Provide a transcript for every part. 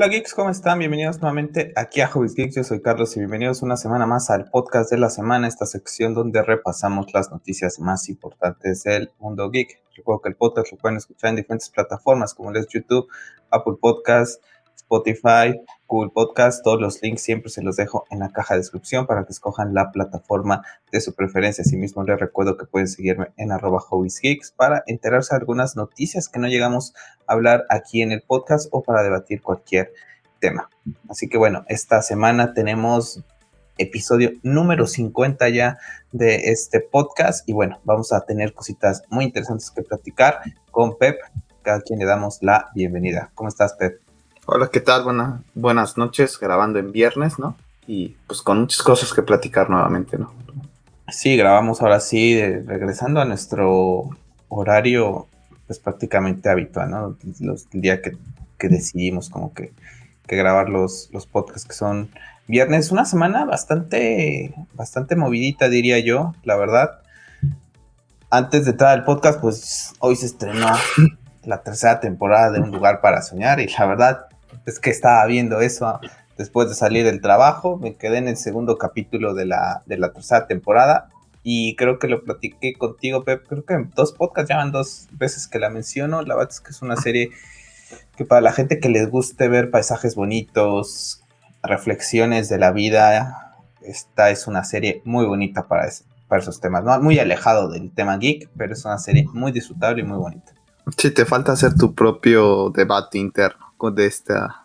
Hola geeks, ¿cómo están? Bienvenidos nuevamente aquí a Hobbies Geeks. Yo soy Carlos y bienvenidos una semana más al podcast de la semana, esta sección donde repasamos las noticias más importantes del mundo geek. Recuerdo que el podcast lo pueden escuchar en diferentes plataformas como es YouTube, Apple Podcasts, Spotify, Google Podcast, todos los links siempre se los dejo en la caja de descripción para que escojan la plataforma de su preferencia. Asimismo, les recuerdo que pueden seguirme en arroba Geeks para enterarse de algunas noticias que no llegamos a hablar aquí en el podcast o para debatir cualquier tema. Así que bueno, esta semana tenemos episodio número 50 ya de este podcast y bueno, vamos a tener cositas muy interesantes que platicar con Pep, a quien le damos la bienvenida. ¿Cómo estás, Pep? Hola, ¿qué tal? buenas noches, grabando en viernes, ¿no? Y pues con muchas cosas que platicar nuevamente, ¿no? Sí, grabamos ahora sí, regresando a nuestro horario, pues prácticamente habitual, ¿no? El día que, decidimos como que, grabar los, los podcasts que son viernes, una semana bastante, bastante movidita, diría yo, la verdad. Antes de entrar al podcast, pues hoy se estrenó la tercera temporada de Un lugar para soñar y la verdad es que estaba viendo eso después de salir del trabajo, me quedé en el segundo capítulo de la, de la tercera temporada y creo que lo platiqué contigo, Pep, creo que en dos podcasts ya van dos veces que la menciono, la verdad es que es una serie que para la gente que les guste ver paisajes bonitos, reflexiones de la vida, esta es una serie muy bonita para, para esos temas, ¿no? muy alejado del tema geek, pero es una serie muy disfrutable y muy bonita. Sí, te falta hacer tu propio debate interno de esta,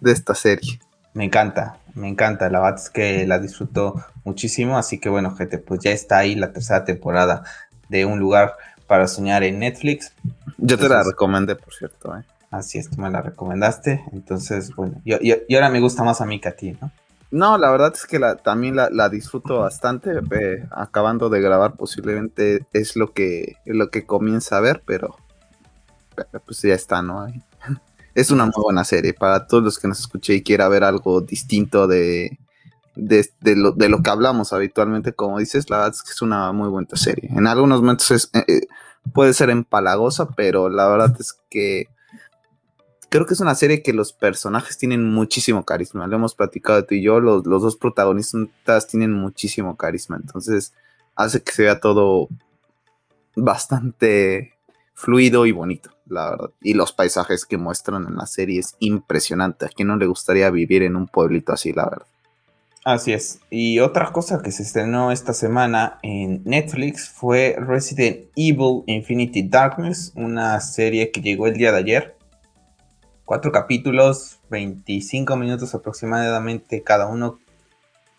de esta serie. Me encanta, me encanta. La verdad es que la disfruto muchísimo. Así que bueno, gente, pues ya está ahí la tercera temporada de Un lugar para soñar en Netflix. Yo te la recomendé, por cierto. ¿eh? Así es, tú me la recomendaste. Entonces, bueno, y ahora me gusta más a mí que a ti, ¿no? No, la verdad es que la, también la, disfruto bastante. Eh, acabando de grabar, posiblemente es lo que, lo que comienza a ver, pero, pero pues ya está, ¿no? Es una muy buena serie. Para todos los que nos escuché y quiera ver algo distinto de, de, lo, de lo que hablamos habitualmente, como dices, la verdad es que es una muy buena serie. En algunos momentos es, eh, eh, puede ser empalagosa, pero la verdad es que creo que es una serie que los personajes tienen muchísimo carisma. Lo hemos platicado tú y yo, los, los dos protagonistas tienen muchísimo carisma. Entonces hace que se vea todo bastante fluido y bonito la verdad. Y los paisajes que muestran en la serie es impresionante. ¿A quién no le gustaría vivir en un pueblito así, la verdad? Así es. Y otra cosa que se estrenó esta semana en Netflix fue Resident Evil Infinity Darkness, una serie que llegó el día de ayer. Cuatro capítulos, 25 minutos aproximadamente cada uno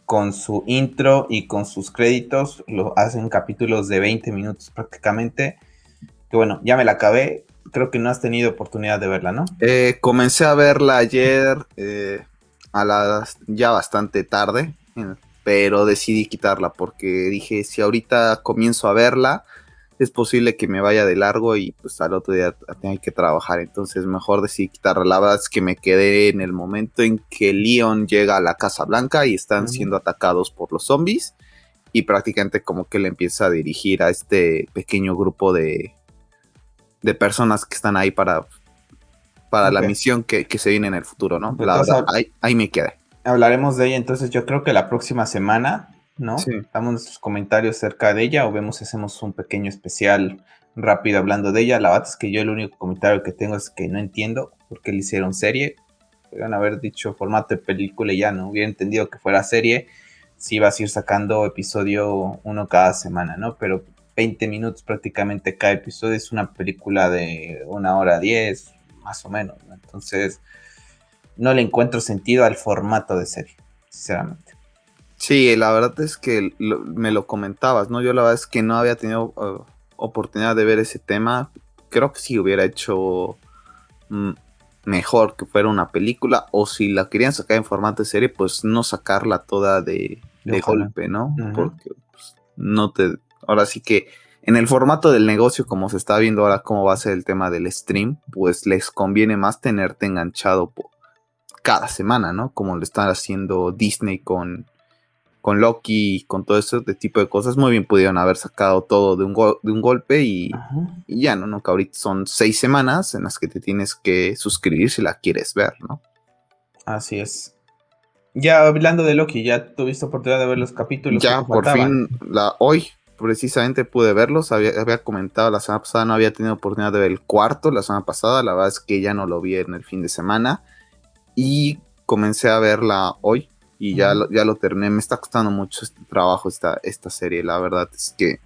con su intro y con sus créditos. Lo hacen capítulos de 20 minutos prácticamente. Que bueno, ya me la acabé creo que no has tenido oportunidad de verla, ¿no? Eh, comencé a verla ayer eh, a las ya bastante tarde, pero decidí quitarla porque dije, si ahorita comienzo a verla, es posible que me vaya de largo y pues al otro día tenga que trabajar. Entonces mejor decidí quitarla. La verdad es que me quedé en el momento en que Leon llega a la Casa Blanca y están siendo atacados por los zombies. Y prácticamente como que le empieza a dirigir a este pequeño grupo de, de personas que están ahí para, para la misión que, se viene en el futuro, ¿no? La verdad, ahí, me quedé. Hablaremos de ella entonces yo creo que la próxima semana, ¿no? Damos nuestros comentarios acerca de ella o vemos si hacemos un pequeño especial rápido hablando de ella. La verdad es que yo el único comentario que tengo es que no entiendo por qué le hicieron serie. Podrían haber dicho formato de película y ya, ¿no? Hubiera entendido que fuera serie si ibas a ir sacando episodio uno cada semana, ¿no? Pero 20 minutos prácticamente cada episodio. Es una película de una hora 10, más o menos. Entonces, no le encuentro sentido al formato de serie, sinceramente. Sí, la verdad es que me lo comentabas, ¿no? Yo la verdad es que no había tenido uh, oportunidad de ver ese tema. Creo que si hubiera hecho mm, mejor que fuera una película, o si la querían sacar en formato de serie, pues no sacarla toda de, golpe, ¿no? Porque pues, no te Ahora sí que en el formato del negocio, como se está viendo ahora cómo va a ser el tema del stream, pues les conviene más tenerte enganchado cada semana, ¿no? Como lo están haciendo Disney con, con Loki y con todo ese tipo de cosas. Muy bien pudieron haber sacado todo de un, de un golpe y, ya, ¿no? Que ahorita son seis semanas en las que te tienes que suscribir si la quieres ver, ¿no? Así es. Ya hablando de Loki, ¿ya tuviste oportunidad de ver los capítulos? Ya, por fin, la, hoy precisamente pude verlos. Había, había, comentado la semana pasada, no había tenido oportunidad de ver el cuarto la semana pasada. La verdad es que ya no lo vi en el fin de semana. Y comencé a verla hoy y ya, lo, ya lo terminé. Me está costando mucho este trabajo esta, esta serie. La verdad es que.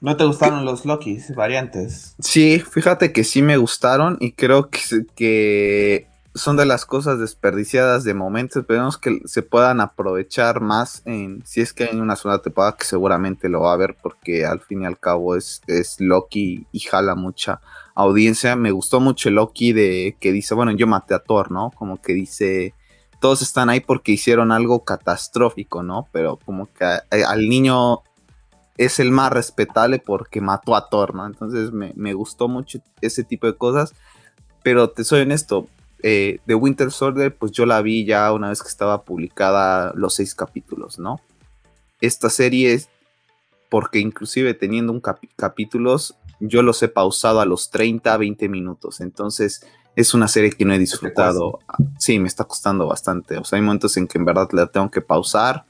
¿No te gustaron los Lokis variantes? Sí, fíjate que sí me gustaron y creo que, que son de las cosas desperdiciadas de momento. Esperemos que se puedan aprovechar más en si es que hay una segunda temporada que seguramente lo va a ver porque al fin y al cabo es, es Loki y jala mucha audiencia. Me gustó mucho Loki de que dice, bueno, yo maté a Thor, ¿no? Como que dice, todos están ahí porque hicieron algo catastrófico, ¿no? Pero como que al niño es el más respetable porque mató a Thor, ¿no? Entonces me, me gustó mucho ese tipo de cosas. Pero te soy honesto, eh, de Winter Soldier, pues yo la vi ya una vez que estaba publicada los seis capítulos, ¿no? Esta serie es porque inclusive teniendo un capítulos, yo los he pausado a los 30, 20 minutos. Entonces es una serie que no he disfrutado. Sí, me está costando bastante. O sea, hay momentos en que en verdad la tengo que pausar,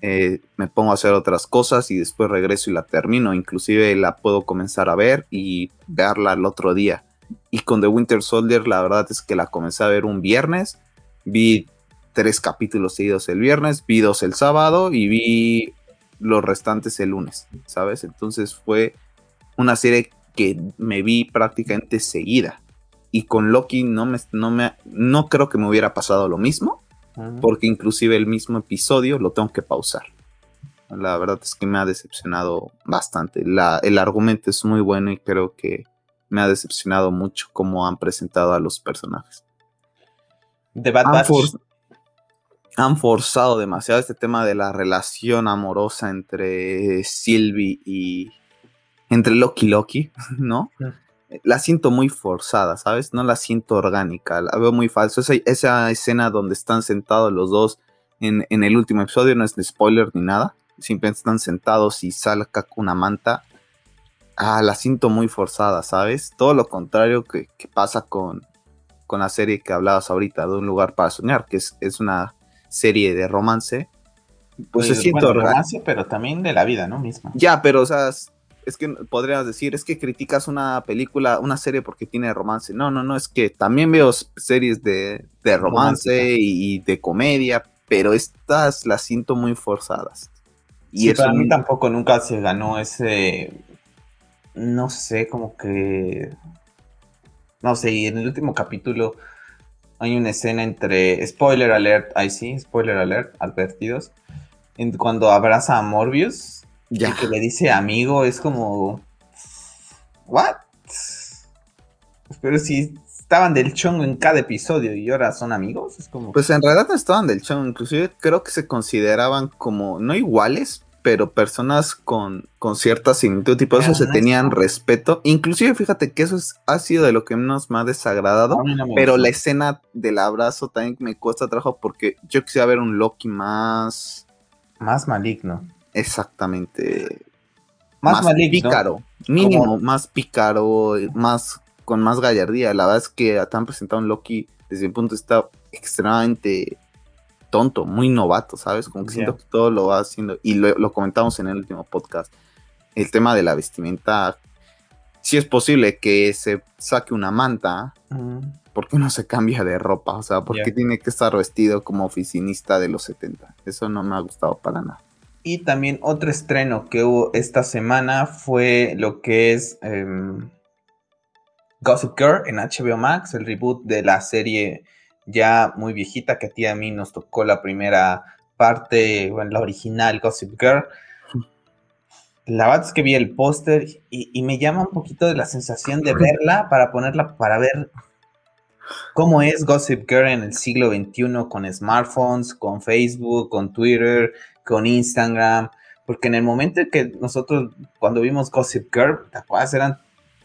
eh, me pongo a hacer otras cosas y después regreso y la termino. Inclusive la puedo comenzar a ver y verla el otro día. Y con The Winter Soldier, la verdad es que la comencé a ver un viernes. Vi tres capítulos seguidos el viernes, vi dos el sábado y vi los restantes el lunes, ¿sabes? Entonces fue una serie que me vi prácticamente seguida. Y con Loki no me, no me no creo que me hubiera pasado lo mismo, porque inclusive el mismo episodio lo tengo que pausar. La verdad es que me ha decepcionado bastante. La, el argumento es muy bueno y creo que me ha decepcionado mucho cómo han presentado a los personajes. The Bad han, han forzado demasiado este tema de la relación amorosa entre Sylvie y entre Loki Loki, ¿no? La siento muy forzada, ¿sabes? No la siento orgánica, la veo muy falso. Esa, esa escena donde están sentados los dos en, en, el último episodio no es de spoiler ni nada. Simplemente están sentados y salca una manta ah, la siento muy forzada, ¿sabes? Todo lo contrario que, pasa con, con, la serie que hablabas ahorita, de Un lugar para soñar, que es, es una serie de romance. Pues, se siente romance, pero también de la vida, ¿no? Misma. Ya, pero, o sea, es que podrías decir, es que criticas una película, una serie porque tiene romance. No, no, no, es que también veo series de, de romance y, de comedia, pero estas las siento muy forzadas. Y para mí tampoco nunca se ganó ese no sé, como que... No sé, y en el último capítulo hay una escena entre... Spoiler alert, ahí sí, spoiler alert, advertidos. cuando abraza a Morbius ya. y que le dice amigo, es como... ¿What? Pero si estaban del chongo en cada episodio y ahora son amigos, es como... Pues en realidad no estaban del chongo, inclusive creo que se consideraban como, no iguales, pero personas con, con cierta similitud y por eso se tenían respeto. Inclusive fíjate que eso ha sido de lo que menos me ha desagradado, pero la escena del abrazo también me cuesta trabajo porque yo quisiera ver un Loki más... Más maligno. Exactamente. Más, maligno. Pícaro. Mínimo, más pícaro, más con más gallardía. La verdad es que te han presentado un Loki desde mi punto de vista extremadamente tonto, muy novato, ¿sabes? Como que siento que todo lo va haciendo, y lo, comentamos en el último podcast, el tema de la vestimenta, si es posible que se saque una manta, ¿por qué no se cambia de ropa? O sea, ¿por qué tiene que estar vestido como oficinista de los 70? Eso no me ha gustado para nada. Y también otro estreno que hubo esta semana fue lo que es em, Gossip Girl en HBO Max, el reboot de la serie ya muy viejita, que a ti a mí nos tocó la primera parte, bueno, la original Gossip Girl. La verdad es que vi el póster y, me llama un poquito de la sensación de verla para ponerla, para ver cómo es Gossip Girl en el siglo XXI con smartphones, con Facebook, con Twitter, con Instagram. Porque en el momento en que nosotros, cuando vimos Gossip Girl, ¿te acuerdas? Eran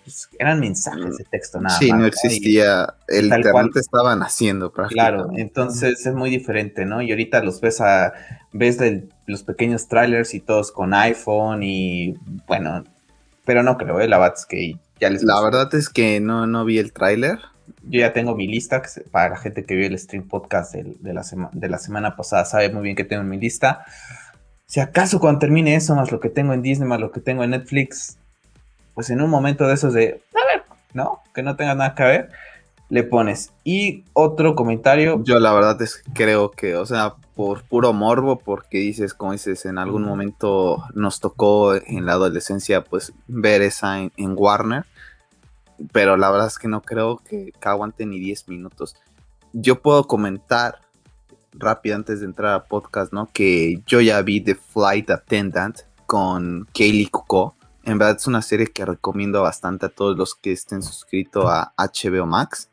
pues, eran mensajes de texto nada sí, no existía, el internet estaba naciendo Claro, entonces es muy diferente, ¿no? Y ahorita los ves a, ves los pequeños trailers y todos con iPhone y bueno, pero no creo, ¿eh? La verdad es que ya les... La verdad es que no, no vi el tráiler, yo ya tengo mi lista, para la gente que vio el stream podcast de, la de la semana pasada sabe muy bien que tengo mi lista. Si acaso cuando termine eso, más lo que tengo en Disney, más lo que tengo en Netflix, pues en un momento de esos de, a ver, ¿no? Que no tenga nada que ver, le pones. Y otro comentario. Yo la verdad es que creo que, o sea, por puro morbo, porque dices, como dices, en algún momento nos tocó en la adolescencia, pues ver esa en Warner pero la verdad es que no creo que, aguante ni 10 minutos. Yo puedo comentar rápido antes de entrar a podcast, ¿no? Que yo ya vi The Flight Attendant con Kaylee Cuoco. En verdad es una serie que recomiendo bastante a todos los que estén suscritos a HBO Max.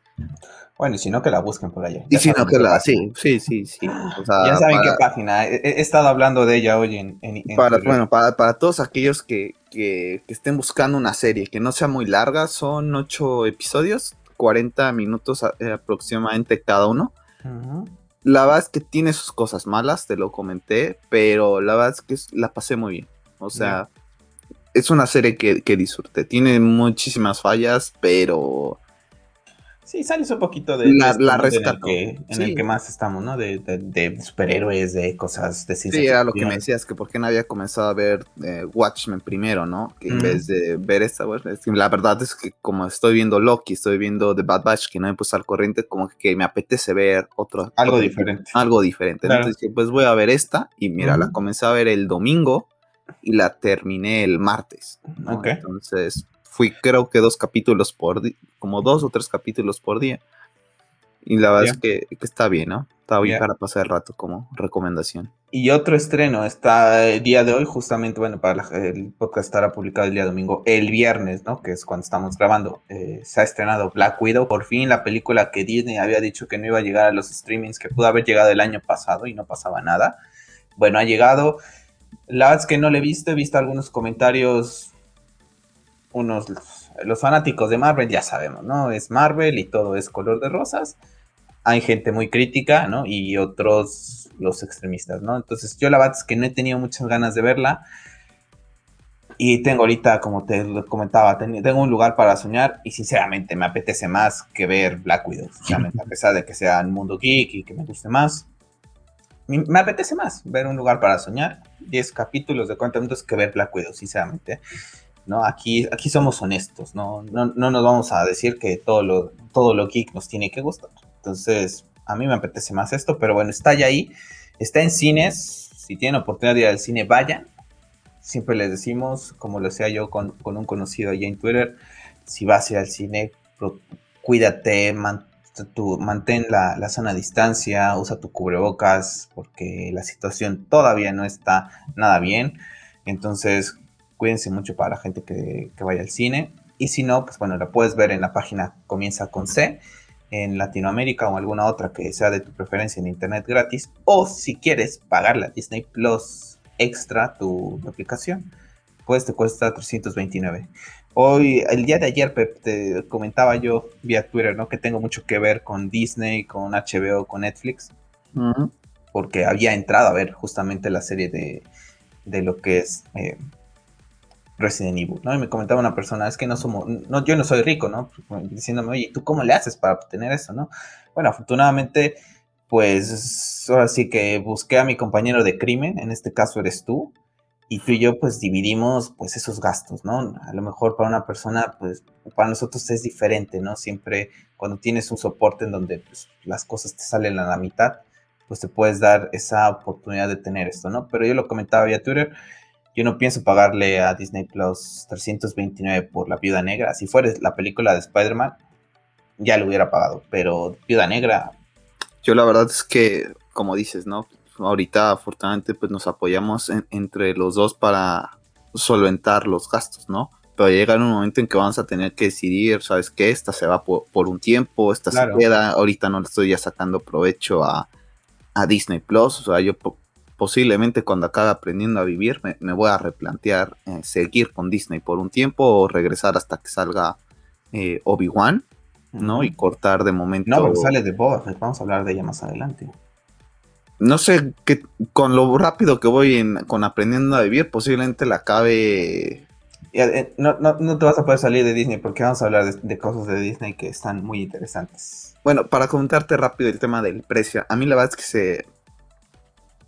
Bueno, y si no, que la busquen por allá. y si no, que la, sí, sí, sí, sí. ya saben qué página. He, estado hablando de ella hoy en... para, bueno, para, para, todos aquellos que, que, estén buscando una serie que no sea muy larga, son ocho episodios, 40 minutos eh, aproximadamente cada uno. La verdad es que tiene sus cosas malas, te lo comenté, pero la verdad es que la pasé muy bien. O sea, es una serie que, que disfruté. Tiene muchísimas fallas, pero Sí, sales un poquito de la, este la en, el que, más estamos, ¿no? De, superhéroes, de cosas de ciencia. Sí, era lo que me decías, que por qué no había comenzado a ver eh, Watchmen primero, ¿no? Que en vez de ver esta, la verdad es que como estoy viendo Loki, estoy viendo The Bad Batch, que no me puse al corriente, como que me apetece ver otro. Algo diferente. Algo diferente. Entonces, pues voy a ver esta, y mira, la comencé a ver el domingo y la terminé el martes. ¿no? Entonces, fui creo que dos capítulos por día, como dos o tres capítulos por día. Y la verdad es que, está bien, ¿no? Está bien para pasar el rato como recomendación. Y otro estreno está el día de hoy, justamente, bueno, para el podcast estará publicado el día domingo, el viernes, ¿no? Que es cuando estamos grabando. Eh, se ha estrenado Black Widow, por fin la película que Disney había dicho que no iba a llegar a los streamings, que pudo haber llegado el año pasado y no pasaba nada. Bueno, ha llegado. La verdad es que no le he visto, he visto algunos comentarios unos, los fanáticos de Marvel ya sabemos, ¿no? Es Marvel y todo es color de rosas. Hay gente muy crítica, ¿no? Y otros, los extremistas, ¿no? Entonces yo la verdad es que no he tenido muchas ganas de verla. Y tengo ahorita, como te comentaba, tengo un lugar para soñar y sinceramente me apetece más que ver Black Widow. a pesar de que sea un mundo geek y que me guste más. Me apetece más ver un lugar para soñar. 10 capítulos de 40 minutos que ver Black Widow, sinceramente. ¿no? Aquí, aquí somos honestos, ¿no? ¿no? nos vamos a decir que todo lo, todo lo geek nos tiene que gustar. Entonces, a mí me apetece más esto, pero bueno, está ya ahí, está en cines, si tienen oportunidad de ir al cine, vayan. Siempre les decimos, como lo decía yo con, un conocido allá en Twitter, si vas a ir al cine, cuídate, mantén la, la sana distancia, usa tu cubrebocas, porque la situación todavía no está nada bien. Entonces, Cuídense mucho para la gente que, vaya al cine. Y si no, pues bueno, la puedes ver en la página Comienza con C en Latinoamérica o alguna otra que sea de tu preferencia en internet gratis. O si quieres pagar la Disney Plus extra tu, aplicación, pues te cuesta 329. Hoy, el día de ayer, te comentaba yo vía Twitter, ¿no? Que tengo mucho que ver con Disney, con HBO, con Netflix. Porque había entrado a ver justamente la serie de, de lo que es eh, Resident Evil, ¿no? Y me comentaba una persona, es que no somos, no, yo no soy rico, ¿no? Diciéndome, oye, ¿tú cómo le haces para obtener eso, no? Bueno, afortunadamente, pues ahora sí que busqué a mi compañero de crimen, en este caso eres tú, y tú y yo pues dividimos pues esos gastos, ¿no? A lo mejor para una persona, pues para nosotros es diferente, ¿no? Siempre cuando tienes un soporte en donde pues, las cosas te salen a la mitad, pues te puedes dar esa oportunidad de tener esto, ¿no? Pero yo lo comentaba vía Twitter, yo no pienso pagarle a Disney Plus 329 por La Viuda Negra. Si fuera la película de Spider-Man, ya lo hubiera pagado. Pero Viuda Negra. Yo la verdad es que, como dices, ¿no? Ahorita, afortunadamente, pues nos apoyamos entre los dos para solventar los gastos, ¿no? Pero llega un momento en que vamos a tener que decidir, ¿sabes qué? Esta se va por, un tiempo, esta se queda. Ahorita no le estoy ya sacando provecho a, a Disney Plus. O sea, yo posiblemente cuando acabe aprendiendo a vivir me, voy a replantear eh, seguir con Disney por un tiempo o regresar hasta que salga eh, Obi-Wan, ¿no? Y cortar de momento. No, porque sale de Boba vamos a hablar de ella más adelante. No sé, que con lo rápido que voy con aprendiendo a vivir, posiblemente la acabe Eh, no, te vas a poder salir de Disney porque vamos a hablar de, cosas de Disney que están muy interesantes. Bueno, para comentarte rápido el tema del precio, a mí la verdad es que se...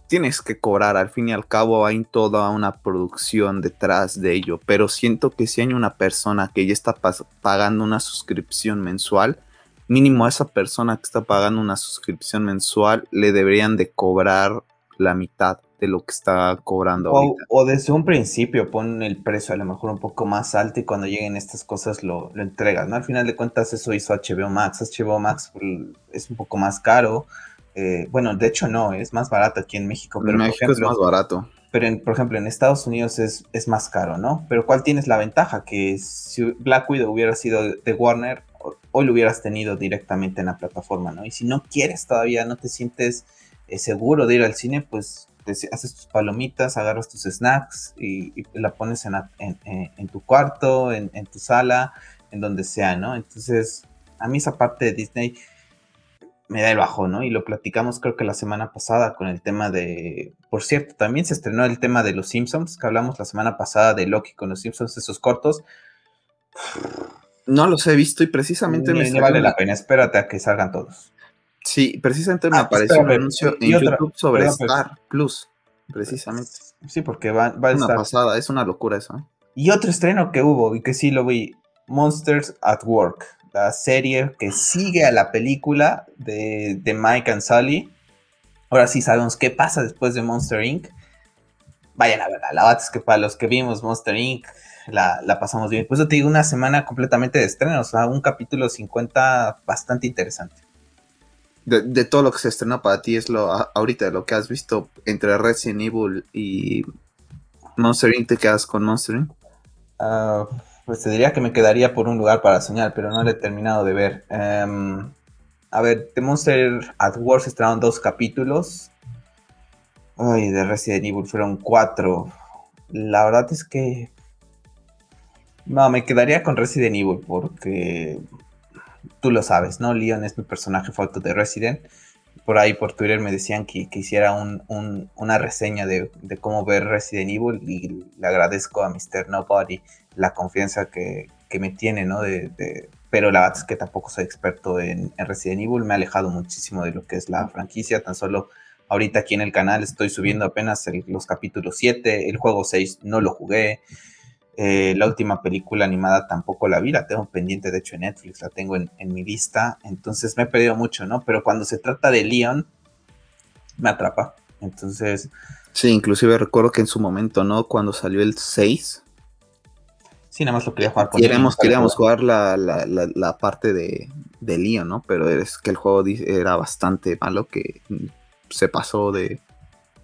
Tienes que cobrar, al fin y al cabo hay toda una producción detrás de ello, pero siento que si hay una persona que ya está pagando una suscripción mensual, mínimo a esa persona que está pagando una suscripción mensual le deberían de cobrar la mitad de lo que está cobrando. O, o, desde un principio pon el precio a lo mejor un poco más alto y cuando lleguen estas cosas lo, lo entregas, ¿no? Al final de cuentas eso hizo HBO Max. HBO Max es un poco más caro. Eh, bueno, de hecho no, es más barato aquí en México. Pero en México es más barato. Pero en, por ejemplo en Estados Unidos es, es más caro, ¿no? Pero ¿cuál tienes la ventaja? Que si Black Widow hubiera sido de Warner, hoy lo hubieras tenido directamente en la plataforma, ¿no? Y si no quieres todavía, no te sientes eh, seguro de ir al cine, pues haces tus palomitas, agarras tus snacks y, la pones en, tu cuarto, en, tu sala, en donde sea, ¿no? Entonces, a mí esa parte de Disney me da el bajo, ¿no? Y lo platicamos creo que la semana pasada con el tema de, por cierto, también se estrenó el tema de los Simpsons, que hablamos la semana pasada de Loki con los Simpsons, esos cortos. No los he visto y precisamente me... vale la pena, espérate a que salgan todos. Sí, precisamente me ah, apareció un anuncio en YouTube sobre Star Plus, precisamente. Sí, porque va, va a una pasada, es una locura eso. ¿eh? Y otro estreno que hubo y que sí lo vi, Monsters at Work, la serie que sigue a la película de, de Mike and Sully. Ahora sí sabemos qué pasa después de Monster Inc. Vayan a verla, la verdad es que para los que vimos Monster Inc la, pasamos bien. Pues yo te digo, una semana completamente de estreno, o sea, un capítulo 50 bastante interesante. De, todo lo que se estrenó para ti es lo ahorita lo que has visto entre Resident Evil y Monster Inc. ¿Te quedas con Monster Inc? Ah, pues te diría que me quedaría por un lugar para soñar, pero no lo he terminado de ver. Em, a ver, de Monster at War se estrenaron dos capítulos. Ay, de Resident Evil fueron cuatro. La verdad es que no, me quedaría con Resident Evil porque tú lo sabes, ¿no? Leon es mi personaje foto de Resident. Por ahí por Twitter me decían que, hiciera una reseña de, cómo ver Resident Evil y le agradezco a Mr. Nobody la confianza que, me tiene, ¿no? De, pero la verdad es que tampoco soy experto en, Resident Evil, me ha alejado muchísimo de lo que es la franquicia, tan solo ahorita aquí en el canal estoy subiendo apenas los capítulos 7, el juego 6 no lo jugué. Eh, la última película animada tampoco la vi, la tengo pendiente, de hecho en Netflix, la tengo en, mi lista, entonces me he perdido mucho, ¿no? Pero cuando se trata de Leon, me atrapa, entonces... Sí, inclusive recuerdo que en su momento, ¿no? Cuando salió el 6. Sí, nada más lo quería jugar con Queríamos, queríamos jugar la, parte de, de Leon, ¿no? Pero es que el juego era bastante malo que se pasó de...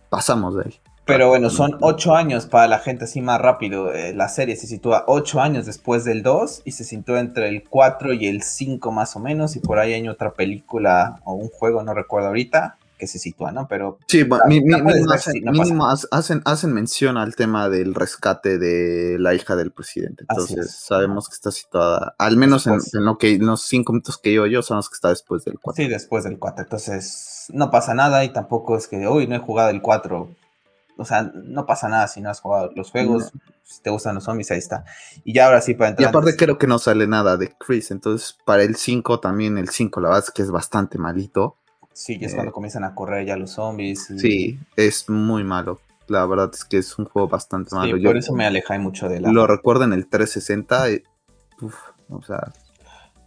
Pasamos de él. Pero bueno, son ocho años para la gente así más rápido. Eh, la serie se sitúa ocho años después del 2 y se sitúa entre el 4 y el 5 más o menos. Y por ahí hay otra película o un juego, no recuerdo ahorita, que se sitúa, ¿no? Pero... Sí, mínimo, hacen, hacen, mención al tema del rescate de la hija del presidente. Entonces sabemos que está situada, al menos en, lo que, los cinco minutos que yo, yo sabemos que está después del 4. Sí, después del 4. Entonces no pasa nada y tampoco es que, uy, no he jugado el 4 o sea, no pasa nada si no has jugado los juegos, si te gustan los zombies, ahí está. Y ya ahora sí para entrar. Y aparte creo que no sale nada de Chris, entonces para el 5 también, el 5 la verdad es que es bastante malito. Sí, es cuando eh, comienzan a correr ya los zombies. Sí, es muy malo. La verdad es que es un juego bastante malo. por eso me alejé mucho de la... Lo recuerdo en el 360, y, o sea...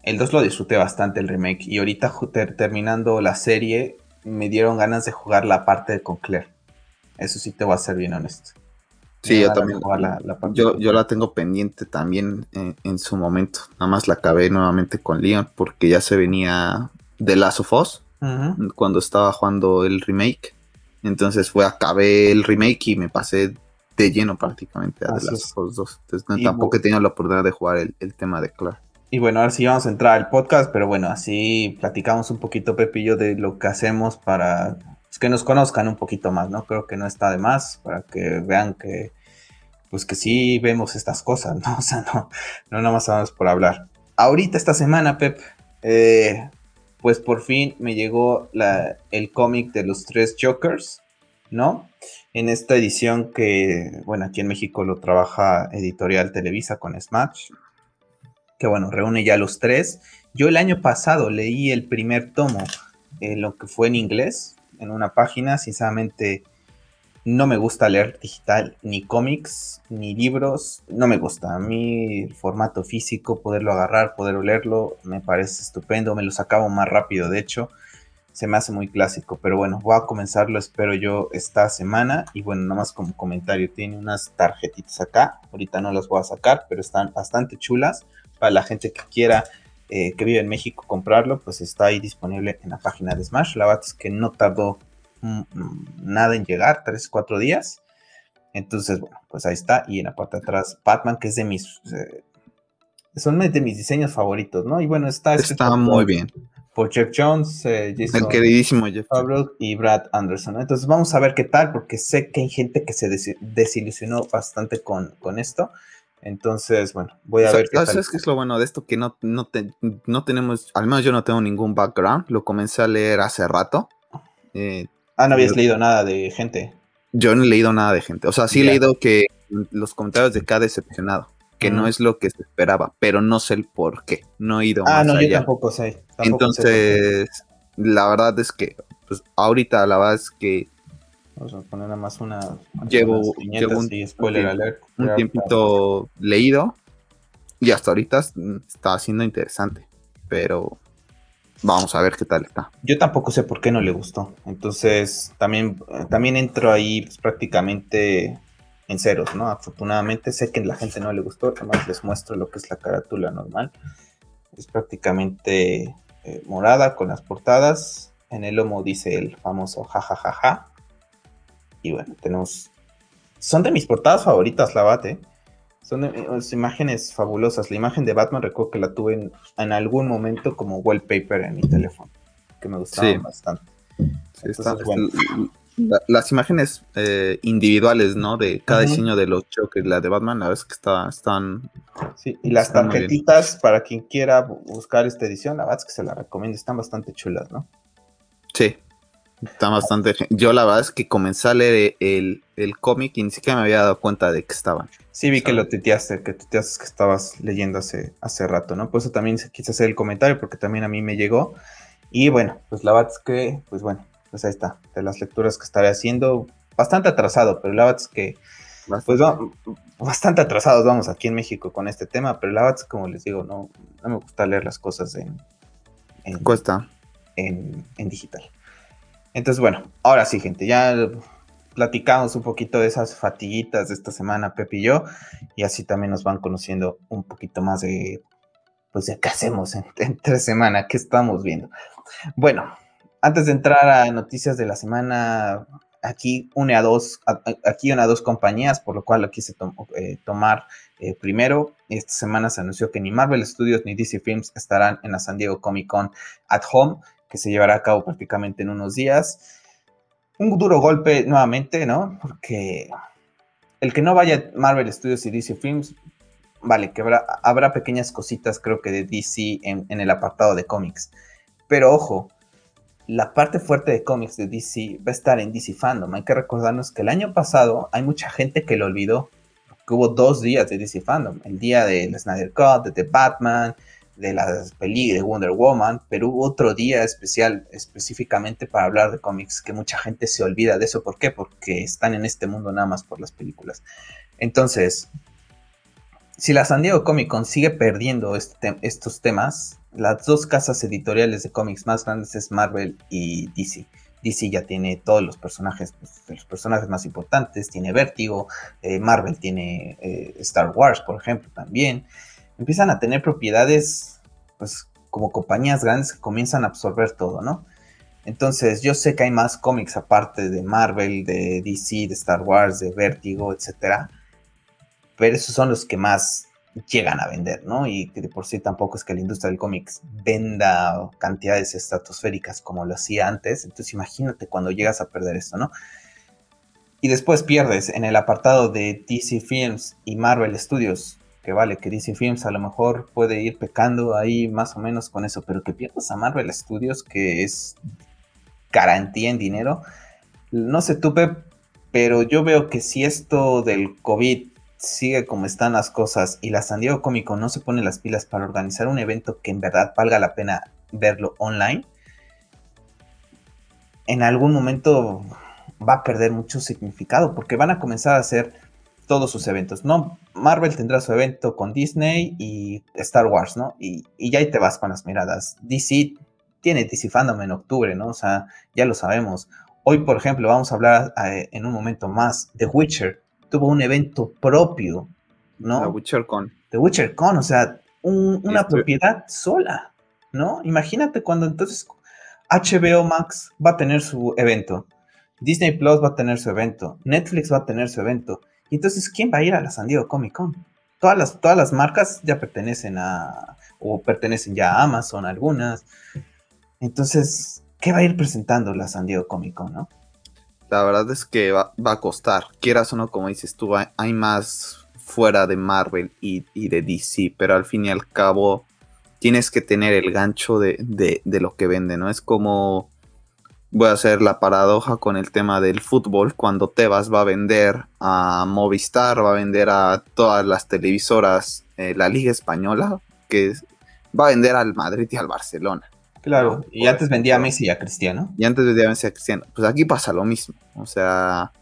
El 2 lo disfruté bastante el remake y ahorita terminando la serie me dieron ganas de jugar la parte con Claire. Eso sí te voy a ser bien honesto. Sí, yo también. yo, yo la tengo pendiente también en, su momento. Nada más la acabé nuevamente con Leon porque ya se venía de Last of Us cuando estaba jugando el remake. Entonces fue, acabé el remake y me pasé de lleno prácticamente a The Last of Us 2. Entonces tampoco he tenido la oportunidad de jugar el, tema de Claire. Y bueno, ahora sí vamos a entrar al podcast, pero bueno, así platicamos un poquito, Pepillo, de lo que hacemos para que nos conozcan un poquito más, ¿no? Creo que no está de más para que vean que, pues que sí vemos estas cosas, ¿no? O sea, no, no nada más vamos por hablar. Ahorita esta semana, Pep, eh, pues por fin me llegó la, el cómic de los tres Jokers, ¿no? en esta edición que, bueno, aquí en México lo trabaja Editorial Televisa con Smash, que bueno, reúne ya los tres. Yo el año pasado leí el primer tomo, eh, lo que fue en inglés, en una página, sinceramente no me gusta leer digital, ni cómics, ni libros, no me gusta. A mí el formato físico, poderlo agarrar, poder leerlo, me parece estupendo, me lo acabo más rápido, de hecho se me hace muy clásico, pero bueno, voy a comenzarlo, espero yo, esta semana. Y bueno, nada más como comentario, tiene unas tarjetitas acá, ahorita no las voy a sacar, pero están bastante chulas. Para la gente que quiera, eh, que vive en México, comprarlo, pues está ahí disponible en la página de Smash. La verdad es que no tardó mm, mm, nada en llegar, 3, 4 días. Entonces, bueno, pues ahí está. Y en la parte de atrás, Batman, que es de mis... Eh, son de mis diseños favoritos, ¿no? Y bueno, está... Está muy bien por Jeff Jones, eh, Jason el queridísimo Jeff y Brad Anderson. Entonces vamos a ver qué tal, porque sé que hay gente que se desilusionó bastante con, con esto. Entonces, bueno, voy a ver qué ¿Sabes qué es lo bueno de esto? Que no, no, no tenemos, al menos yo no tengo ningún background. Lo comencé a leer hace rato. Eh, ah, no habías leído nada de gente. Yo no he leído nada de gente. O sea, sí he leído que los comentarios de cada decepcionado que no es lo que se esperaba, pero no sé el por qué. No he ido ah, no, yo tampoco sé. Entonces, la verdad es que, pues ahorita la verdad es que. Vamos a poner nada más una. Llevo, un, spoiler alert, un tiempito leído y hasta ahorita está siendo interesante, pero vamos a ver qué tal está. Yo tampoco sé por qué no le gustó. Entonces, también, también entro ahí pues, prácticamente en ceros, ¿no? Afortunadamente sé que a la gente no le gustó, además les muestro lo que es la carátula normal. Es prácticamente eh, morada con las portadas. En el lomo dice el famoso jajajaja. Y bueno, tenemos... Son de mis portadas favoritas, la bate. Son eh, imágenes fabulosas. La imagen de Batman recuerdo que la tuve en, algún momento como wallpaper en mi teléfono. Que me gustaba bastante. Entonces, bueno, las imágenes eh, individuales, ¿no? De cada diseño de los choques, la de Batman, la verdad es que está, están. Sí, y las tarjetitas, para quien quiera buscar esta edición, la verdad es que se la recomiendo, están bastante chulas, ¿no? Sí, está bastante. Yo la verdad es que comencé a leer el, cómic y ni siquiera me había dado cuenta de que estaban. Sí, vi que lo tuiteaste, que tuiteaste que estabas leyendo hace, hace rato, ¿no? Por eso también quise hacer el comentario, porque también a mí me llegó. Y bueno, pues la verdad es que, pues bueno, pues ahí está, de las lecturas que estaré haciendo, bastante atrasado, pero la verdad es que, pues bastante atrasados vamos aquí en México con este tema, pero la verdad es como les digo, no, no me gusta leer las cosas en... Cuesta. En, digital. Entonces, bueno, ahora sí, gente, ya platicamos un poquito de esas fatiguitas de esta semana, Pepe y yo, y así también nos van conociendo un poquito más de, pues, de qué hacemos en, en tres semanas, qué estamos viendo. Bueno, antes de entrar a noticias de la semana, aquí une a dos, aquí une dos compañías, por lo cual lo quise eh, tomar eh, primero. Esta semana se anunció que ni Marvel Studios ni DC Films estarán en la San Diego Comic Con at Home, que se llevará a cabo prácticamente en unos días. Un duro golpe nuevamente, ¿no? Porque el que no vaya Marvel Studios y DC Films, vale, que habrá, pequeñas cositas, creo que de DC en, en el apartado de cómics. Pero ojo, la parte fuerte de cómics de DC va a estar en DC Fandom. Hay que recordarnos que el año pasado hay mucha gente que lo olvidó, que hubo dos días de DC Fandom, el día de Snyder Cut, de The Batman, de las películas de Wonder Woman, pero hubo otro día especial específicamente para hablar de cómics que mucha gente se olvida de eso. ¿Por qué? Porque están en este mundo nada más por las películas. Entonces, si la San Diego Comic Con sigue perdiendo este estos temas, las dos casas editoriales de cómics más grandes es Marvel y DC. DC ya tiene todos los personajes, pues, los personajes más importantes, tiene Vértigo, eh, Marvel tiene eh, Star Wars, por ejemplo, también. Empiezan a tener propiedades, pues como compañías grandes que comienzan a absorber todo, ¿no? Entonces, yo sé que hay más cómics aparte de Marvel, de DC, de Star Wars, de Vértigo, etcétera. Pero esos son los que más llegan a vender, ¿no? Y que de por sí tampoco es que la industria del cómics venda cantidades estratosféricas como lo hacía antes. Entonces imagínate cuando llegas a perder esto, ¿no? Y después pierdes en el apartado de DC Films y Marvel Studios, que vale, que DC Films a lo mejor puede ir pecando ahí más o menos con eso, pero que pierdas a Marvel Studios, que es garantía en dinero. No sé tú, pero yo veo que si esto del COVID sigue como están las cosas y la San Diego Comic Con no se pone las pilas para organizar un evento que en verdad valga la pena verlo online, en algún momento va a perder mucho significado porque van a comenzar a hacer todos sus eventos, ¿no? Marvel tendrá su evento con Disney y Star Wars, ¿no? Y, ya ahí te vas con las miradas. DC tiene DC Fandom en octubre, ¿no? O sea, ya lo sabemos. Hoy, por ejemplo, vamos a hablar eh, en un momento más de Witcher. Tuvo un evento propio, ¿no? The Witcher Con. The Witcher Con, o sea, una propiedad sola, ¿no? Imagínate cuando entonces HBO Max va a tener su evento, Disney Plus va a tener su evento, Netflix va a tener su evento. Entonces, ¿quién va a ir a la San Diego Comic Con? Todas las, todas las marcas ya pertenecen a, o pertenecen ya a Amazon, algunas. Entonces, ¿qué va a ir presentando la San Diego Comic Con, no? La verdad es que va, a costar, quieras o no, como dices tú, hay, más fuera de Marvel y, y, de DC, pero al fin y al cabo tienes que tener el gancho de, lo que vende, ¿no? Es como, voy a hacer la paradoja con el tema del fútbol, cuando Tebas va a vender a Movistar, va a vender a todas las televisoras eh, la Liga Española, que va a vender al Madrid y al Barcelona. Claro, y antes vendía a Messi y a Cristiano. Y antes vendía a Messi y a Cristiano. Pues aquí pasa lo mismo. O sea,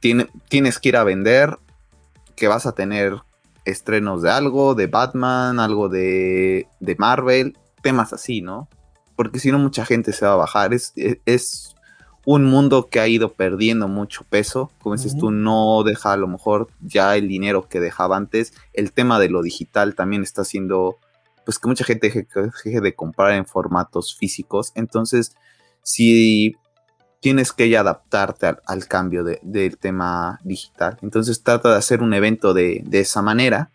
tiene, tienes que ir a vender, que vas a tener estrenos de algo, de Batman, algo de, Marvel, temas así, ¿no? Porque si no, mucha gente se va a bajar. Es, es, un mundo que ha ido perdiendo mucho peso. Como dices tú, no deja a lo mejor ya el dinero que dejaba antes. El tema de lo digital también está haciendo, pues que mucha gente deje, de comprar en formatos físicos. Entonces, si tienes que ya adaptarte al, cambio del tema digital. Entonces trata de hacer un evento de, esa manera.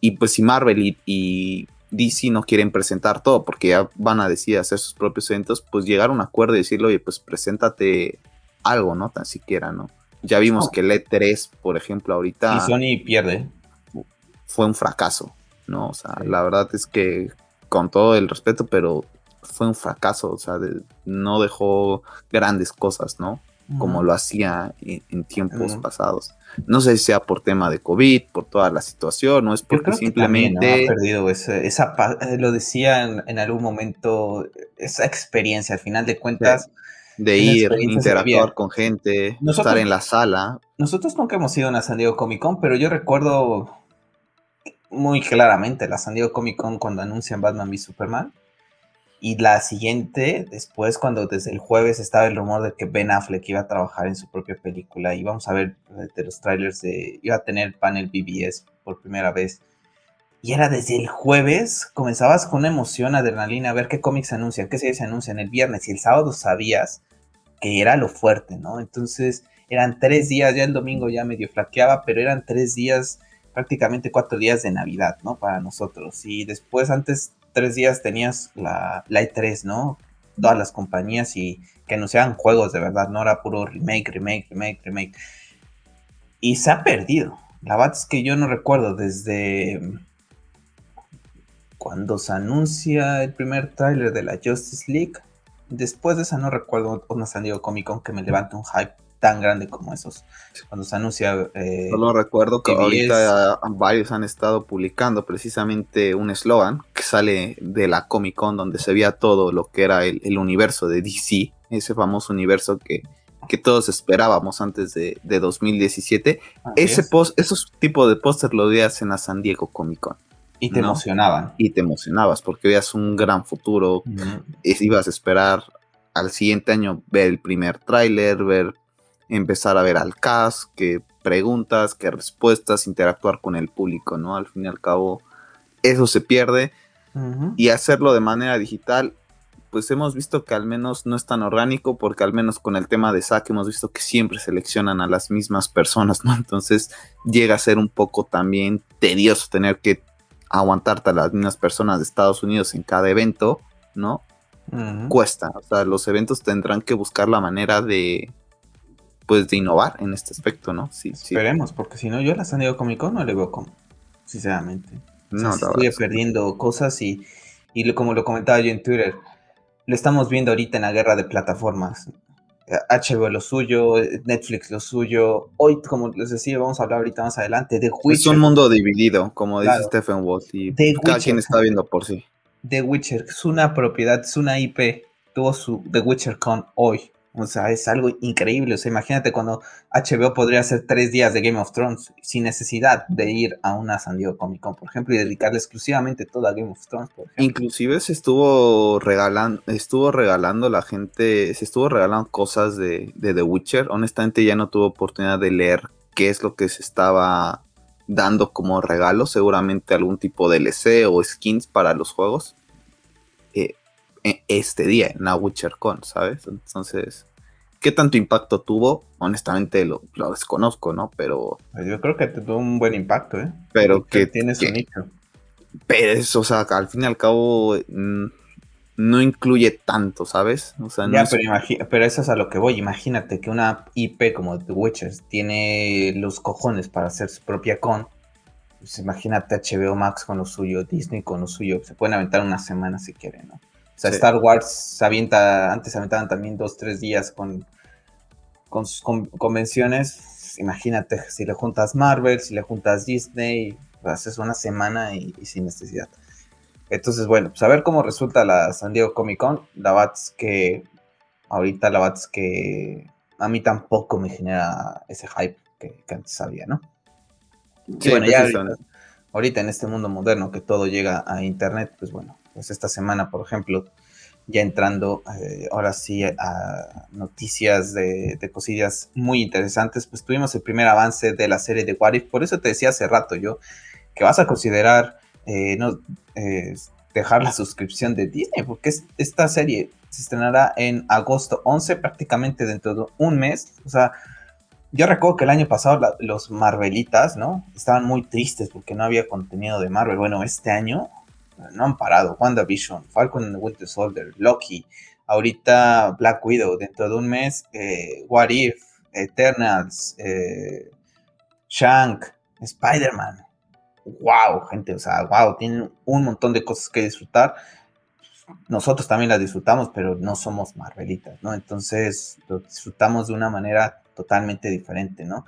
Y pues si Marvel y, DC no quieren presentar todo porque ya van a decidir hacer sus propios eventos, pues llegar a un acuerdo y decirle, oye, pues preséntate algo, ¿no? Tan siquiera, ¿no? Ya vimos que el E3, por ejemplo, ahorita... Y Sony pierde. Fue un fracaso, ¿no? O sea, la verdad es que con todo el respeto, pero fue un fracaso, o sea, no dejó grandes cosas, ¿no? Como lo hacía en, tiempos pasados. No sé si sea por tema de COVID, por toda la situación, no es porque simplemente... ha perdido esa, eh, lo decía en, algún momento, esa experiencia, al final de cuentas... De, ir, interactuar con gente, estar en la sala. Nosotros nunca hemos ido a una San Diego Comic Con, pero yo recuerdo muy claramente la San Diego Comic Con cuando anuncian Batman v Superman y la siguiente, después, cuando desde el jueves estaba el rumor de que Ben Affleck iba a trabajar en su propia película, y vamos a ver eh, de los trailers de. iba a tener panel BBS por primera vez. Y era desde el jueves, comenzabas con una emoción, adrenalina, a ver qué cómics se anuncian, qué series se anuncian el viernes, y el sábado sabías que era lo fuerte, ¿no? Entonces, eran tres días, ya el domingo ya medio flaqueaba, pero eran tres días, prácticamente cuatro días de Navidad, ¿no? Para nosotros. Y después, antes tres días tenías la, la E3, ¿no? Todas las compañías y que anunciaban juegos de verdad, no era puro remake, remake, remake, remake. Y se ha perdido. La verdad es que yo no recuerdo desde cuando se anuncia el primer tráiler de la Justice League. Después de esa no recuerdo una San Diego Comic Con que me levante un hype tan grande como esos. Cuando se anuncia. Eh, Solo recuerdo que ahorita varios han estado publicando precisamente un eslogan que sale de la Comic Con donde se veía todo lo que era el, universo de DC, ese famoso universo que, que todos esperábamos antes de, 2017. ese post, esos tipos de póster lo veías en la San Diego Comic Con. Y te emocionaban. Y te emocionabas porque veías un gran futuro. ibas a esperar al siguiente año ver el primer tráiler, ver empezar a ver al cast, qué preguntas, qué respuestas, interactuar con el público, ¿no? Al fin y al cabo, eso se pierde. Y hacerlo de manera digital, pues hemos visto que al menos no es tan orgánico, porque al menos con el tema de SAC hemos visto que siempre seleccionan a las mismas personas, ¿no? Entonces llega a ser un poco también tedioso tener que aguantarte a las mismas personas de Estados Unidos en cada evento, ¿no? Cuesta, o sea, los eventos tendrán que buscar la manera de, pues de innovar en este aspecto, ¿no? Sí, Esperemos, porque si no, yo a la San Diego Comic Con no le veo como, sinceramente. No, sigue perdiendo cosas y, y como lo comentaba yo en Twitter, lo estamos viendo ahorita en la guerra de plataformas. HBO lo suyo, Netflix lo suyo. Hoy, como les decía, vamos a hablar ahorita más adelante de Witcher. Es un mundo dividido, como dice Stephen Walt, y cada quien está viendo por sí. The Witcher es una propiedad, es una IP. Tuvo su The Witcher Con hoy. O sea, es algo increíble. O sea, imagínate cuando HBO podría hacer tres días de Game of Thrones sin necesidad de ir a una San Diego Comic Con, por ejemplo, y dedicarle exclusivamente todo a Game of Thrones, por ejemplo. Inclusive se estuvo regalando, estuvo regalando la gente, se estuvo regalando cosas de, de The Witcher. Honestamente ya no tuve oportunidad de leer qué es lo que se estaba dando como regalo, seguramente algún tipo de DLC o skins para los juegos este día en la WitcherCon, ¿sabes? Entonces, ¿qué tanto impacto tuvo? Honestamente lo, desconozco, ¿no? Pero... Pues yo creo que tuvo un buen impacto, ¿eh? Pero que... Tiene su nicho. Pero eso, o sea, al fin y al cabo... Mm, no incluye tanto, ¿sabes? O sea, ya, pero, pero, eso es a lo que voy. Imagínate que una IP como The Witcher tiene los cojones para hacer su propia con. Pues imagínate HBO Max con lo suyo, Disney con lo suyo. Se pueden aventar una semana si quieren, ¿no? O sea, Star Wars se avienta, antes se aventaban también dos, tres días con, con sus convenciones. Imagínate si le juntas Marvel, si le juntas Disney, haces una semana y, sin necesidad. Entonces, bueno, pues a ver cómo resulta la San Diego Comic Con. La Bats que ahorita la Bats que a mí tampoco me genera ese hype que, antes había, ¿no? Sí, bueno, ya ahorita, en este mundo moderno que todo llega a internet, pues bueno, pues esta semana, por ejemplo, ya entrando eh, ahora sí a noticias de, cosillas muy interesantes, pues tuvimos el primer avance de la serie de What If, por eso te decía hace rato yo que vas a considerar eh, no, eh, dejar la suscripción de Disney, porque esta serie se estrenará en agosto 11, prácticamente dentro de un mes, o sea, yo recuerdo que el año pasado los Marvelitas, ¿no? Estaban muy tristes porque no había contenido de Marvel. Bueno, este año no han parado. WandaVision, Falcon and the Winter Soldier, Loki, ahorita Black Widow, dentro de un mes, eh, What If, Eternals, eh, Shank, Spider-Man. Wow, gente, o sea, wow, tienen un montón de cosas que disfrutar. Nosotros también las disfrutamos, pero no somos Marvelitas, ¿no? Entonces lo disfrutamos de una manera totalmente diferente, ¿no?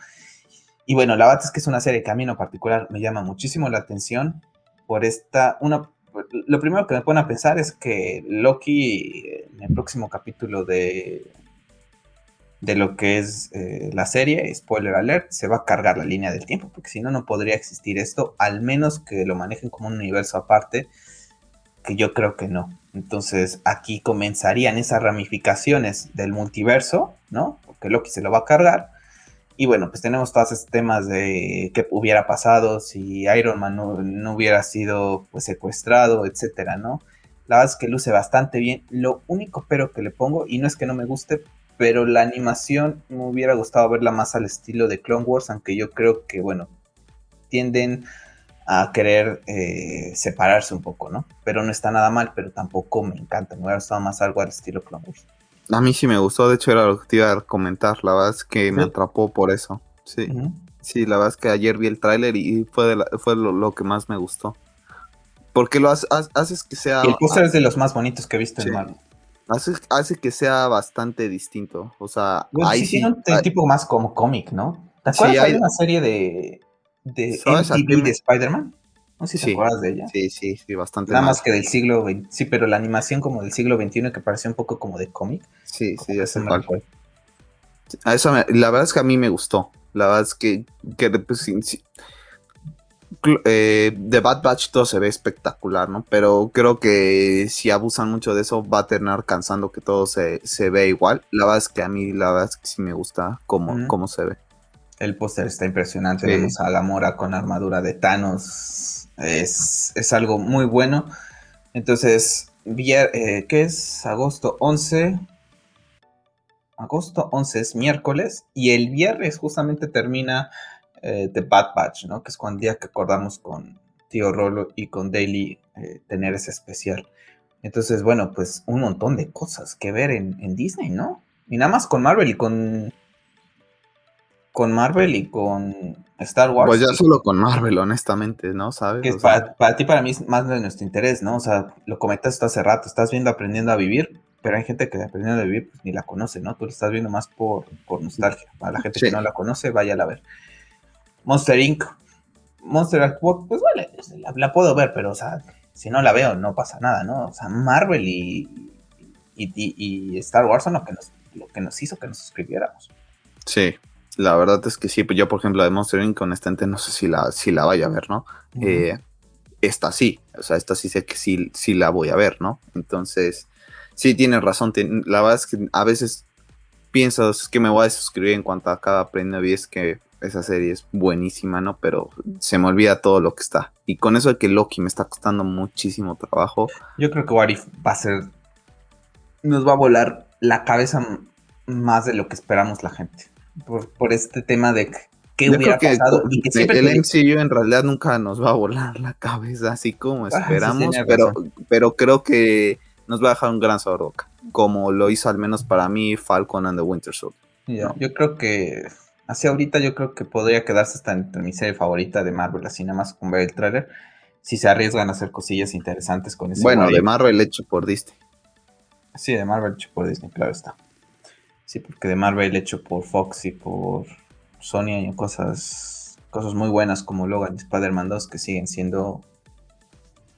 Y bueno, la verdad es que es una serie que a mí en particular me llama muchísimo la atención por esta, una, lo primero que me pone a pensar es que Loki en el próximo capítulo de, de lo que es eh, la serie, spoiler alert, se va a cargar la línea del tiempo, porque si no, no podría existir esto, al menos que lo manejen como un universo aparte, que yo creo que no. Entonces aquí comenzarían esas ramificaciones del multiverso, ¿no? Porque Loki se lo va a cargar y bueno, pues tenemos todos estos temas de qué hubiera pasado si Iron Man no, hubiera sido pues, secuestrado, etcétera, ¿no? La verdad es que luce bastante bien. Lo único pero que le pongo, y no es que no me guste, pero la animación me hubiera gustado verla más al estilo de Clone Wars, aunque yo creo que, bueno, tienden a querer eh, separarse un poco, ¿no? Pero no está nada mal, pero tampoco me encanta. Me hubiera gustado más algo al estilo Clone Wars. A mí sí me gustó, de hecho era lo que te iba a comentar, la verdad es que me atrapó por eso. Sí, sí, la verdad es que ayer vi el tráiler y fue, fue lo, que más me gustó. Porque lo hace, haces que sea... el póster es de los más bonitos que he visto en Marvel. Hace, hace, que sea bastante distinto, o sea... sí, sí, un tipo más como cómic, ¿no? ¿Te acuerdas? hay una serie de, de MTV de Spider-Man. No sé si te acuerdas de ella. Sí, sí, sí, bastante. Nada más, que del siglo XX. Sí, pero la animación como del siglo XXI que parecía un poco como de cómic. Sí, sí, ya sé A eso la verdad es que a mí me gustó. La verdad es que, que pues, eh, The Bad Batch todo se ve espectacular, ¿no? Pero creo que si abusan mucho de eso va a terminar cansando que todo se, ve igual. La verdad es que a mí la verdad es que sí me gusta cómo, cómo se ve. El póster está impresionante. Vemos a la mora con armadura de Thanos es, algo muy bueno. Entonces, eh, ¿qué es? Agosto 11. Agosto 11 es miércoles y el viernes justamente termina eh, The Bad Batch, ¿no? Que es cuando día que acordamos con Tío Rolo y con Daily eh, tener ese especial. Entonces, bueno, pues un montón de cosas que ver en, en Disney, ¿no? Y nada más con Marvel y con con Marvel y con Star Wars. Pues ya solo con Marvel, honestamente, ¿no? ¿Sabes? Que para, ti, para mí es más de nuestro interés, ¿no? O sea, lo comentaste hace rato, estás viendo Aprendiendo a Vivir, pero hay gente que aprendiendo a vivir pues, ni la conoce, ¿no? Tú lo estás viendo más por, por nostalgia. Para la gente que no la conoce, vaya a ver. Monster Inc. Monster Inc. pues vale, la, puedo ver, pero o sea, si no la veo no pasa nada, ¿no? O sea, Marvel y, y, Star Wars son lo que, nos, lo que nos hizo que nos suscribiéramos. Sí, la verdad es que sí, pues yo por ejemplo de Monster Inc. honestamente no sé si la, si la vaya a ver, ¿no? Eh, esta sí, o sea, esta sí sé que sí, sí la voy a ver, ¿no? Entonces, sí tienes razón, la verdad es que a veces piensas que me voy a suscribir en cuanto a cada premio y es que esa serie es buenísima, ¿no? Pero se me olvida todo lo que está. Y con eso de que Loki me está costando muchísimo trabajo. Yo creo que Warif va a ser. Nos va a volar la cabeza más de lo que esperamos la gente. Por, este tema de qué hubiera pasado. y que el MCU en realidad nunca nos va a volar la cabeza así como ah, esperamos, pero, pero creo que nos va a dejar un gran sabor boca. Como lo hizo al menos para mí Falcon and the Winter Soldier. Yo creo que Así ahorita yo creo que podría quedarse hasta entre mi serie favorita de Marvel, así nada más con ver el trailer. Si se arriesgan a hacer cosillas interesantes con ese. Bueno, de Marvel hecho por Disney. Sí, de Marvel hecho por Disney, claro está. Porque de Marvel hecho por Fox y por Sony hay cosas, cosas muy buenas como Logan y Spider-Man 2 que siguen siendo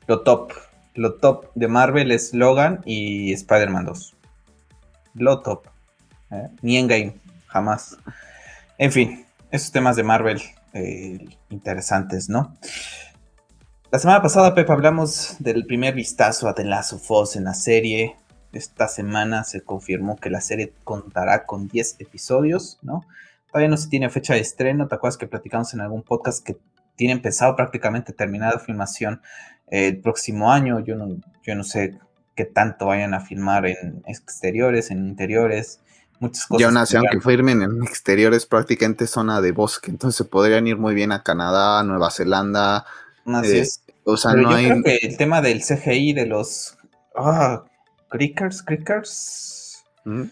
lo top. Lo top de Marvel es Logan y Spider-Man 2. Lo top. ¿eh? Ni en game, jamás. En fin, esos temas de Marvel eh, interesantes, ¿no? La semana pasada, Pepe, hablamos del primer vistazo a The Last of Us en la serie. Esta semana se confirmó que la serie contará con 10 episodios, ¿no? Todavía no se tiene fecha de estreno. ¿Te acuerdas que platicamos en algún podcast que tienen pensado prácticamente terminar la filmación eh, el próximo año? Yo no, yo no sé qué tanto vayan a filmar en exteriores, en interiores muchas cosas. Y aún así, aunque firmen en exteriores, prácticamente zona de bosque, entonces podrían ir muy bien a Canadá, Nueva Zelanda. Así eh, es. O sea, no yo hay... creo que el tema del CGI de los ah, crickers, crickers, ¿Mm?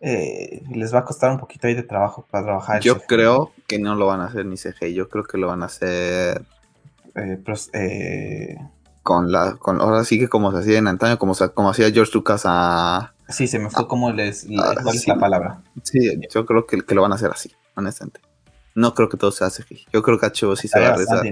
eh, les va a costar un poquito ahí de trabajo para trabajar. Yo creo que no lo van a hacer ni CGI, yo creo que lo van a hacer eh, con la, con ahora sí que como se hacía en antaño, como, como hacía George Lucas a Sí, se me fue como les, ah, la palabra. Sí, yo creo que, que, lo van a hacer así, honestamente. No creo que todo sea CGI. Yo creo que HBO sí se va a arriesgar.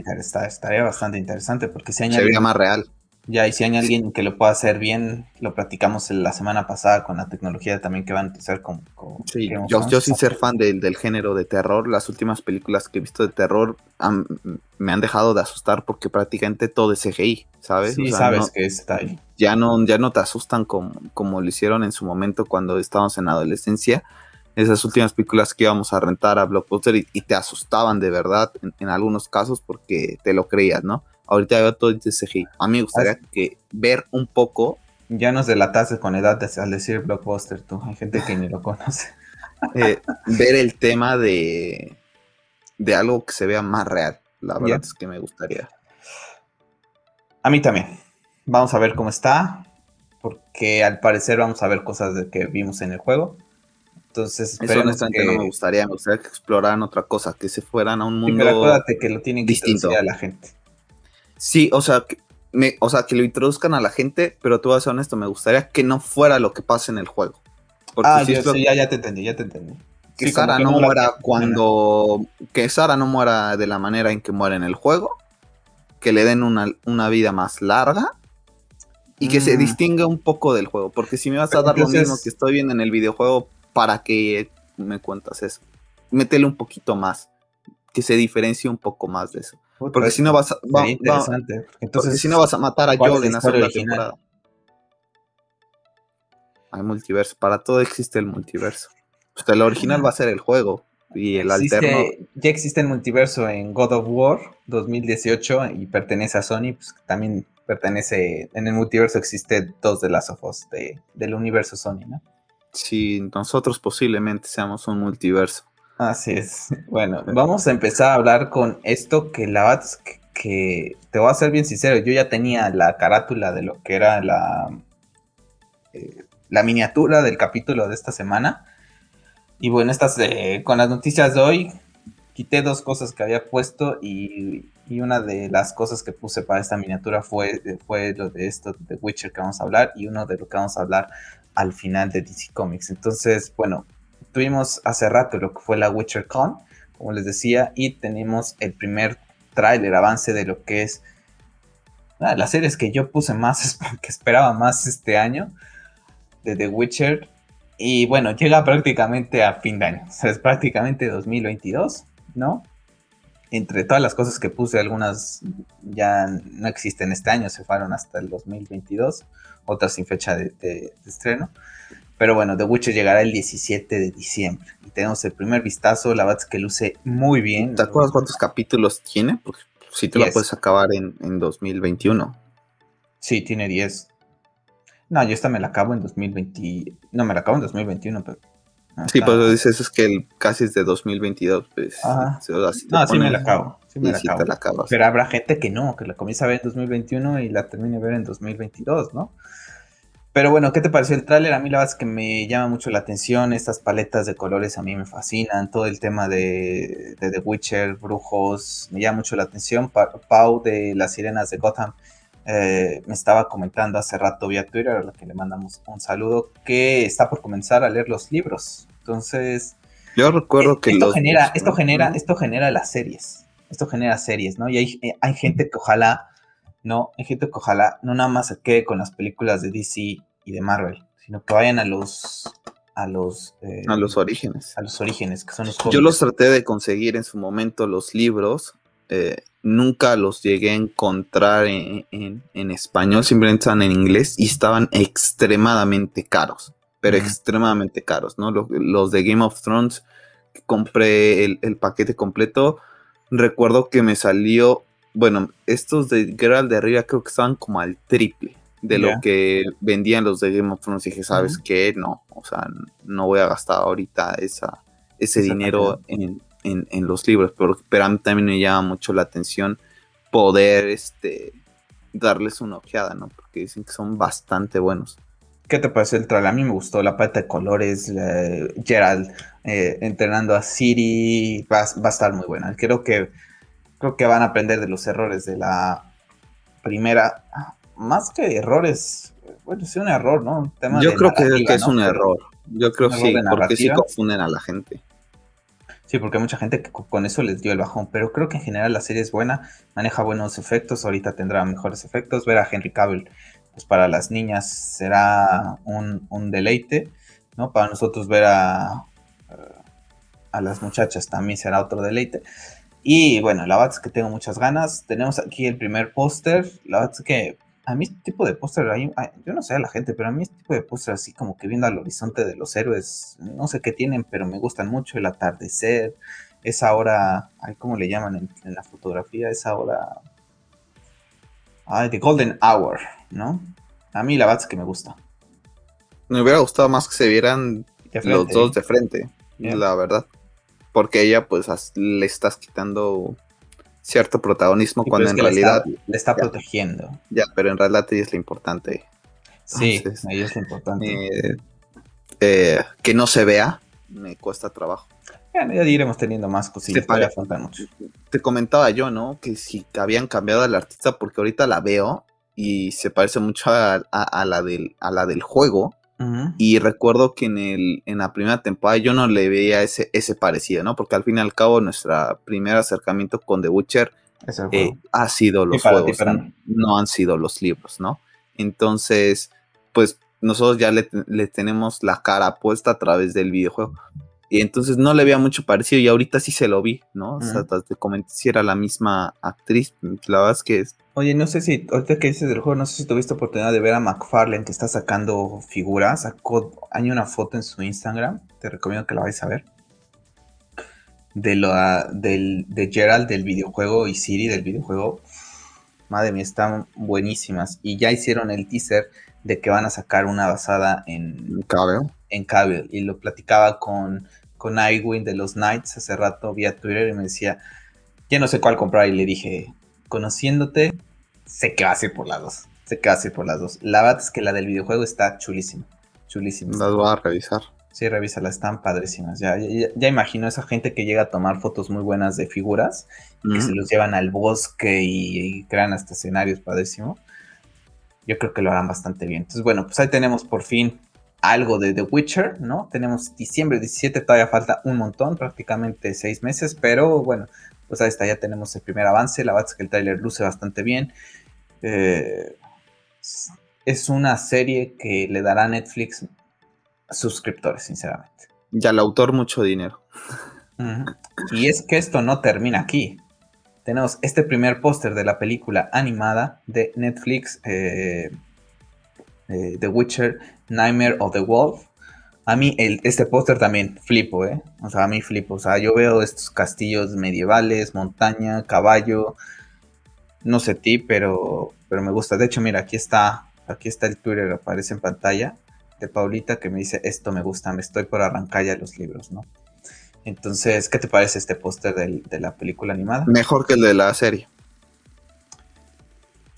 Estaría bastante interesante porque si hay Sería más real. Ya, y si hay alguien que lo pueda hacer bien, lo platicamos la semana pasada con la tecnología también que van a utilizar con... sí, yo, yo sin ser fan del, del, género de terror, las últimas películas que he visto de terror me han dejado de asustar porque prácticamente todo es CGI, ¿sabes? Sí, sabes que está ahí. Ya no, ya no te asustan como, como lo hicieron en su momento cuando estábamos en adolescencia. Esas últimas películas que íbamos a rentar a Blockbuster y, te asustaban de verdad en, en algunos casos porque te lo creías, ¿no? Ahorita veo todo el CGI. A mí me gustaría que ver un poco. Ya nos delataste con edad al decir blockbuster, tú. Hay gente que ni lo conoce. Eh, ver el tema de, de algo que se vea más real. La verdad es que me gustaría. A mí también. Vamos a ver cómo está. Porque al parecer vamos a ver cosas de que vimos en el juego. Entonces, Eso honestamente no me gustaría. Me gustaría que exploraran otra cosa, que se fueran a un mundo. Pero acuérdate que lo tienen que distinto a la gente. Sí, o sea, que, me, o sea, que lo introduzcan a la gente, pero tú vas a ser honesto, me gustaría que no fuera lo que pasa en el juego. ah, sí, ya, ya te entendí, ya te entendí. Que Sara no, muera cuando. Que Sara no muera de la manera en que muere en el juego. Que le den una, vida más larga. Y que se mm. distinga un poco del juego. Porque si me vas a dar lo mismo que estoy viendo en el videojuego, ¿para que me cuentas eso? Métele un poquito más. Que se diferencie un poco más de eso. Porque si no vas a. interesante. Entonces, si no vas a matar a Joel en la segunda temporada. Hay multiverso. Para todo existe el multiverso. O sea, el original va a ser el juego. Y el alterno. Ya existe el multiverso en God of War 2018 y pertenece a Sony. Pues también pertenece. En el multiverso existe dos de las ojos de, del universo Sony, ¿no? Sí, nosotros posiblemente seamos un multiverso. Así es. Bueno, vamos a empezar a hablar con esto que la verdad que, te voy a ser bien sincero, yo ya tenía la carátula de lo que era la, eh, la miniatura del capítulo de esta semana. Y bueno, estas con las noticias de hoy, quité dos cosas que había puesto y, una de las cosas que puse para esta miniatura fue, fue lo de esto de Witcher que vamos a hablar y uno de lo que vamos a hablar al final de DC Comics. Entonces, bueno, tuvimos hace rato lo que fue la Witcher Con, como les decía, y tenemos el primer tráiler, avance de lo que es ah, las series que yo puse más porque esperaba más este año de The Witcher. Y bueno, llega prácticamente a fin de año, o sea, es prácticamente 2022, ¿no? Entre todas las cosas que puse, algunas ya no existen este año, se fueron hasta el 2022, otras sin fecha de estreno. Pero bueno, The Witcher llegará el 17 de diciembre. Y tenemos el primer vistazo, la verdad es que luce muy bien. ¿Te acuerdas cuántos capítulos tiene? Porque si tú la puedes acabar en, 2021. Sí, tiene 10. No, yo esta me la acabo en 2020. No, me la acabo en 2021, pero. sí, pues dices es que el, casi es de 2022. Pues, no, sí me la acabo. Sí me la acabo. pero habrá gente que no, que la comienza a ver en 2021 y la termine a ver en 2022, ¿no? Pero bueno, ¿qué te pareció el tráiler? A mí la verdad es que me llama mucho la atención, estas paletas de colores a mí me fascinan, todo el tema de, The Witcher, brujos, me llama mucho la atención. Pau de las sirenas de Gotham eh, me estaba comentando hace rato vía Twitter, a la que le mandamos un saludo, que está por comenzar a leer los libros. Entonces... Yo recuerdo eh, que esto genera, esto genera, esto genera las series, esto genera series, ¿no? Y hay, hay gente que ojalá no, gente que ojalá no nada más se quede con las películas de DC y de Marvel, sino que vayan a los a los eh, a los orígenes. A los orígenes, que son los Yo los traté de conseguir en su momento los libros. Eh, nunca los llegué a encontrar en, español, simplemente estaban en inglés y estaban extremadamente caros, pero extremadamente caros, ¿no? Los, de Game of Thrones, compré el, el, paquete completo, recuerdo que me salió bueno, estos de Geralt de arriba creo que estaban como al triple de lo que vendían los de Game of Thrones. Y dije, ¿sabes qué? No, o sea, no voy a gastar ahorita esa, ese dinero en, los libros, pero, pero, a mí también me llama mucho la atención poder este, darles una ojeada, ¿no? Porque dicen que son bastante buenos. ¿Qué te pareció el trailer? A mí me gustó la paleta de colores, Gerald eh, entrenando a Siri, va, va, a estar muy buena. Creo que creo que van a aprender de los errores de la primera. Más que errores, bueno, sí, un error, ¿no? Yo creo que, es un error. Yo creo que sí, porque sí confunden a la gente. Sí, porque hay mucha gente que con eso les dio el bajón, pero creo que en general la serie es buena, maneja buenos efectos, ahorita tendrá mejores efectos. Ver a Henry Cavill, pues para las niñas será un, un deleite, ¿no? Para nosotros ver a, a las muchachas también será otro deleite. Y bueno, la verdad es que tengo muchas ganas. Tenemos aquí el primer póster. La verdad es que a mí este tipo de póster, yo no sé a la gente, pero a mí este tipo de póster así como que viendo al horizonte de los héroes, no sé qué tienen, pero me gustan mucho. El atardecer, esa hora, ¿cómo le llaman en, la fotografía? Esa hora... Ay, The Golden Hour, ¿no? A mí la verdad es que me gusta. Me hubiera gustado más que se vieran los dos de frente, la verdad porque ella pues le estás quitando cierto protagonismo cuando en realidad le está protegiendo. Ya, pero en realidad ella es lo importante. sí, ella es lo importante. Eh, eh, que no se vea, me cuesta trabajo. Ya, ya iremos teniendo más cosillas, te, mucho. Te comentaba yo, ¿no? Que si habían cambiado al artista, porque ahorita la veo y se parece mucho a, la, del, a la del juego, y recuerdo que en, el, en la primera temporada yo no le veía ese, ese parecido, ¿no? Porque al fin y al cabo nuestro primer acercamiento con The Witcher eh, ha sido los juegos, no han sido los libros, ¿no? Entonces, pues nosotros ya le, le, tenemos la cara puesta a través del videojuego. Y entonces no le veía mucho parecido y ahorita sí se lo vi, ¿no? O sea, te comenté si era la misma actriz. La verdad es que... Es... Oye, no sé si, ahorita que dices del juego, no sé si tuviste oportunidad de ver a McFarlane que está sacando figuras. Sacó, hay una foto en su Instagram, te recomiendo que la vayas a ver. De, lo, del, de Gerald del videojuego y Siri del videojuego. Madre mía, están buenísimas. Y ya hicieron el teaser de que van a sacar una basada en... Cable. En Cable. Y lo platicaba con con Iwin de los Knights hace rato vía Twitter y me decía, ya no sé cuál comprar y le dije, conociéndote, sé que va a ser por las dos, sé que va a ser por las dos. La verdad es que la del videojuego está chulísima, chulísima. Las voy a revisar. Sí, revísalas, están padrísimas. Ya, ya, ya, imagino esa gente que llega a tomar fotos muy buenas de figuras y que se los llevan al bosque y, crean hasta escenarios padrísimos. Yo creo que lo harán bastante bien. Entonces, bueno, pues ahí tenemos por fin algo de The Witcher, ¿no? Tenemos diciembre 17, todavía falta un montón, prácticamente seis meses, pero bueno, pues ahí está, ya tenemos el primer avance. La verdad es que el trailer luce bastante bien. Eh, es una serie que le dará a Netflix suscriptores, sinceramente. Y al autor mucho dinero. Y es que esto no termina aquí. Tenemos este primer póster de la película animada de Netflix, eh, eh, The Witcher, Nightmare of the Wolf. A mí el, este póster también flipo, ¿eh? O sea, a mí flipo. O sea, yo veo estos castillos medievales, montaña, caballo. No sé ti, pero, pero me gusta. De hecho, mira, aquí está, aquí está el Twitter que aparece en pantalla de Paulita que me dice, esto me gusta, me estoy por arrancar ya los libros, ¿no? Entonces, ¿qué te parece este póster de la película animada? Mejor que el de la serie.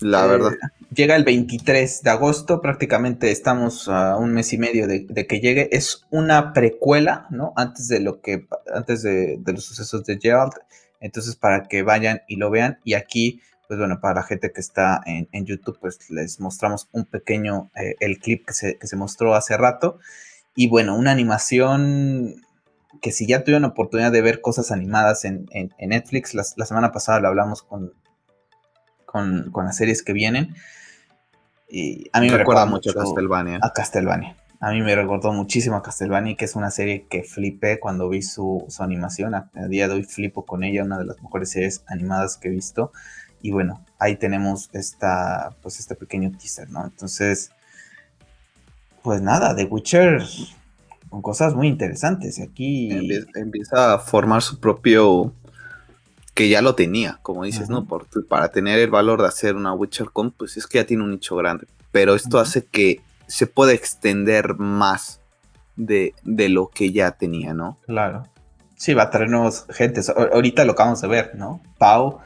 La eh, verdad. Llega el 23 de agosto, prácticamente estamos a un mes y medio de, que llegue. Es una precuela, ¿no? Antes de lo que, antes de, los sucesos de Gerald. Entonces, para que vayan y lo vean. Y aquí pues bueno, para la gente que está en, YouTube, pues les mostramos un pequeño, eh, el clip que se, que se, mostró hace rato. Y bueno, una animación que si ya tuvieron oportunidad de ver cosas animadas en, Netflix, la, semana pasada lo hablamos con, con, las series que vienen. Y a mí me recuerda mucho a Castlevania. A Castlevania. A mí me recordó muchísimo a Castlevania, que es una serie que flipé cuando vi su, su animación. A, a, día de hoy flipo con ella, una de las mejores series animadas que he visto. Y bueno, ahí tenemos esta, pues este pequeño teaser, ¿no? Entonces, pues nada, The Witcher con cosas muy interesantes. Aquí empieza a formar su propio que ya lo tenía, como dices, ¿no? para tener el valor de hacer una Witcher Con, pues es que ya tiene un nicho grande. Pero esto hace que se pueda extender más de, de, lo que ya tenía, ¿no? Claro. Sí, va a traernos gente. Ahorita lo acabamos de ver, ¿no? Pau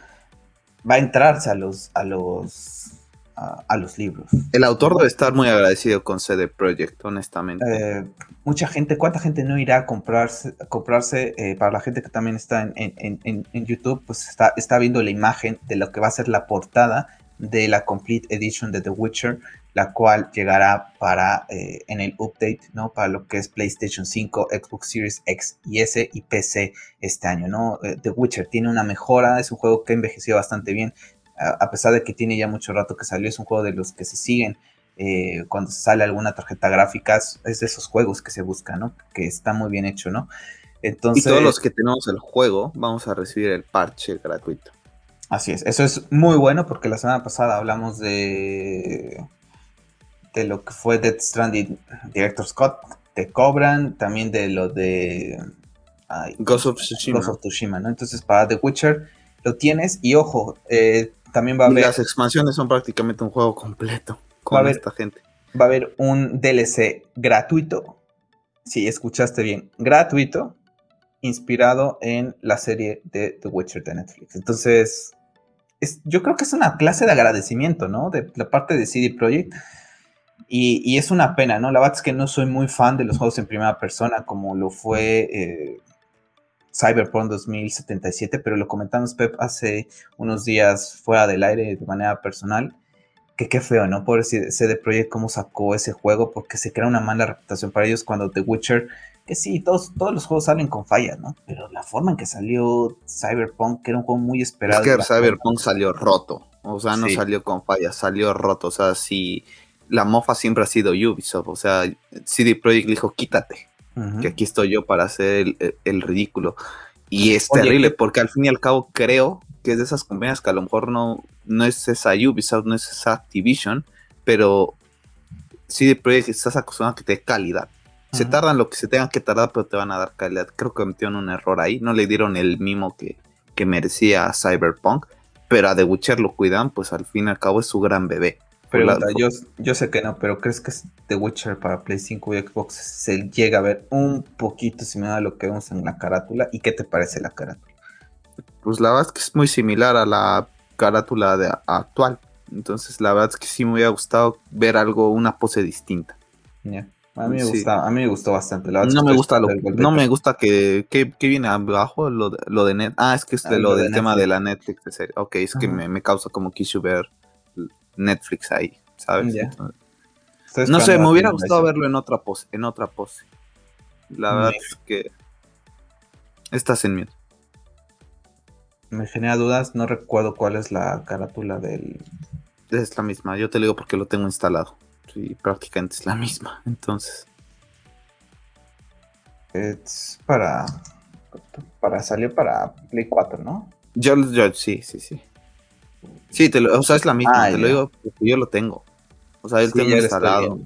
va a entrarse a los, a los, a, los libros. El autor debe estar muy agradecido con CD Projekt, honestamente. Eh, mucha gente, ¿cuánta gente no irá a comprarse, comprarse eh, para la gente que también está en, en, YouTube, pues está, está viendo la imagen de lo que va a ser la portada de la Complete Edition de The Witcher la cual llegará para eh, en el update, ¿no? Para lo que es PlayStation 5, Xbox Series X y S y PC este año, ¿no? Eh, The Witcher tiene una mejora, es un juego que ha envejecido bastante bien, a, pesar de que tiene ya mucho rato que salió, es un juego de los que se siguen eh, cuando sale alguna tarjeta gráfica, es de esos juegos que se buscan, ¿no? Que está muy bien hecho, ¿no? Entonces, y todos los que tenemos el juego vamos a recibir el parche gratuito. Así es, eso es muy bueno porque la semana pasada hablamos de de lo que fue Death Stranding Director Scott, te cobran, también de lo de Ghost, of Tsushima. Ghost of Tsushima, ¿no? Entonces para The Witcher lo tienes y ojo, eh, también va a haber... Las expansiones son prácticamente un juego completo con va esta gente. Va a haber un DLC gratuito, si escuchaste bien, gratuito, inspirado en la serie de The Witcher de Netflix. Entonces, es, yo creo que es una clase de agradecimiento, ¿no? De la parte de CD Projekt y, es una pena, ¿no? La verdad es que no soy muy fan de los juegos en primera persona como lo fue eh, Cyberpunk 2077, pero lo comentamos Pep hace unos días fuera del aire de manera personal. Que qué feo, ¿no? Por CD Projekt cómo sacó ese juego, porque se crea una mala reputación para ellos cuando The Witcher, que sí, todos, todos los juegos salen con fallas, ¿no? Pero la forma en que salió Cyberpunk, que era un juego muy esperado. Es que Cyberpunk salió roto, o sea, no salió con fallas, salió roto, o sea, si la mofa siempre ha sido Ubisoft. O sea, CD Projekt dijo, quítate, que aquí estoy yo para hacer el, ridículo. Y es terrible, porque al fin y al cabo creo que es de esas compañías que a lo mejor no, no es esa Ubisoft, no es esa Activision, pero CD Projekt estás acostumbrado a que te dé calidad. Se tardan lo que se tengan que tardar, pero te van a dar calidad. Creo que cometieron un error ahí. No le dieron el mimo que, que merecía a Cyberpunk, pero a The Witcher lo cuidan, pues al fin y al cabo es su gran bebé. Pregunta, yo, yo sé que no, pero ¿crees que The Witcher para Play 5 y Xbox se llega a ver un poquito similar a lo que vemos en la carátula? ¿Y qué te parece la carátula? Pues la verdad es que es muy similar a la carátula de, actual. Entonces la verdad es que sí me hubiera gustado ver algo, una pose distinta. A mí me, gusta, a mí me gustó bastante. no, me gusta lo, no me gusta que, que, viene abajo lo de, lo de net. Ah, es que es de ah, lo, del tema de la Netflix. Ok, es que me, me, causa como quiso ver Netflix ahí, ¿sabes? no sé, me hubiera gustado verlo en otra pose. En otra pose. La verdad es que estás en miedo. Me genera dudas, no recuerdo cuál es la carátula del. Es la misma, yo te lo digo porque lo tengo instalado y prácticamente es la misma. Entonces. Es para. Para salir para Play 4, ¿no? Yo, yo sí, sí, sí. Sí, te lo, o sea, es la misma, ah, te lo digo porque yo lo tengo. O sea, yo tengo instalado.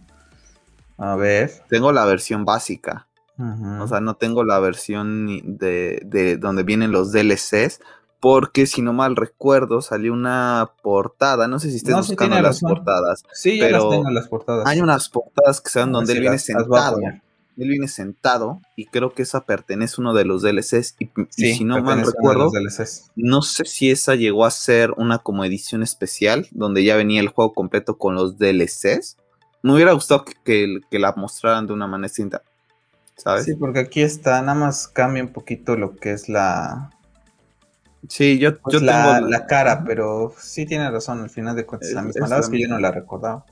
A ver. Tengo la versión básica. O sea, no tengo la versión de, de, donde vienen los DLCs, porque si no mal recuerdo salió una portada, no sé si estés buscando las portadas. Sí, yo las tengo las portadas. Hay unas portadas que saben donde él viene sentado. Él viene sentado y creo que esa pertenece a uno de los DLCs y, si no mal recuerdo, no sé si esa llegó a ser una como edición especial donde ya venía el juego completo con los DLCs. Me hubiera gustado que, que la mostraran de una manera distinta, ¿sabes? Sí, porque aquí está, nada más cambia un poquito lo que es la, Sí, yo, pues yo la, tengo la cara, pero sí tiene razón, al final de cuentas la misma. La es que yo no la recordaba.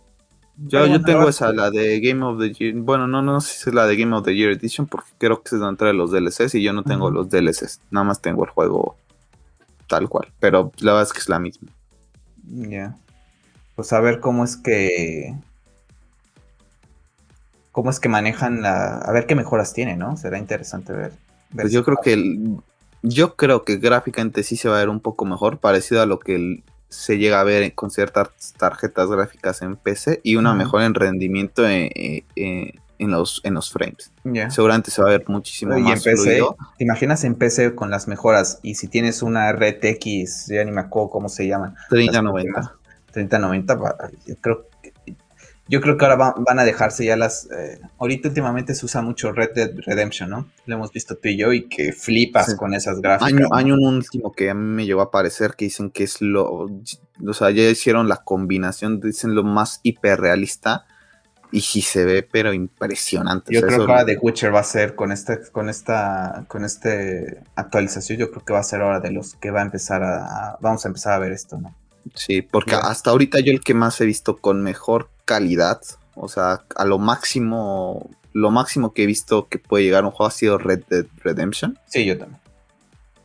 Yo, yo tengo esa, la de Game of the Year. Bueno, no, no sé si es la de Game of the Year Edition, porque creo que es donde trae los DLCs y yo no tengo los DLCs. Nada más tengo el juego tal cual. Pero la verdad es que es la misma. Ya. Pues a ver cómo es que. Cómo es que manejan la. A ver qué mejoras tiene, ¿no? Será interesante ver. pues yo creo que el, yo creo que gráficamente sí se va a ver un poco mejor, parecido a lo que se llega a ver con ciertas tarjetas gráficas en PC y una mejor en rendimiento en, los, en los frames. Seguramente se va a ver muchísimo y más en PC, ¿Te imaginas en PC con las mejoras? Y si tienes una RTX, ya ni me acuerdo cómo se llama. 3090. 3090, yo creo yo creo que ahora van a dejarse ya las... Eh, ahorita últimamente se usa mucho Red Dead Redemption, ¿no? Lo hemos visto tú y yo y que flipas con esas gráficas. Hay, un último que a mí me llegó a parecer que dicen que es lo... O sea, ya hicieron la combinación, dicen lo más hiperrealista y sí se ve, pero impresionante. Yo creo que ahora The Witcher va a ser con esta, con esta, con este actualización, yo creo que va a ser ahora de los que va a empezar a, vamos a empezar a ver esto, ¿no? Sí, porque hasta ahorita yo el que más he visto con mejor calidad, o sea, a lo máximo, lo máximo que he visto que puede llegar un juego ha sido Red Dead Redemption. Sí, yo también.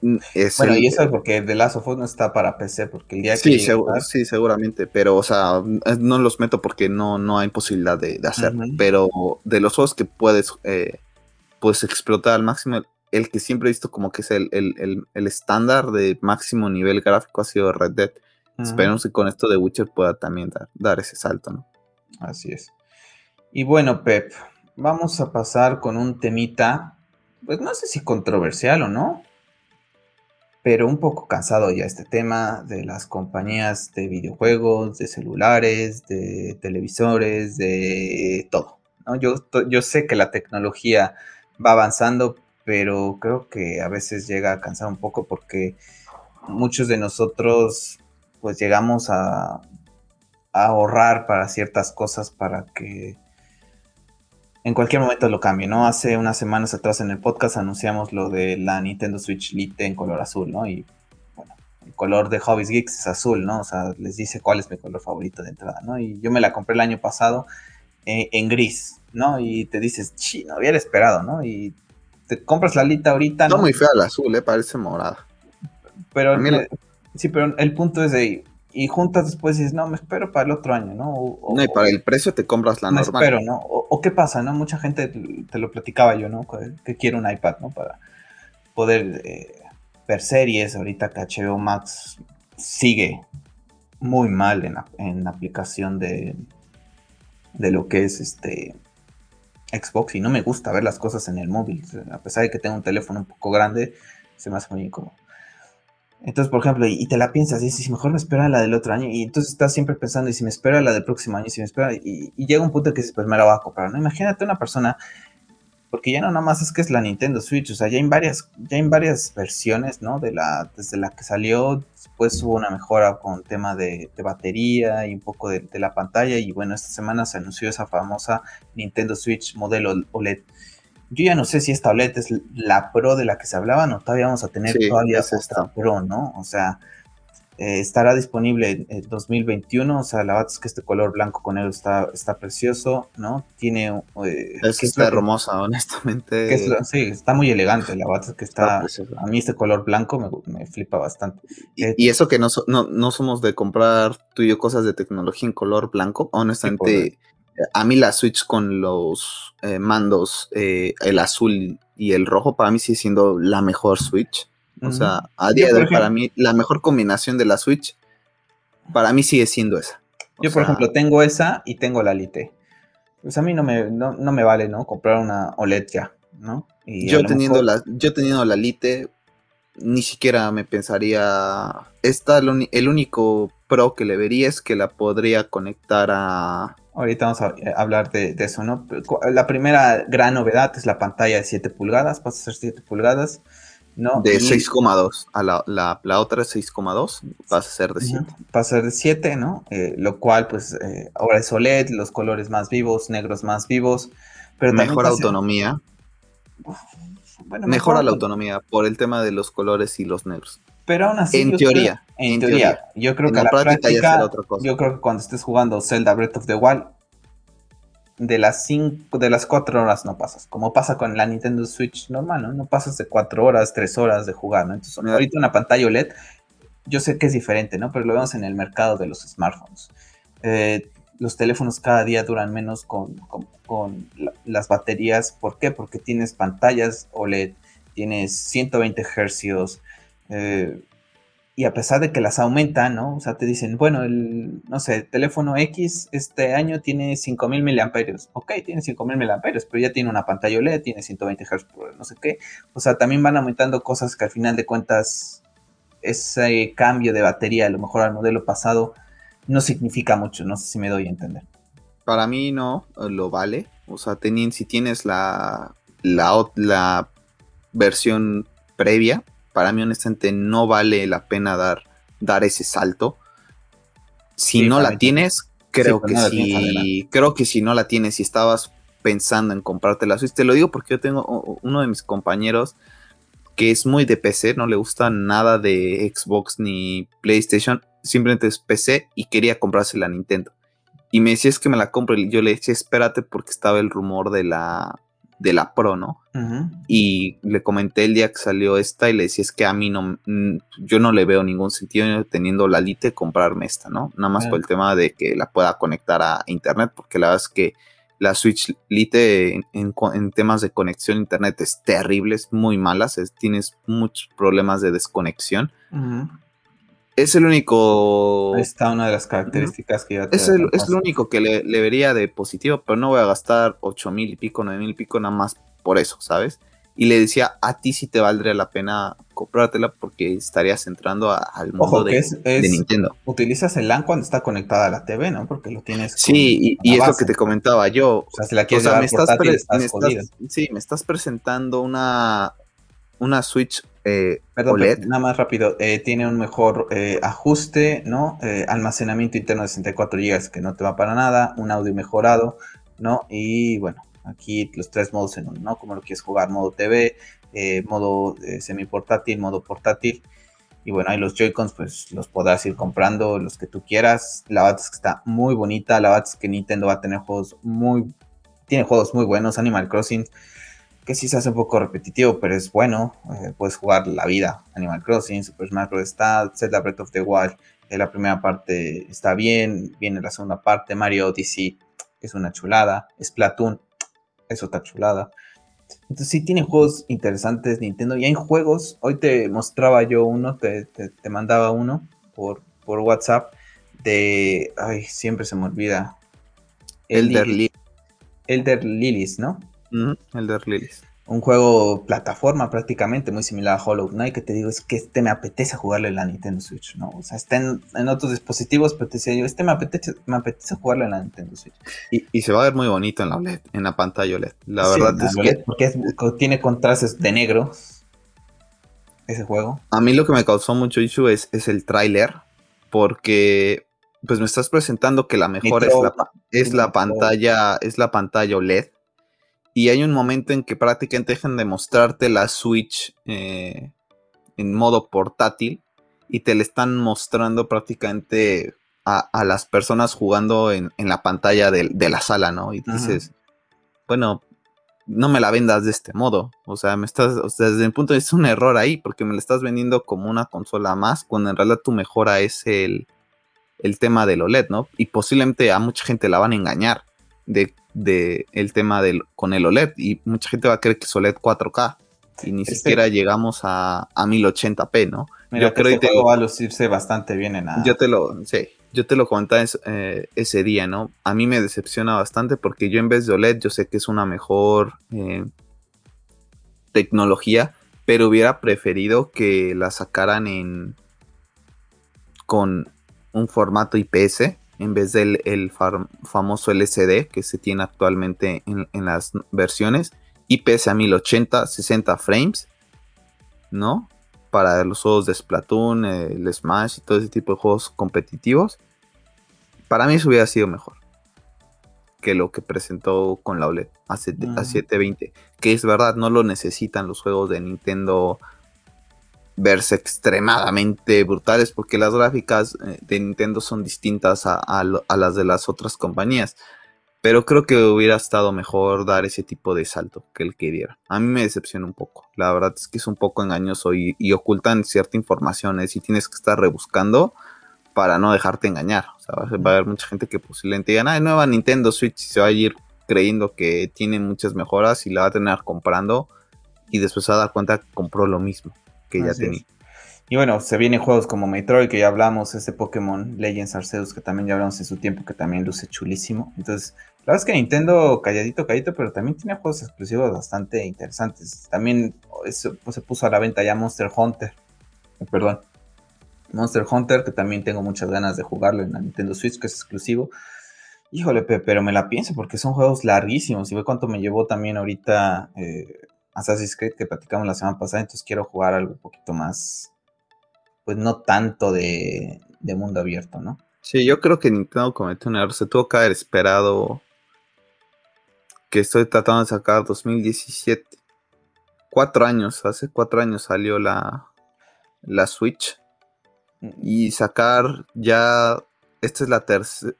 Mm, bueno, y eso es porque The Last of Us no está para PC, porque el día que... Sí, sí seguramente, pero, o sea, no los meto porque no, no hay posibilidad de, hacerlo, pero de los juegos que puedes, eh, puedes explotar al máximo, el que siempre he visto como que es el, el estándar de máximo nivel gráfico ha sido Red Dead. Esperemos que con esto de Witcher pueda también dar, ese salto, ¿no? Así es. Y bueno, Pep, vamos a pasar con un temita, pues no sé si controversial o no, pero un poco cansado ya este tema de las compañías de videojuegos, de celulares, de televisores, de todo. ¿no? Yo, yo sé que la tecnología va avanzando, pero creo que a veces llega a cansar un poco porque muchos de nosotros pues llegamos a, ahorrar para ciertas cosas para que en cualquier momento lo cambie, ¿no? Hace unas semanas atrás en el podcast anunciamos lo de la Nintendo Switch Lite en color azul, ¿no? Y bueno, el color de Hobbies Geeks es azul, ¿no? O sea, les dice cuál es mi color favorito de entrada, ¿no? Y yo me la compré el año pasado eh, en gris, ¿no? Y te dices, sí, no hubiera esperado, ¿no? Y te compras la Lite ahorita, ¿no? muy fea el azul, ¿eh? Parece morada. Pero Sí, pero el punto es de y juntas después y dices, no, me espero para el otro año, ¿no? no, y para el precio te compras la me espero, ¿no? O, qué pasa, ¿no? Mucha gente, te lo platicaba yo, ¿no? Que, quiere un iPad, ¿no? Para poder eh, ver series. Ahorita que Max sigue muy mal en, en aplicación de, de lo que es este Xbox y no me gusta ver las cosas en el móvil. A pesar de que tengo un teléfono un poco grande, se me hace muy incómodo. Entonces, por ejemplo, y, te la piensas, y dices, mejor me espera la del otro año, y entonces estás siempre pensando, y si me espera la del próximo año, y si me espera, y, llega un punto que dices, pues me la voy a comprar, ¿no? Imagínate una persona, porque ya no nada más es que es la Nintendo Switch, o sea, ya en varias, ya en varias versiones, ¿no? De la, desde la que salió, después hubo una mejora con tema de, batería y un poco de, la pantalla, y bueno, esta semana se anunció esa famosa Nintendo Switch modelo OLED. Yo ya no sé si esta OLED es la Pro de la que se hablaba, no, todavía vamos a tener todavía esta Pro, ¿no? O sea, eh, estará disponible en 2021, o sea, la verdad es que este color blanco con negro está, está precioso, ¿no? Tiene... Eh, es que está hermosa, honestamente. sí, está muy elegante, la verdad es que está... a mí este color blanco me, flipa bastante. Eh, y, eso que no, no, somos de comprar tú y yo cosas de tecnología en color blanco, honestamente... a mí la Switch con los mandos, el azul y el rojo, para mí sigue siendo la mejor Switch. O sea, a día de hoy, para mí, la mejor combinación de la Switch, para mí sigue siendo esa. yo, por ejemplo, tengo esa y tengo la Lite. Pues a mí no me, no, me vale, ¿no? Comprar una OLED ya, ¿no? yo, teniendo la, yo teniendo la Lite, ni siquiera me pensaría. Esta, el único pro que le vería es que la podría conectar a. Ahorita vamos a eh, hablar de, de eso, ¿no? La primera gran novedad es la pantalla de 7 pulgadas, pasa a ser 7 pulgadas. De 6,2. A la, la, la, otra 6,2 va a ser de 7. Va a ser de 7, ¿no? Eh, lo cual, pues, eh, ahora es OLED, los colores más vivos, negros más vivos. Pero Mejora autonomía. Mejora la autonomía por el tema de los colores y los negros. Pero aún así. En teoría. en, teoría. Yo creo que la, práctica, otra cosa. Yo creo que cuando estés jugando Zelda Breath of the Wild, de las cinco, de las 4 horas no pasas, como pasa con la Nintendo Switch normal, ¿no? No pasas de 4 horas, 3 horas de jugar, ¿no? Entonces, ahorita una pantalla OLED, yo sé que es diferente, ¿no? Pero lo vemos en el mercado de los smartphones. Eh, los teléfonos cada día duran menos con, las baterías. ¿Por qué? Porque tienes pantallas OLED, tienes 120 Hz, eh, y a pesar de que las aumentan, ¿no? O sea, te dicen, bueno, el, no sé, teléfono X este año tiene 5000 miliamperios. Ok, tiene 5000 miliamperios, pero ya tiene una pantalla OLED, tiene 120 Hz no sé qué. O sea, también van aumentando cosas que al final de cuentas ese cambio de batería, a lo mejor al modelo pasado, no significa mucho. No sé si me doy a entender. Para mí no, lo vale. O sea, si tienes la, la versión previa, para mí honestamente no vale la pena dar, dar ese salto. Si no la tienes, creo que sí, creo que si no la tienes, si estabas pensando en comprarte la Switch, te lo digo porque yo tengo uno de mis compañeros que es muy de PC, no le gusta nada de Xbox ni PlayStation, simplemente es PC y quería comprarse la Nintendo. Y me decía es que me la compro y yo le dije espérate porque estaba el rumor de la de la Pro, ¿no? Y le comenté el día que salió esta y le decía, es que a mí no, mm, yo no le veo ningún sentido teniendo la Lite comprarme esta, ¿no? Nada más por el tema de que la pueda conectar a internet, porque la verdad es que la Switch Lite en, temas de conexión a internet es terrible, es muy mala, tienes muchos problemas de desconexión. Es el único. está una de las características que ya te Es, el, es lo único que le, vería de positivo, pero no voy a gastar 8 mil y pico, 9 mil y pico nada más por eso, ¿sabes? Y le decía, a ti sí te valdría la pena comprártela porque estarías entrando al mundo de, Nintendo. Utilizas el LAN cuando está conectada a la TV, ¿no? Porque lo tienes. Sí, y, es lo que te comentaba yo. O sea, si la quieres me estás, Sí, me estás presentando una, una Switch eh, Perdón, nada más rápido. Eh, tiene un mejor eh, ajuste, ¿no? almacenamiento interno de 64 GB que no te va para nada. Un audio mejorado, ¿no? Y bueno, aquí los tres modos en uno, ¿no? Como lo quieres jugar, modo TV, modo semi portátil, modo portátil. Y bueno, ahí los Joy-Cons, pues los podrás ir comprando, los que tú quieras. La verdad es que está muy bonita. La verdad es que Nintendo va a tener juegos muy. Tiene juegos muy buenos. Animal Crossing que sí se hace un poco repetitivo, pero es bueno. Eh, puedes jugar la vida. Animal Crossing, Super Smash Bros. está, Zelda Breath of the Wild. Eh, la primera parte está bien, viene la segunda parte. Mario Odyssey es una chulada. Splatoon es otra chulada. Entonces sí tiene juegos interesantes Nintendo. Y hay juegos, hoy te mostraba yo uno, te, te, mandaba uno por, por WhatsApp de... Ay, siempre se me olvida. Elder Lilies. Elder Lilies, ¿no? Elder Lilies. un juego plataforma prácticamente muy similar a Hollow Knight, que te digo, es que este me apetece jugarlo en la Nintendo Switch, ¿no? O sea, está en, otros dispositivos, pero te decía yo, este me apetece, me apetece jugarlo en la Nintendo Switch. Y, se va a ver muy bonito en la OLED, en la pantalla OLED. La verdad es que... Porque tiene contrastes de negro ese juego. A mí lo que me causó mucho issue es, es el tráiler, porque pues me estás presentando que la mejor es, la, es la pantalla, es la pantalla OLED y hay un momento en que prácticamente dejan de mostrarte la Switch eh, en modo portátil y te le están mostrando prácticamente a, las personas jugando en, la pantalla de, la sala, ¿no? Y dices, bueno, no me la vendas de este modo. O sea, me estás, o sea, desde mi punto de vista es un error ahí, porque me la estás vendiendo como una consola más, cuando en realidad tu mejora es el, el tema del OLED, ¿no? Y posiblemente a mucha gente la van a engañar de de el tema del, con el OLED y mucha gente va a creer que es OLED 4K y ni este siquiera llegamos a, a 1080p, ¿no? yo creo que este va a lucirse bastante bien en Yo te lo, sí, yo te lo comentaba eh, ese día, ¿no? A mí me decepciona bastante porque yo en vez de OLED yo sé que es una mejor eh, tecnología, pero hubiera preferido que la sacaran en con un formato IPS en vez del el famoso LCD que se tiene actualmente en, las versiones. IPS a 1080, 60 frames, ¿no? Para los juegos de Splatoon, el Smash y todo ese tipo de juegos competitivos. Para mí eso hubiera sido mejor que lo que presentó con la OLED a, 720. Que es verdad, no lo necesitan los juegos de Nintendo verse extremadamente brutales porque las gráficas eh, de Nintendo son distintas a, las de las otras compañías. Pero creo que hubiera estado mejor dar ese tipo de salto que el que diera. A mí me decepciona un poco. La verdad es que es un poco engañoso y, ocultan cierta información. Y tienes que estar rebuscando para no dejarte engañar. O sea, va a haber mucha gente que posiblemente diga, ah, nueva Nintendo Switch y se va a ir creyendo que tiene muchas mejoras y la va a tener comprando y después se va a dar cuenta que compró lo mismo que ya tenía. Y bueno, se vienen juegos como Metroid, que ya hablamos, este Pokémon Legends Arceus, que también ya hablamos en su tiempo, que también luce chulísimo. Entonces, la verdad es que Nintendo calladito, calladito, pero también tiene juegos exclusivos bastante interesantes. También pues, se puso a la venta ya Monster Hunter. Eh, perdón. Monster Hunter, que también tengo muchas ganas de jugarlo en la Nintendo Switch, que es exclusivo. Híjole, pero me la pienso porque son juegos larguísimos. Y ve cuánto me llevó también ahorita eh, Assassin's Creed que platicamos la semana pasada, entonces quiero jugar algo un poquito más, pues no tanto de, mundo abierto, ¿no? Sí, yo creo que Nintendo cometió un error, se tuvo que haber esperado que estoy tratando de sacar 2017. Cuatro años, hace cuatro años salió la, la Switch. Mm. Y sacar ya, esta es la,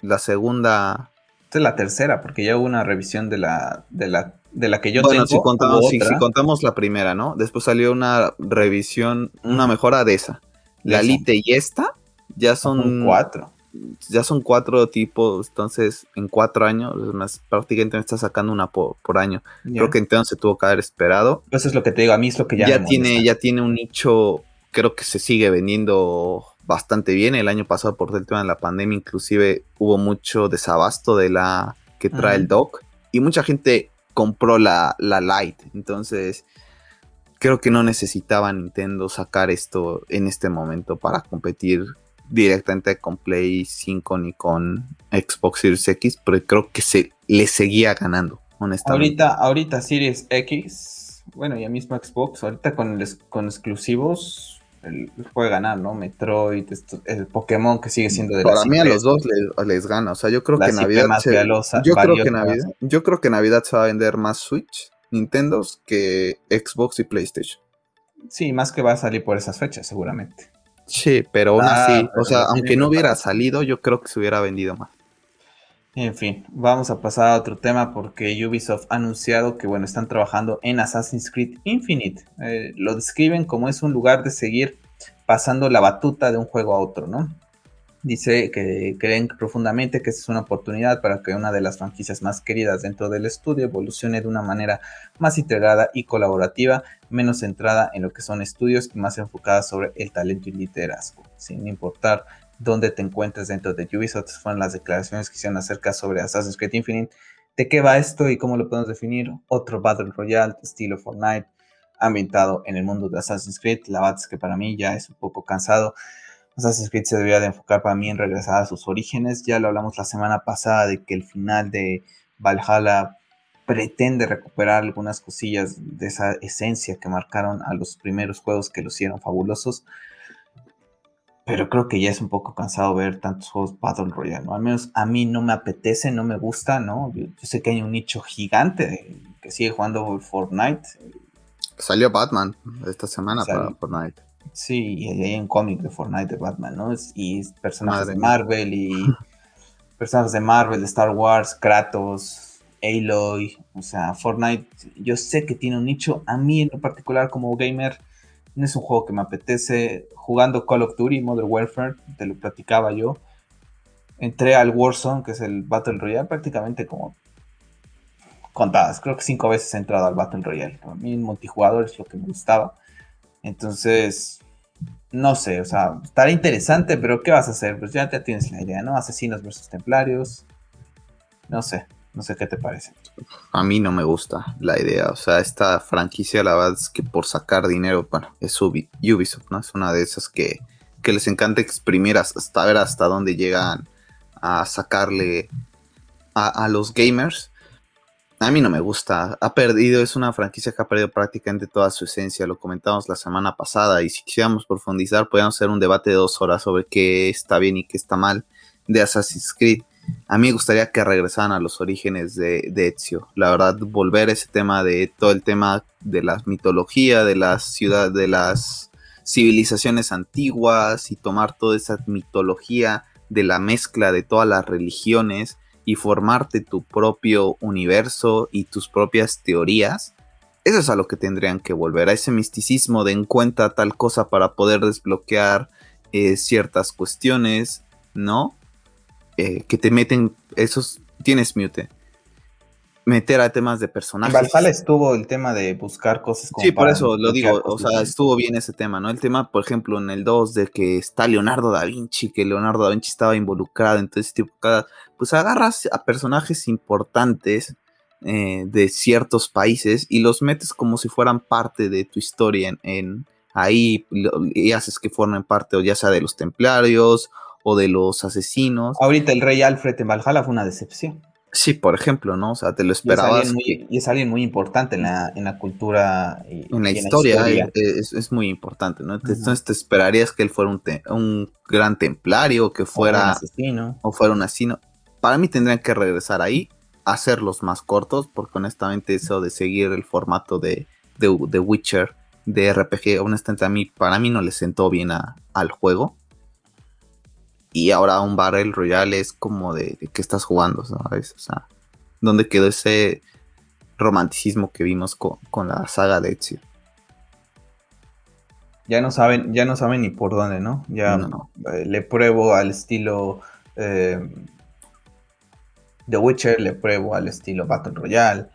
la segunda... Esta es la tercera, porque ya hubo una revisión de la, de la de la que yo bueno, Si contamos, si, contamos la primera, ¿no? Después salió una revisión, una mejora de esa. La Lite y esta ya son, cuatro. Ya son cuatro tipos, entonces en cuatro años, más, prácticamente me está sacando una por, año. Creo que entonces se tuvo que haber esperado. Eso es lo que te digo, a mí es lo que ya. Ya, tiene, ya tiene un nicho, creo que se sigue vendiendo bastante bien. El año pasado, por el tema de la pandemia, inclusive hubo mucho desabasto de la que trae el dock. Y mucha gente compró la, la Lite. Entonces, creo que no necesitaba Nintendo sacar esto en este momento para competir directamente con Play 5 ni con Xbox Series X, pero creo que se le seguía ganando, honestamente. Ahorita, ahorita Series X, bueno, ya mismo Xbox, ahorita con, con exclusivos puede ganar, ¿no? Metroid, el Pokémon que sigue siendo de Para mí a los dos les, gana, o sea, yo creo que Navidad yo creo que Navidad, yo creo que Navidad se va a vender más Switch, Nintendo que Xbox y PlayStation. Sí, más que va a salir por esas fechas, seguramente. Sí, pero aún ah, así, o sea, aunque no hubiera salido, yo creo que se hubiera vendido más. En fin, vamos a pasar a otro tema porque Ubisoft ha anunciado que bueno, están trabajando en Assassin's Creed Infinite. Eh, lo describen como es un lugar de seguir pasando la batuta de un juego a otro, ¿no? Dice que creen profundamente que es una oportunidad para que una de las franquicias más queridas dentro del estudio evolucione de una manera más integrada y colaborativa, menos centrada en lo que son estudios y más enfocada sobre el talento y liderazgo, sin importar dónde te encuentres dentro de Ubisoft. Fueron las declaraciones que hicieron acerca sobre Assassin's Creed Infinite. ¿De qué va esto y cómo lo podemos definir? Otro Battle Royale estilo Fortnite ambientado en el mundo de Assassin's Creed. La verdad es que para mí ya es un poco cansado. Assassin's Creed se debería de enfocar para mí en regresar a sus orígenes. Ya lo hablamos la semana pasada de que el final de Valhalla pretende recuperar algunas cosillas de esa esencia que marcaron a los primeros juegos que lo hicieron fabulosos. Pero creo que ya es un poco cansado ver tantos juegos Battle Royale, ¿no? Al menos a mí no me apetece, no me gusta, ¿no? Yo, sé que hay un nicho gigante que sigue jugando Fortnite. Salió Batman esta semana para Fortnite. Sí, y hay un cómic de Fortnite de Batman, ¿no? Y personajes de Marvel y personajes de Marvel, de Star Wars, Kratos, Aloy, o sea, Fortnite, yo sé que tiene un nicho, a mí en lo particular como gamer, no es un juego que me apetece. Jugando Call of Duty Modern Warfare, te lo platicaba yo. Entré al Warzone, que es el Battle Royale, prácticamente como contadas. Creo que cinco veces he entrado al Battle Royale. A mí el multijugador es lo que me gustaba. Entonces, no sé, o sea, estará interesante, pero ¿qué vas a hacer? Pues ya te tienes la idea, ¿no? Asesinos versus templarios. No sé. No sé qué te parece. A mí no me gusta la idea. O sea, esta franquicia, la verdad es que por sacar dinero, bueno, es Ubisoft, ¿no? Es una de esas que, les encanta exprimir hasta ver hasta dónde llegan a sacarle a, los gamers. A mí no me gusta. Ha perdido, es una franquicia que ha perdido prácticamente toda su esencia. Lo comentamos la semana pasada. Y si quisiéramos profundizar, podríamos hacer un debate de dos horas sobre qué está bien y qué está mal de Assassin's Creed a mí me gustaría que regresaran a los orígenes de, Ezio. La verdad, volver a ese tema de todo el tema de la mitología, de las ciudades, de las civilizaciones antiguas y tomar toda esa mitología de la mezcla de todas las religiones y formarte tu propio universo y tus propias teorías. Eso es a lo que tendrían que volver, a ese misticismo de encuentra tal cosa para poder desbloquear eh, ciertas cuestiones, ¿no? Eh, que te meten esos, tienes mute, meter a temas de personajes. En Valhalla estuvo el tema de buscar cosas como Sí, por eso lo digo, o sea, estuvo bien ese tema, ¿no? El tema, por ejemplo, en el 2 de que está Leonardo da Vinci, que Leonardo da Vinci estaba involucrado, entonces, tipo, pues agarras a personajes importantes eh, de ciertos países y los metes como si fueran parte de tu historia en, en ahí y haces que formen parte o ya sea de los templarios o de los asesinos. Ahorita el rey Alfred en Valhalla fue una decepción. Sí, por ejemplo, ¿no? O sea, te lo esperabas. Y es alguien muy, importante en la, en la cultura. Y, en la historia, eh, Es, muy importante, ¿no? Entonces te esperarías que él fuera un, un gran templario, que fuera. O un asesino. O fuera un asesino. Para mí tendrían que regresar ahí, hacerlos más cortos, porque honestamente eso de seguir el formato de, de, Witcher, de RPG, honestamente a mí, para mí no le sentó bien al juego y ahora un Battle Royale es como de, de qué estás jugando, ¿sabes? O sea, ¿dónde quedó ese romanticismo que vimos con, la saga de Ezio? Ya no saben, ya no saben ni por dónde, ¿no? Ya eh, le pruebo al estilo eh, The Witcher, le pruebo al estilo Battle Royale.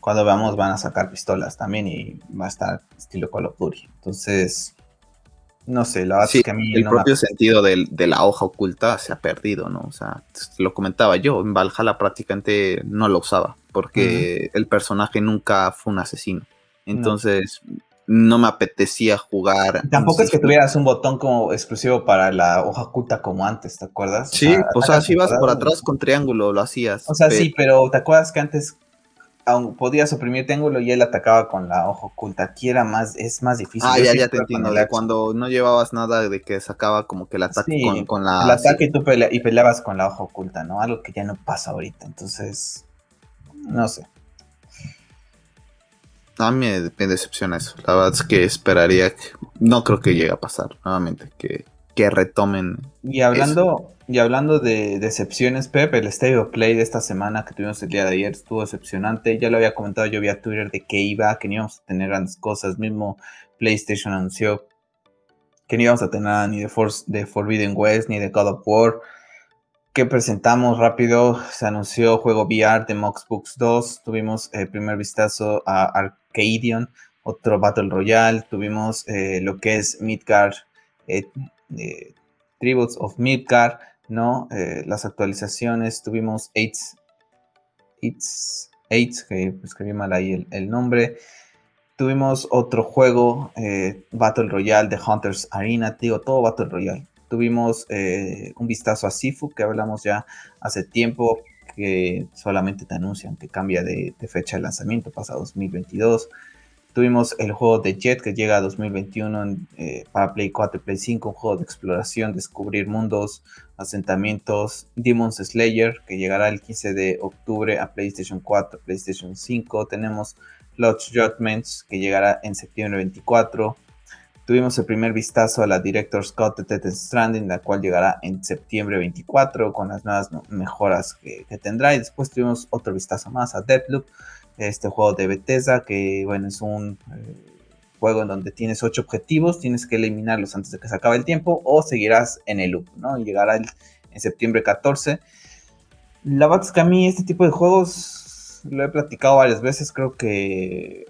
Cuando veamos van a sacar pistolas también y va a estar estilo Call of Duty. Entonces, no sé, la es que a mí el propio sentido de, la hoja oculta se ha perdido, ¿no? O sea, lo comentaba yo, en Valhalla prácticamente no lo usaba, porque el personaje nunca fue un asesino. Entonces, no, me apetecía jugar. Tampoco es que tuvieras un botón como exclusivo para la hoja oculta como antes, ¿te acuerdas? Sí, o sea, si ibas por atrás con triángulo, lo hacías. O sea, sí, pero ¿te acuerdas que antes aún podía suprimir triángulo y él atacaba con la hoja oculta. Aquí era más, es más difícil. Ah, ya, ya te entiendo. De cuando no llevabas nada de que sacaba como que el ataque con, la. El ataque y tú y peleabas con la hoja oculta, ¿no? Algo que ya no pasa ahorita. Entonces, no sé. A mí me, decepciona eso. La verdad es que esperaría que. No creo que llegue a pasar nuevamente. Que, que retomen. Y hablando, y hablando de decepciones, Pep, el State of Play de esta semana que tuvimos el día de ayer estuvo decepcionante. Ya lo había comentado yo vía Twitter de que iba, que no íbamos a tener grandes cosas. Mismo PlayStation anunció que no íbamos a tener ni de, Force, de Forbidden West ni de God of War. Que presentamos rápido, se anunció juego VR de Moxbox 2. Tuvimos el primer vistazo a Arcadion, otro Battle Royale. Tuvimos eh, lo que es Midgard, eh, eh, Tributes of Midgard ¿no? Eh, las actualizaciones, tuvimos AIDS It's Eight, que escribí mal ahí el, nombre. Tuvimos otro juego, eh, Battle Royale de Hunters Arena, digo, todo Battle Royale. Tuvimos eh, un vistazo a Sifu, que hablamos ya hace tiempo, que solamente te anuncian que cambia de, fecha de lanzamiento, pasa a 2022. Tuvimos el juego de Jet que llega a 2021 eh, para Play 4 y Play 5, un juego de exploración, descubrir mundos, asentamientos. Demon's Slayer que llegará el 15 de octubre a PlayStation 4, PlayStation 5. Tenemos Lodge Judgments que llegará en septiembre 24. Tuvimos el primer vistazo a la Director's Cut de Death Stranding, la cual llegará en septiembre 24 con las nuevas mejoras que, tendrá. Y después tuvimos otro vistazo más a Deathloop, este juego de Bethesda, que bueno, es un eh, juego en donde tienes ocho objetivos, tienes que eliminarlos antes de que se acabe el tiempo o seguirás en el loop, ¿no? Llegará en septiembre 14. La verdad es que a mí este tipo de juegos lo he platicado varias veces, creo que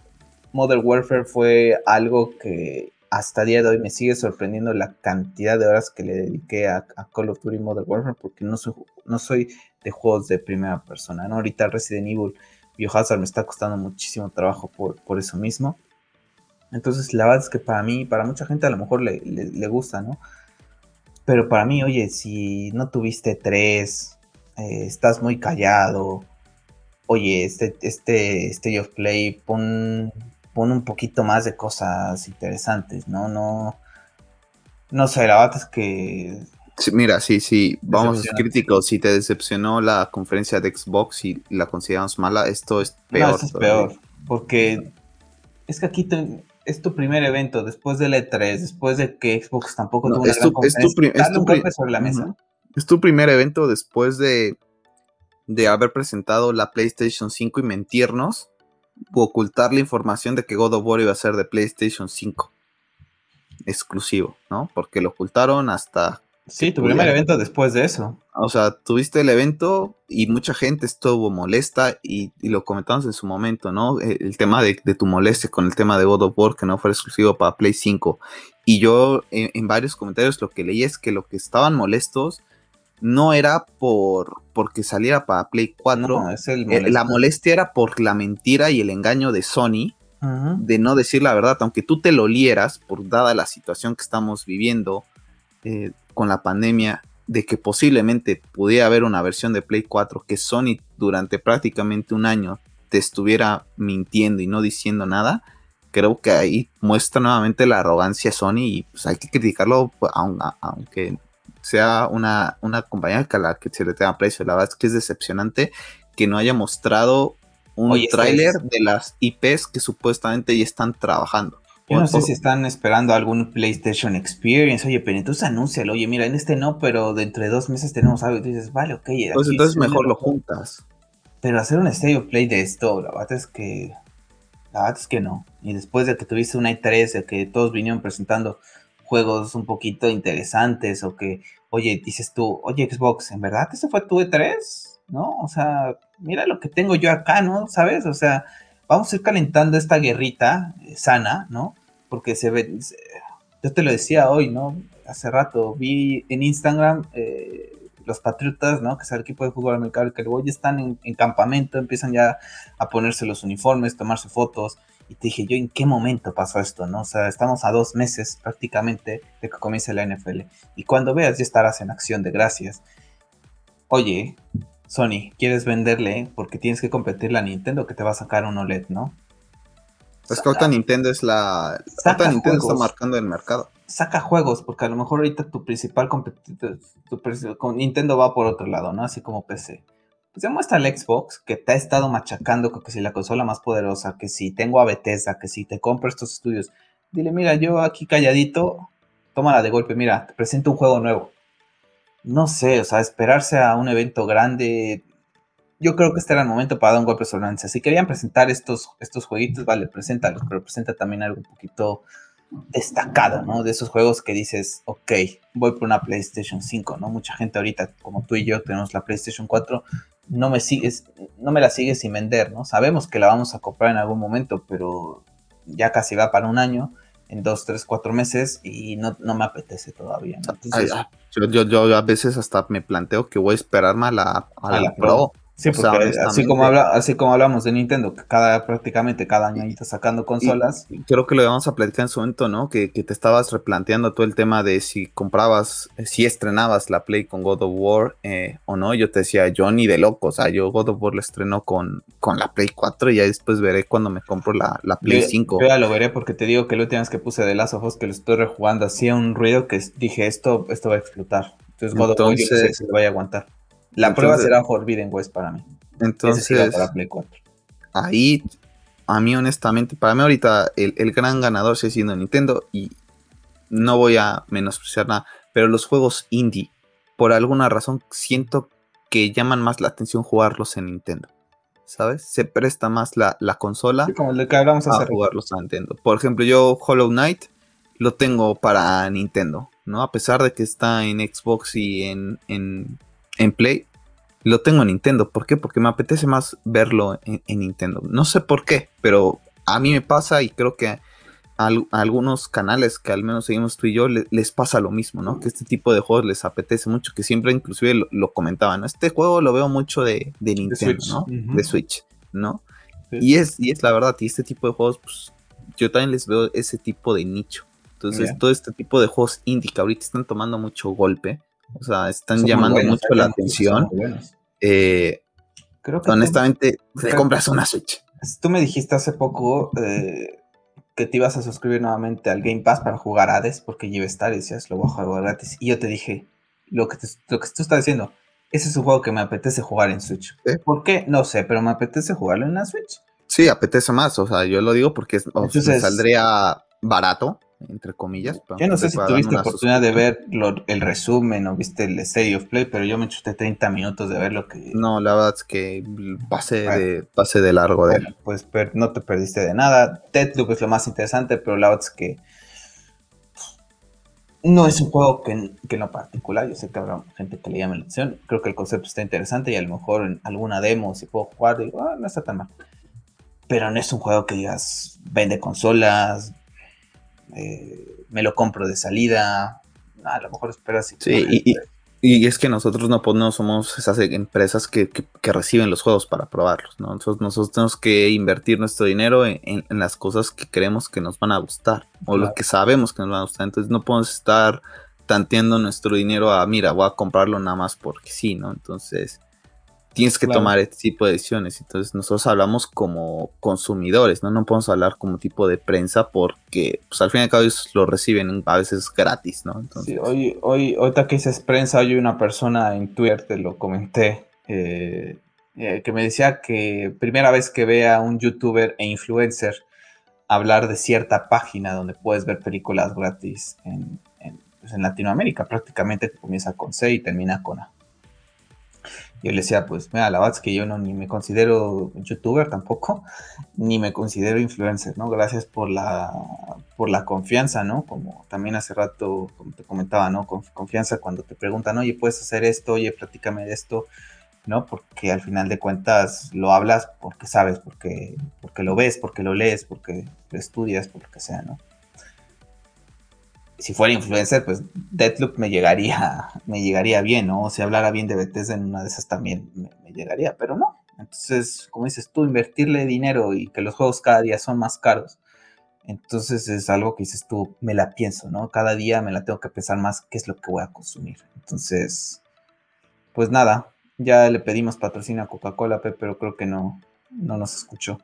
Modern Warfare fue algo que hasta el día de hoy me sigue sorprendiendo la cantidad de horas que le dediqué a, Call of Duty Modern Warfare porque no soy, no soy de juegos de primera persona. ¿no? Ahorita Resident Evil Biohazard me está costando muchísimo trabajo por, por eso mismo. Entonces la verdad es que para mí, para mucha gente a lo mejor le, gusta, ¿no? Pero para mí, oye, si no tuviste tres, eh, estás muy callado, oye, este, este State of Play, pon pone un poquito más de cosas interesantes, ¿no? No, no sé, la verdad es que... mira, sí, sí, vamos a ser críticos. Si te decepcionó la conferencia de Xbox y la consideramos mala, esto es peor. No, esto es peor, porque es que aquí es tu primer evento después del E3, después de que Xbox tampoco tuvo una gran es tu, la mesa. Es tu primer evento después de, de haber presentado la PlayStation 5 y mentirnos ocultar la información de que God of War iba a ser de PlayStation 5 exclusivo, ¿no? Porque lo ocultaron hasta... Sí, tu primer evento después de eso. O sea, tuviste el evento y mucha gente estuvo molesta y, lo comentamos en su momento, ¿no? El, tema de, tu molestia con el tema de God of War que no fue exclusivo para Play 5. Y yo en varios comentarios lo que leí es que lo que estaban molestos no era por porque saliera para Play 4. Eh, la molestia era por la mentira y el engaño de Sony de no decir la verdad, aunque tú te lo lieras, por dada la situación que estamos viviendo eh, con la pandemia, de que posiblemente pudiera haber una versión de Play 4 que Sony durante prácticamente un año te estuviera mintiendo y no diciendo nada, creo que ahí muestra nuevamente la arrogancia de Sony y pues hay que criticarlo, pues, aunque sea una, una compañía a la que se le tenga precio. La verdad es que es decepcionante que no haya mostrado un tráiler de las IPs que supuestamente ya están trabajando. Yo no sé si están esperando algún PlayStation Experience. Oye, pero entonces anúncialo. Oye, mira, en este no, pero dentro de dos meses tenemos algo. Y tú dices, vale, ok. Pues entonces mejor lo juntas. Pero hacer un Stereo Play de esto, la verdad es que. La verdad es que no. Y después de que tuviste una i3, de que todos vinieron presentando juegos un poquito interesantes o que, oye, dices tú, oye Xbox, ¿en verdad ese fue tu E3? ¿No? O sea, mira lo que tengo yo acá, ¿no? ¿Sabes? O sea, vamos a ir calentando esta guerrita eh, sana, ¿no? Porque se ve, yo te lo decía hoy, ¿no? Hace rato vi en Instagram eh, los Patriotas, ¿no? Que es el equipo de fútbol americano, que luego ya están en, en, campamento, empiezan ya a ponerse los uniformes, tomarse fotos. Y te dije, yo, ¿en qué momento pasó esto? ¿no? O sea, estamos a dos meses prácticamente de que comience la NFL. Y cuando veas, ya estarás en acción de gracias. Oye, Sony, ¿quieres venderle? Porque tienes que competir a Nintendo que te va a sacar un OLED, ¿no? Pues que ahorita Nintendo es la. Ahorita Nintendo está marcando el mercado. Saca juegos, porque a lo mejor ahorita tu principal competidor. con Nintendo va por otro lado, ¿no? Así como PC pues ya muestra el Xbox que te ha estado machacando que si la consola más poderosa, que si tengo a Bethesda, que si te compro estos estudios. Dile, mira, yo aquí calladito, tómala de golpe, mira, te presento un juego nuevo. No sé, o sea, esperarse a un evento grande. Yo creo que este era el momento para dar un golpe sobre Si querían presentar estos, estos jueguitos, vale, preséntalos, pero presenta también algo un poquito destacado, ¿no? De esos juegos que dices, ok, voy por una PlayStation 5, ¿no? Mucha gente ahorita, como tú y yo, tenemos la PlayStation 4, no me sigues, no me la sigues sin vender, ¿no? Sabemos que la vamos a comprar en algún momento, pero ya casi va para un año, en dos, tres, cuatro meses, y no, me apetece todavía. yo, yo, a veces hasta me planteo que voy a esperarme a la, a, la, Pro. Sí, porque así como, habla, así como hablamos de Nintendo, que cada, prácticamente cada año está sacando consolas. creo que lo vamos a platicar en su momento, ¿no? Que, te estabas replanteando todo el tema de si comprabas, si estrenabas la Play con God of War eh, o no. Yo te decía, yo ni de loco, o sea, yo God of War lo estreno con, con la Play 4 y ya después veré cuando me compro la, Play 5. Yo ya lo veré porque te digo que la última vez que puse de las ojos que lo estoy rejugando hacía un ruido que dije, esto, esto va a explotar. Entonces God of War yo sé si lo vaya a aguantar. La prueba será Forbidden West para mí. Entonces, ahí, a mí honestamente, para mí ahorita el, gran ganador sigue siendo Nintendo y no voy a menospreciar nada, pero los juegos indie, por alguna razón, siento que llaman más la atención jugarlos en Nintendo. ¿Sabes? Se presta más la, consola como el que hablamos a jugarlos a Nintendo. Por ejemplo, yo Hollow Knight lo tengo para Nintendo, ¿no? A pesar de que está en Xbox y en, en, en Play, lo tengo en Nintendo. ¿Por qué? Porque me apetece más verlo en, Nintendo. No sé por qué, pero a mí me pasa y creo que a, algunos canales que al menos seguimos tú y yo les pasa lo mismo, ¿no? Que este tipo de juegos les apetece mucho, que siempre inclusive lo, comentaban, ¿no? Este juego lo veo mucho de, Nintendo, ¿no? De Switch, ¿no? Y, es, y es la verdad, y este tipo de juegos, pues yo también les veo ese tipo de nicho. Entonces, todo este tipo de juegos indie que ahorita están tomando mucho golpe, o sea, están llamando mucho la atención. Eh, Creo que honestamente, te compras una Switch. Tú me dijiste hace poco eh, que te ibas a suscribir nuevamente al Game Pass para jugar Hades, porque lleva estar y decías, lo voy a jugar gratis. Y yo te dije, lo que, lo que tú estás diciendo, ese es un juego que me apetece jugar en Switch. ¿Por qué? No sé, pero me apetece jugarlo en la Switch. Sí, apetece más, o sea, yo lo digo porque saldría barato entre comillas. Yo no sé si tuviste oportunidad de ver el resumen o viste el State of Play, pero yo me chuté 30 minutos de ver lo que... No, la verdad es que pasé, de, pase de largo de él. Pues no te perdiste de nada. Deadloop es lo más interesante, pero la verdad es que no es un juego que, en lo particular, yo sé que habrá gente que le llame la atención, creo que el concepto está interesante y a lo mejor en alguna demo si puedo jugar, digo, ah, no está tan mal. Pero no es un juego que digas, vende consolas, eh, me lo compro de salida, a lo mejor espera Sí, y, y, es que nosotros no, pues, somos esas empresas que, reciben los juegos para probarlos, ¿no? Nosotros, nosotros tenemos que invertir nuestro dinero en, las cosas que creemos que nos van a gustar o lo que sabemos que nos van a gustar. Entonces no podemos estar tanteando nuestro dinero a, mira, voy a comprarlo nada más porque sí, ¿no? Entonces tienes que tomar este tipo de decisiones. Entonces nosotros hablamos como consumidores, ¿no? No podemos hablar como tipo de prensa porque pues al fin y al cabo ellos lo reciben a veces gratis, ¿no? Entonces... Sí, hoy, hoy, ahorita que dices prensa, hoy una persona en Twitter, te lo comenté, eh, eh, que me decía que primera vez que vea a un youtuber e influencer hablar de cierta página donde puedes ver películas gratis en, en, pues en Latinoamérica, prácticamente comienza con C y termina con A yo le decía, pues, mira, la verdad que yo no ni me considero youtuber tampoco, ni me considero influencer, ¿no? Gracias por la, por la confianza, ¿no? Como también hace rato, como te comentaba, ¿no? Con confianza cuando te preguntan, oye, ¿puedes hacer esto? Oye, platícame de esto, ¿no? Porque al final de cuentas lo hablas porque sabes, porque, porque lo ves, porque lo lees, porque lo estudias, por lo que sea, ¿no? Si fuera influencer, pues Deadloop me llegaría, me llegaría bien, ¿no? O si hablara bien de Bethesda en una de esas también me, llegaría, pero no. Entonces, como dices tú, invertirle dinero y que los juegos cada día son más caros. Entonces es algo que dices tú, me la pienso, ¿no? Cada día me la tengo que pensar más qué es lo que voy a consumir. Entonces, pues nada, ya le pedimos patrocinio a Coca-Cola, pero creo que no, no nos escuchó.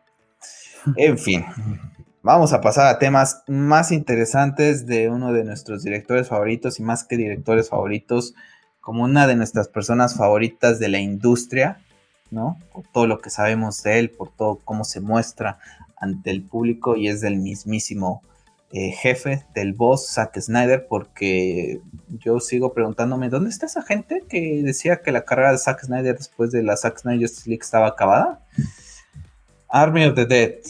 En fin, Vamos a pasar a temas más interesantes de uno de nuestros directores favoritos y más que directores favoritos, como una de nuestras personas favoritas de la industria, ¿no? Por todo lo que sabemos de él, por todo cómo se muestra ante el público y es del mismísimo eh, jefe, del boss Zack Snyder, porque yo sigo preguntándome, ¿dónde está esa gente que decía que la carrera de Zack Snyder después de la Zack Snyder Justice estaba acabada? Army of the Dead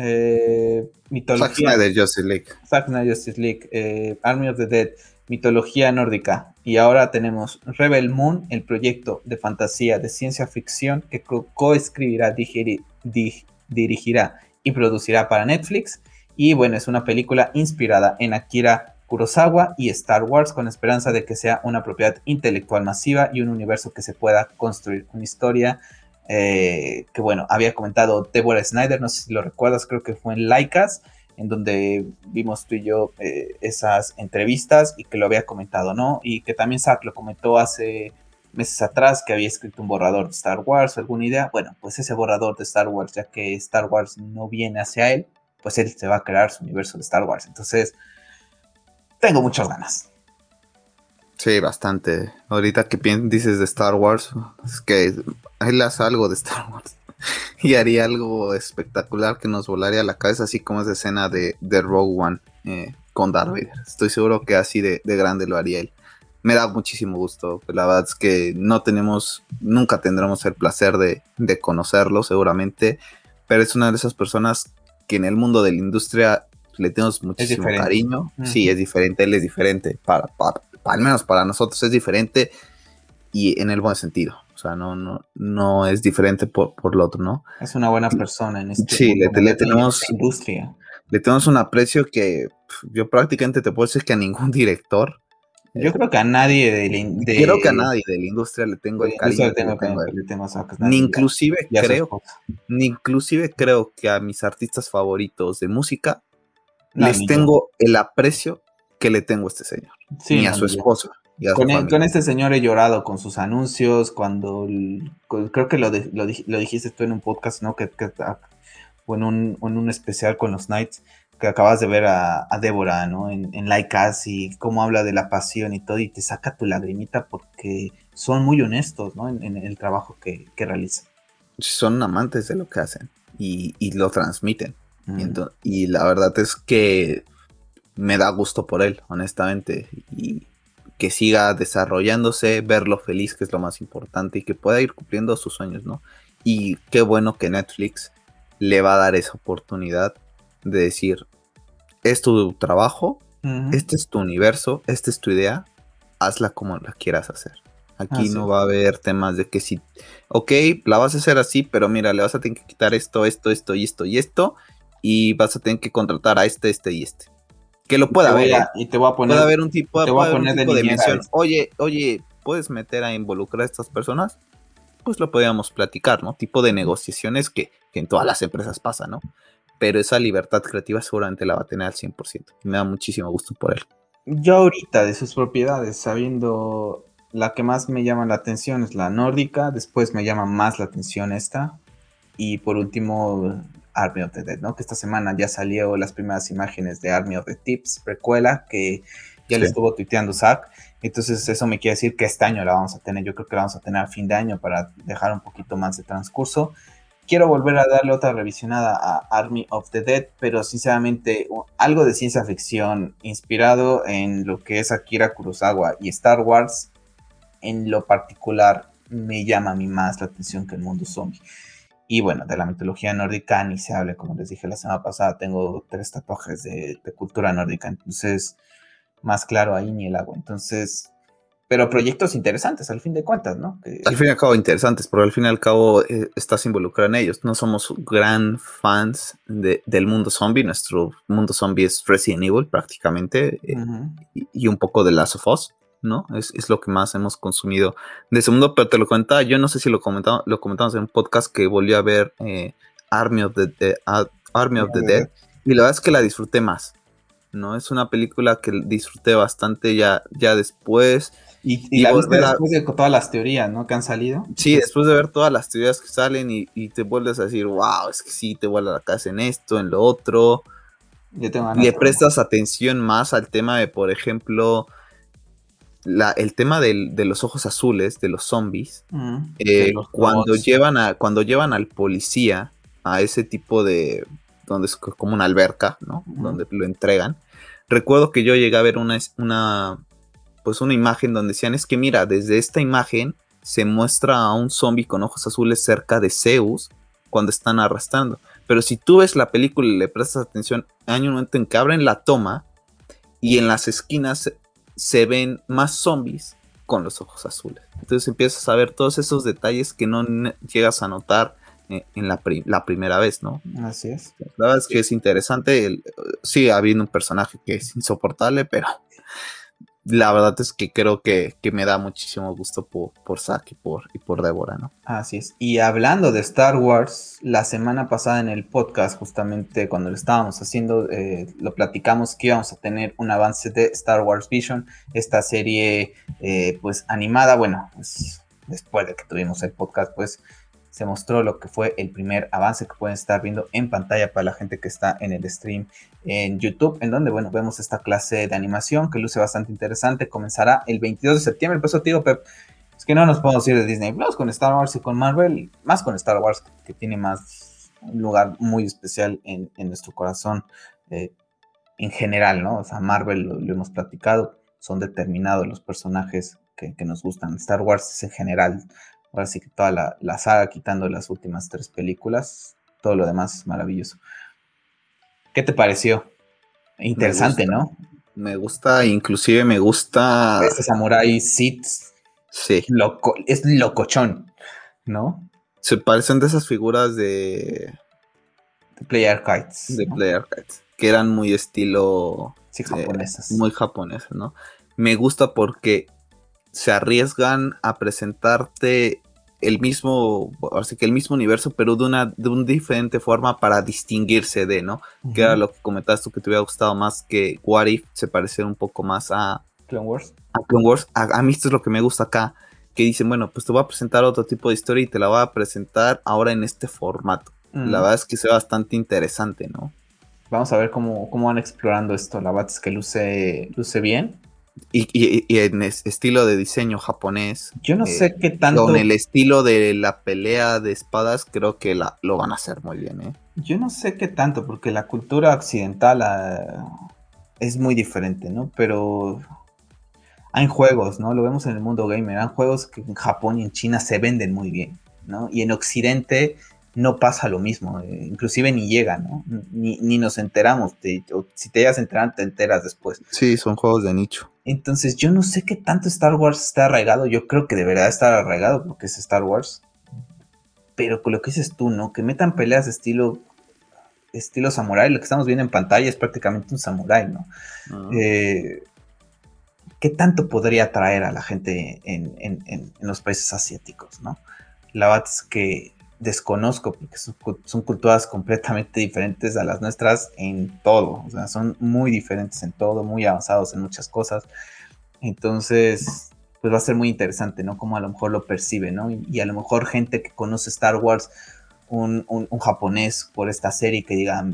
eh, mitología. Zack Snyder Justice League. Zack Snyder Justice League. Eh, Army of the Dead. Mitología nórdica. Y ahora tenemos Rebel Moon, el proyecto de fantasía de ciencia ficción que coescribirá, dirigirá y producirá para Netflix. Y bueno, es una película inspirada en Akira Kurosawa y Star Wars con esperanza de que sea una propiedad intelectual masiva y un universo que se pueda construir. Una historia eh, que, bueno, había comentado Deborah Snyder, no sé si lo recuerdas, creo que fue en Laicas, en donde vimos tú y yo eh, esas entrevistas y que lo había comentado, ¿no? Y que también Zack lo comentó hace meses atrás que había escrito un borrador de Star Wars, alguna idea. Bueno, pues ese borrador de Star Wars, ya que Star Wars no viene hacia él, pues él se va a crear su universo de Star Wars. Entonces, tengo muchas ganas. Sí, bastante. Ahorita que dices de Star Wars, es que él hace algo de Star Wars. y haría algo espectacular que nos volaría a la cabeza, así como esa escena de, de Rogue One eh, con Darth Vader. Estoy seguro que así de, de, grande lo haría él. Me da muchísimo gusto. La verdad es que no tenemos, nunca tendremos el placer de, de conocerlo, seguramente. Pero es una de esas personas que en el mundo de la industria le tenemos muchísimo cariño. Sí, es diferente, él es diferente. Para, al menos para nosotros es diferente y en el buen sentido. O sea, no, no, no es diferente por, por lo otro, ¿no? Es una buena persona en este Sí, le, tenemos industria. Le tenemos un aprecio que yo prácticamente te puedo decir que a ningún director. Yo creo que a nadie de, de creo que a nadie de la industria le tengo el cariño. ni inclusive creo, ni inclusive creo que a mis artistas favoritos de música les tengo el aprecio que le tengo a este señor. ni a su esposa. Con, este señor he llorado con sus anuncios, cuando creo que lo, lo, dijiste tú en un podcast, ¿no? Que, ah, o en un, especial con los Knights, que acabas de ver a, a Débora, ¿no? En, en Like y cómo habla de la pasión y todo, y te saca tu lagrimita porque son muy honestos, ¿no? En, el trabajo que, que, realizan. Son amantes de lo que hacen y, lo transmiten. y la verdad es que me da gusto por él, honestamente. Y que siga desarrollándose, verlo feliz, que es lo más importante, y que pueda ir cumpliendo sus sueños, ¿no? Y qué bueno que Netflix le va a dar esa oportunidad de decir, es tu trabajo, este es tu universo, esta es tu idea, hazla como la quieras hacer. Aquí no va a haber temas de que si, ok, la vas a hacer así, pero mira, le vas a tener que quitar esto, esto, esto y esto y esto, y vas a tener que contratar a este, este y este que lo pueda ver. y te voy a poner. Puede haber un tipo, te voy a poner de, dimensión. Oye, oye, ¿puedes meter a involucrar a estas personas? Pues lo podríamos platicar, ¿no? Tipo de negociaciones que, en todas las empresas pasa, ¿no? Pero esa libertad creativa seguramente la va a tener al 100%. Y me da muchísimo gusto por él. Yo ahorita de sus propiedades, sabiendo la que más me llama la atención es la nórdica, después me llama más la atención esta. Y por último, Army of the Dead, ¿no? Que esta semana ya salió las primeras imágenes de Army of the Tips, precuela, que ya le estuvo tuiteando Zack. Entonces eso me quiere decir que este año la vamos a tener. Yo creo que la vamos a tener a fin de año para dejar un poquito más de transcurso. Quiero volver a darle otra revisionada a Army of the Dead, pero sinceramente algo de ciencia ficción inspirado en lo que es Akira Kurosawa y Star Wars, en lo particular me llama a mí más la atención que el mundo zombie. Y bueno, de la mitología nórdica ni se hable, como les dije la semana pasada, tengo tres tatuajes de, cultura nórdica, entonces más claro ahí ni el agua. Entonces, pero proyectos interesantes al fin de cuentas, ¿no? Al fin y al cabo interesantes, pero al fin y al cabo eh, estás involucrado en ellos. No somos gran fans del mundo zombie, nuestro mundo zombie es Resident Evil prácticamente eh, y, y, un poco de Last of Us. ¿No? Es, lo que más hemos consumido de segundo, pero te lo comentaba, yo no sé si lo comentamos, lo comentamos en un podcast que volví a ver eh, Army of the, Army of the Dead y la verdad es que la disfruté más, ¿no? Es una película que disfruté bastante ya, ya después. Y, la viste después de todas las teorías, ¿no? Que han salido. Sí, después de ver todas las teorías que salen y, te vuelves a decir, wow, es que sí, te vuelve a la casa en esto, en lo otro. Le prestas atención más al tema de, por ejemplo, el tema de los ojos azules, de los zombies, mm, eh, cuando, llevan a, cuando llevan al policía a ese tipo de, donde es como una alberca, ¿no? Donde lo entregan. Recuerdo que yo llegué a ver una, una, pues una imagen donde decían, es que mira, desde esta imagen se muestra a un zombie con ojos azules cerca de Zeus cuando están arrastrando. Pero si tú ves la película y le prestas atención, hay un momento en que abren la toma y en las esquinas se ven más zombies con los ojos azules. Entonces empiezas a ver todos esos detalles que no llegas a notar en la, la, primera vez, ¿no? Así es. La verdad es que es interesante. El, sí, habiendo un personaje que es insoportable, pero la verdad es que creo que, me da muchísimo gusto por, por Zack y por, y por Débora, ¿no? Así es. Y hablando de Star Wars, la semana pasada en el podcast, justamente cuando lo estábamos haciendo, eh, lo platicamos que íbamos a tener un avance de Star Wars Vision, esta serie eh, pues animada, bueno, pues, después de que tuvimos el podcast, pues se mostró lo que fue el primer avance que pueden estar viendo en pantalla para la gente que está en el stream en YouTube, en donde, bueno, vemos esta clase de animación que luce bastante interesante. Comenzará el 22 de septiembre. Por eso te digo, Pep, es que no nos podemos ir de Disney Plus con Star Wars y con Marvel, más con Star Wars, que tiene más un lugar muy especial en, nuestro corazón eh, en general, ¿no? O sea, Marvel lo, hemos platicado, son determinados los personajes que, que, nos gustan. Star Wars es en general Sí que toda la, saga, quitando las últimas tres películas, todo lo demás es maravilloso. ¿Qué te pareció? Interesante, ¿no? Me gusta, inclusive me gusta. Este Samurai Sith. Sí. Loco, es locochón, ¿no? Se parecen de esas figuras de. De Player Kites. De Player Kites. Que eran muy estilo. Sí, japonesas. muy japonesas, ¿no? Me gusta porque se arriesgan a presentarte el mismo, así que el mismo universo, pero de una, de una diferente forma para distinguirse de, ¿no? Que era lo que comentaste que te hubiera gustado más que What If se pareciera un poco más a Clone Wars. A Clone Wars. A, mí esto es lo que me gusta acá, que dicen, bueno, pues te voy a presentar otro tipo de historia y te la voy a presentar ahora en este formato. La verdad es que sea bastante interesante, ¿no? Vamos a ver cómo, cómo van explorando esto. La verdad es que luce, luce bien. Y, en estilo de diseño japonés. Yo no sé eh, qué tanto. Con el estilo de la pelea de espadas, creo que la, lo van a hacer muy bien, ¿eh? Yo no sé qué tanto, porque la cultura occidental ah, es muy diferente, ¿no? Pero hay juegos, ¿no? Lo vemos en el mundo gamer. Hay juegos que en Japón y en China se venden muy bien, ¿no? Y en Occidente no pasa lo mismo, eh, inclusive ni llega, ¿no? Ni, nos enteramos, si te llegas a enterar, te enteras después. Sí, son juegos de nicho. Entonces yo no sé qué tanto Star Wars está arraigado, yo creo que debería estar arraigado porque es Star Wars, pero con lo que dices tú, ¿no? Que metan peleas de estilo estilo samurai, lo que estamos viendo en pantalla es prácticamente un samurai, ¿no? Eh, ¿Qué tanto podría atraer a la gente en, en los países asiáticos, ¿no? La verdad es que desconozco porque son, culturas completamente diferentes a las nuestras en todo, o sea, son muy diferentes en todo, muy avanzados en muchas cosas. Entonces, pues va a ser muy interesante, ¿no? Como a lo mejor lo percibe, ¿no? Y, a lo mejor gente que conoce Star Wars, un, japonés por esta serie que diga,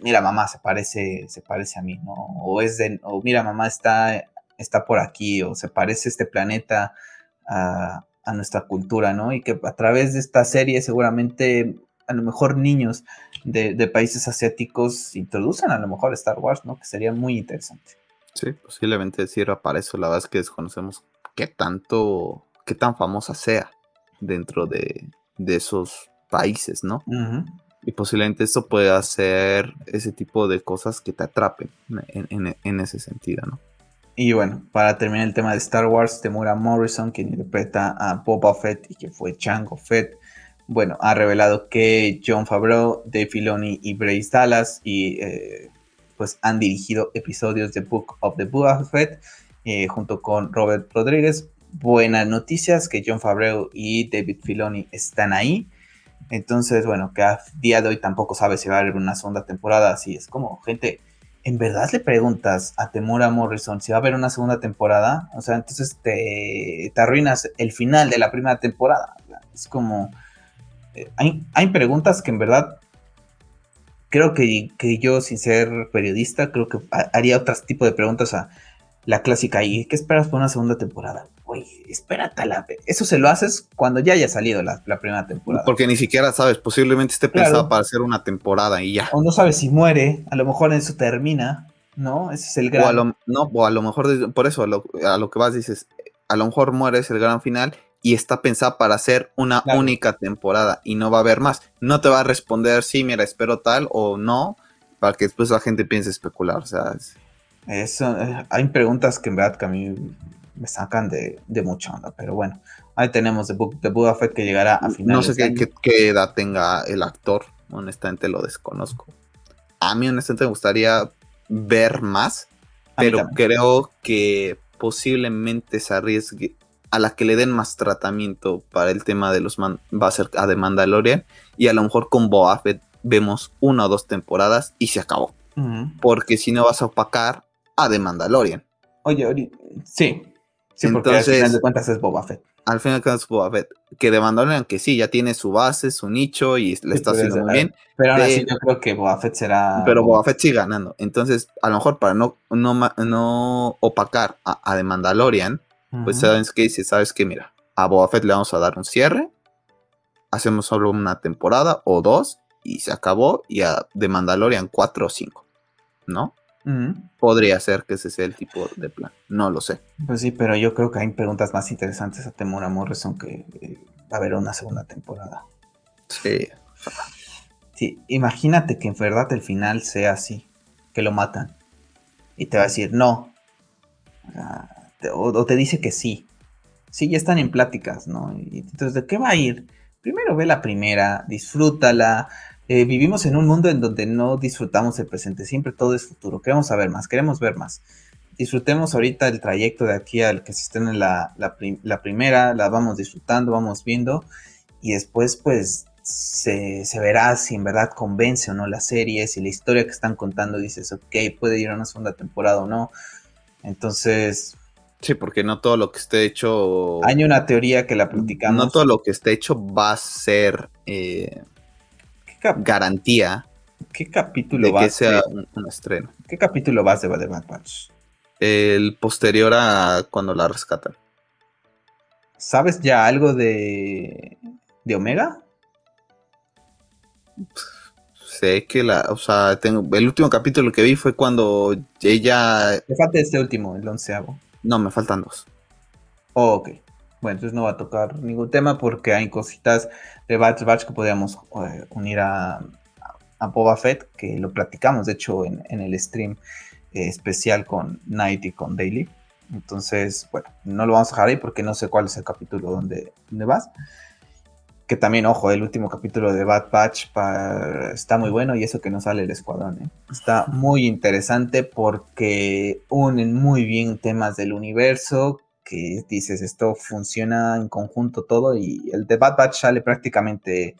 mira mamá, se parece, se parece a mí, ¿no? O es de, o mira mamá está, está por aquí, o se parece este planeta a, a nuestra cultura, ¿no? Y que a través de esta serie seguramente a lo mejor niños de, países asiáticos introducen a lo mejor Star Wars, ¿no? Que sería muy interesante. Sí, posiblemente sirva para eso. La verdad es que desconocemos qué tanto, qué tan famosa sea dentro de, esos países, ¿no? Y posiblemente eso pueda hacer ese tipo de cosas que te atrapen en ese sentido, ¿no? Y bueno, para terminar el tema de Star Wars, Temura Morrison, quien interpreta a Boba Fett y que fue Jango Fett, bueno, ha revelado que John Favreau, Dave Filoni y Bryce Dallas y, eh, pues han dirigido episodios de Book of the Boba Fett eh, junto con Robert Rodríguez. Buenas noticias que John Favreau y David Filoni están ahí. Entonces, bueno, que a día de hoy tampoco sabe si va a haber una segunda temporada. Así es como, gente, ¿en verdad le preguntas a Temura Morrison si va a haber una segunda temporada? O sea, entonces te, arruinas el final de la primera temporada. Es como... Eh, hay, preguntas que en verdad creo que, que, yo, sin ser periodista, creo que haría otro tipo de preguntas a la clásica. ¿Y qué esperas por una segunda temporada? Oye, espérate, eso se lo haces cuando ya haya salido la, primera temporada. Porque ni siquiera sabes, posiblemente esté pensado para hacer una temporada y ya. O no sabes si muere, a lo mejor en eso termina, ¿no? Ese es el gran... O a lo, no, o a lo mejor, por eso, a lo, que vas dices, a lo mejor muere es el gran final y está pensada para hacer una única temporada y no va a haber más. No te va a responder, sí, mira, espero tal o no, para que después la gente piense especular, o sea... Eso, eh, hay preguntas que en verdad que a mí me sacan de, de mucha onda, pero bueno, ahí tenemos The Book de Boba Fett que llegará a finales. No sé qué, edad tenga el actor, honestamente lo desconozco. A mí honestamente me gustaría ver más, pero creo que posiblemente se arriesgue a la que le den más tratamiento para el tema de los va a ser a The Mandalorian y a lo mejor con Boba Fett vemos una o dos temporadas y se acabó. Porque si no vas a opacar a The Mandalorian. Oye, sí. Sí, porque Entonces, al final de cuentas es Boba Fett. Al final de cuentas es Boba Fett. Que The Mandalorian, que sí, ya tiene su base, su nicho y le está haciendo muy bien. Pero ahora sí yo creo que Boba Fett será... Pero Boba Fett sigue ganando. Entonces, a lo mejor para no, no, no opacar a, a The Mandalorian, pues sabes que dice, sabes que mira, a Boba Fett le vamos a dar un cierre, hacemos solo una temporada o dos y se acabó y a The Mandalorian cuatro o cinco, ¿no? Podría ser que ese sea el tipo de plan, no lo sé. Pues sí, pero yo creo que hay preguntas más interesantes a Temora Morrison que eh, va a haber una segunda temporada. Sí. Sí, imagínate que en verdad el final sea así, que lo matan. Y te va a decir, no. O, te dice que sí. Sí, ya están en pláticas, ¿no? Y entonces, ¿de qué va a ir? Primero ve la primera, disfrútala, eh, vivimos en un mundo en donde no disfrutamos el presente, siempre todo es futuro, queremos saber más, queremos ver más. Disfrutemos ahorita el trayecto de aquí al que se estén en la, la, primera, la vamos disfrutando, vamos viendo y después pues se, se, verá si en verdad convence o no la serie, si la historia que están contando dices, ok, puede ir a una segunda temporada o no. Entonces... Sí, porque no todo lo que esté hecho... Hay una teoría que la platicamos. No todo lo que esté hecho va a ser... Eh garantía ¿Qué capítulo de que sea un, estreno. ¿Qué capítulo vas de, Bad Batch? El posterior a cuando la rescatan. ¿Sabes ya algo de, de Omega? Sé que la, o sea, tengo, el último capítulo que vi fue cuando ella... Me falta este último, el onceavo. No, me faltan dos. Oh, ok. Bueno, entonces no va a tocar ningún tema porque hay cositas de Batch Batch que podríamos eh, unir a, a, Boba Fett, que lo platicamos, de hecho, en, el stream eh, especial con Night y con Daily. Entonces, bueno, no lo vamos a dejar ahí porque no sé cuál es el capítulo donde, vas. Que también, ojo, el último capítulo de Bad Batch está muy bueno y eso que no sale el escuadrón. ¿eh? Está muy interesante porque unen muy bien temas del universo que dices, esto funciona en conjunto todo y el de Bad Batch sale prácticamente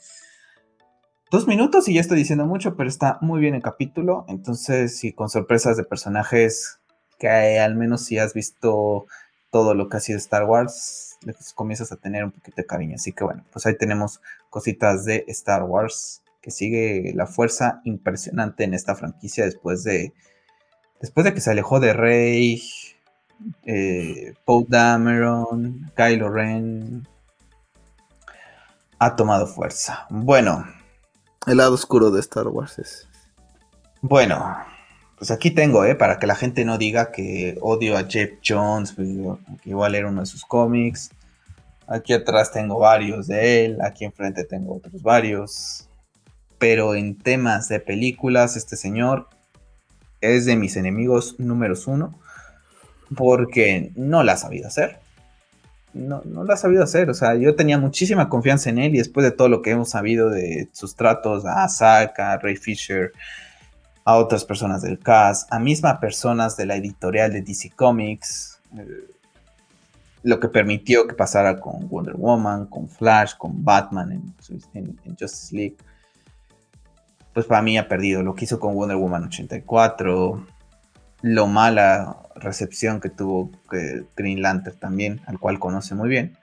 dos minutos y ya estoy diciendo mucho, pero está muy bien el capítulo, entonces sí, con sorpresas de personajes que al menos si has visto todo lo que ha sido Star Wars, comienzas a tener un poquito de cariño, así que bueno, pues ahí tenemos cositas de Star Wars que sigue la fuerza impresionante en esta franquicia después de después de que se alejó de Rey eh, Paul Dameron, Kylo Ren, ha tomado fuerza. Bueno. El lado oscuro de Star Wars es. Bueno, pues aquí tengo, ¿eh? Para que la gente no diga que odio a Jeff Jones, que igual era uno de sus cómics. Aquí atrás tengo varios de él, aquí enfrente tengo otros varios. Pero en temas de películas, este señor es de mis enemigos números uno porque no la ha sabido hacer. No, no la ha sabido hacer. O sea, yo tenía muchísima confianza en él y después de todo lo que hemos sabido de sus tratos a Zack, a Ray Fisher, a otras personas del cast, a mismas personas de la editorial de DC Comics, eh, lo que permitió que pasara con Wonder Woman, con Flash, con Batman en, en Justice League, pues para mí ha perdido. Lo que hizo con Wonder Woman 84, lo mala recepción que tuvo Green Lantern también, al cual conoce muy bien.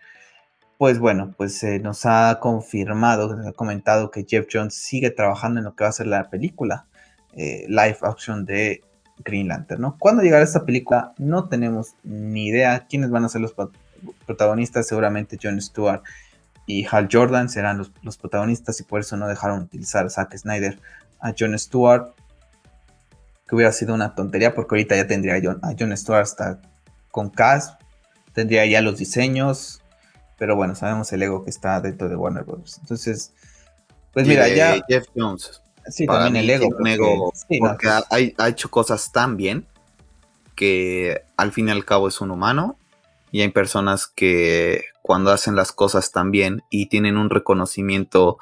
Pues bueno, pues nos ha confirmado, nos ha comentado que Jeff Jones sigue trabajando en lo que va a ser la película eh, live action de Green Lantern, ¿no? ¿Cuándo llegará esta película? No tenemos ni idea quiénes van a ser los protagonistas, seguramente John Stewart y Hal Jordan serán los, los, protagonistas y por eso no dejaron utilizar a Zack Snyder a John Stewart que hubiera sido una tontería porque ahorita ya tendría a John, a John Stewart hasta con Cass, tendría ya los diseños, pero bueno, sabemos el ego que está dentro de Warner Bros. Entonces, pues mira, ya... Jeff Jones. Sí, también el ego. Porque, ha, hecho cosas tan bien que al fin y al cabo es un humano y hay personas que cuando hacen las cosas tan bien y tienen un reconocimiento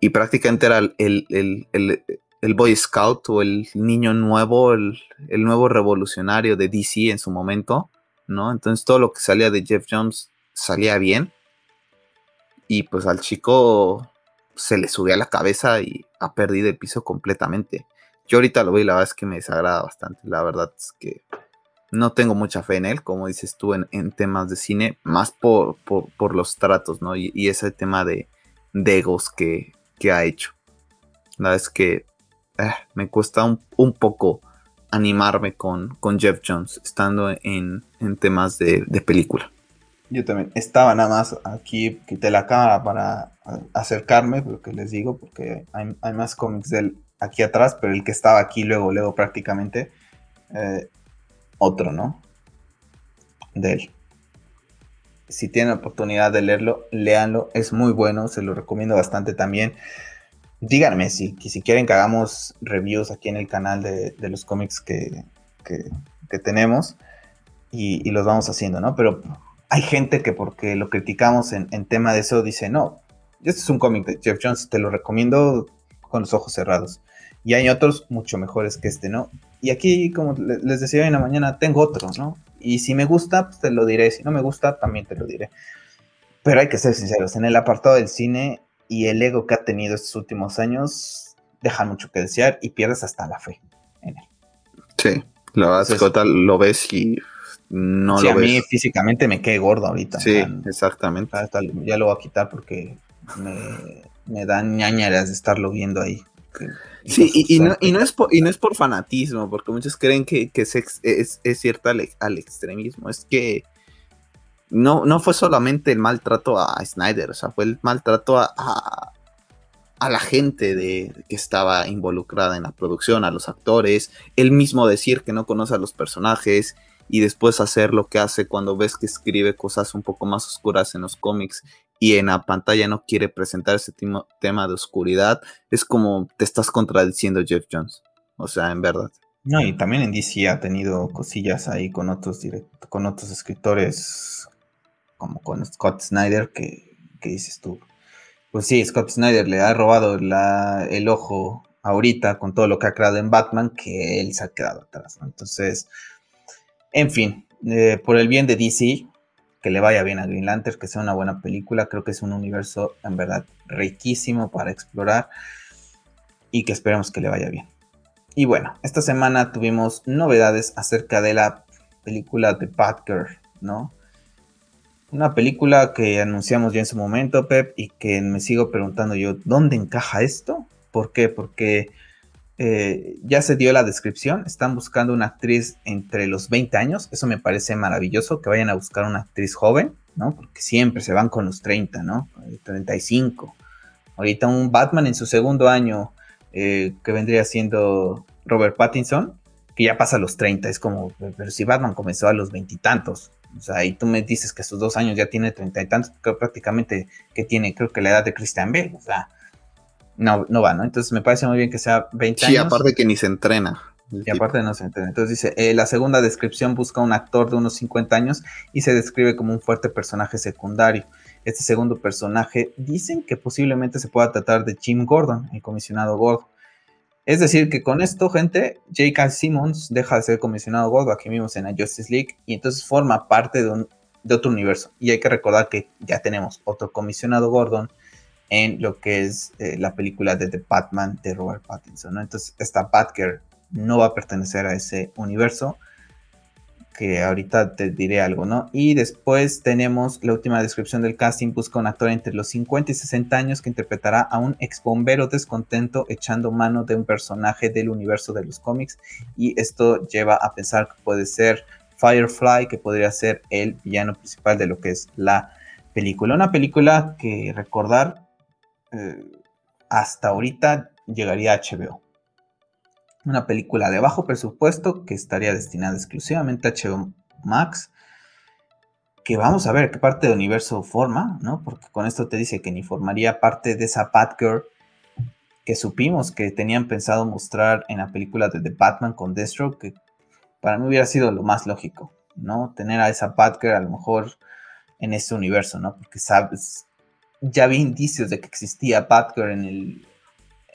y prácticamente era el, Boy Scout o el niño nuevo, el, nuevo revolucionario de DC en su momento, ¿no? Entonces todo lo que salía de Jeff Jones salía bien y pues al chico se le subía la cabeza y ha perdido el piso completamente. Yo ahorita lo veo y la verdad es que me desagrada bastante. La verdad es que no tengo mucha fe en él, como dices tú, en, temas de cine, más por, los tratos, ¿no? Y, ese tema de, egos que, ha hecho. La verdad es que eh, me cuesta un, poco animarme con, con, Jeff Jones, estando en, temas de, película. Yo también estaba nada más aquí, quité la cámara para acercarme, lo que les digo, porque hay, hay más cómics de él aquí atrás, pero el que estaba aquí luego, luego prácticamente, eh, otro, ¿no? De él. Si tienen oportunidad de leerlo, léanlo, es muy bueno, se lo recomiendo bastante también. Díganme si, si quieren que hagamos reviews aquí en el canal de, los cómics que, tenemos y, los vamos haciendo, ¿no? Pero hay gente que porque lo criticamos en, en tema de eso dice, no, este es un cómic de Jeff Jones, te lo recomiendo con los ojos cerrados. Y hay otros mucho mejores que este, ¿no? Y aquí, como les decía hoy en la mañana, tengo otros, ¿no? Y si me gusta, pues te lo diré. Si no me gusta, también te lo diré. Pero hay que ser sinceros, en el apartado del cine y el ego que ha tenido estos últimos años, deja mucho que desear y pierdes hasta la fe en él. Sí, la verdad es que lo ves y no lo ves. a mí físicamente me quedé gordo ahorita. Sí, exactamente. Ya lo voy a quitar porque me, me dan ñañaras de estarlo viendo ahí. Sí, y, no, es por, y no es por fanatismo, porque muchos creen que, es, cierto al, extremismo. Es que no, no fue solamente el maltrato a Snyder, o sea, fue el maltrato a, a, la gente de, que estaba involucrada en la producción, a los actores, él mismo decir que no conoce a los personajes y después hacer lo que hace cuando ves que escribe cosas un poco más oscuras en los cómics y en la pantalla no quiere presentar ese tema de oscuridad, es como te estás contradiciendo Jeff Jones. O sea, en verdad. No, y también en DC ha tenido cosillas ahí con otros con otros escritores, como con Scott Snyder, que, dices tú. Pues sí, Scott Snyder le ha robado el ojo ahorita con todo lo que ha creado en Batman, que él se ha quedado atrás. Entonces, en fin, eh, por el bien de DC, que le vaya bien a Green Lantern, que sea una buena película. Creo que es un universo en verdad riquísimo para explorar y que esperemos que le vaya bien. Y bueno, esta semana tuvimos novedades acerca de la película de Batgirl, ¿no? Una película que anunciamos ya en su momento, Pep, y que me sigo preguntando yo, ¿dónde encaja esto? ¿Por qué? Porque eh, ya se dio la descripción, están buscando una actriz entre los 20 años, eso me parece maravilloso, que vayan a buscar una actriz joven, ¿no? Porque siempre se van con los 30, ¿no? 35. Ahorita un Batman en su segundo año, eh, que vendría siendo Robert Pattinson, que ya pasa a los 30, es como, pero si Batman comenzó a los veintitantos, o sea, y tú me dices que a sus dos años ya tiene treinta y tantos, prácticamente que tiene, creo que la edad de Christian Bale, o sea, no, no va, ¿no? Entonces me parece muy bien que sea 20 años. Sí, aparte que ni se entrena. Y aparte no se entrena. Entonces dice, eh, la segunda descripción busca un actor de unos 50 años y se describe como un fuerte personaje secundario. Este segundo personaje dicen que posiblemente se pueda tratar de Jim Gordon, el comisionado Gordo. Es decir, que con esto, gente, J.K. Simmons deja de ser comisionado Gordo, aquí vimos en la Justice League, y entonces forma parte de, un, de otro universo. Y hay que recordar que ya tenemos otro comisionado Gordon en lo que es eh, la película de The Batman de Robert Pattinson. Entonces, esta Batgirl no va a pertenecer a ese universo, que ahorita te diré algo, ¿no? Y después tenemos la última descripción del casting, busca un actor entre los 50 y 60 años que interpretará a un ex bombero descontento echando mano de un personaje del universo de los cómics y esto lleva a pensar que puede ser Firefly, que podría ser el villano principal de lo que es la película. Una película que recordar eh, hasta ahorita llegaría a HBO. Una película de bajo presupuesto que estaría destinada exclusivamente a HBO Max. Que vamos a ver qué parte del universo forma, ¿no? Porque con esto te dice que ni formaría parte de esa Batgirl que supimos que tenían pensado mostrar en la película de The Batman con Deathstroke, que para mí hubiera sido lo más lógico. ¿no? Tener a esa Batgirl a lo mejor en este universo, ¿no? Porque sabes, ya vi indicios de que existía Batgirl en el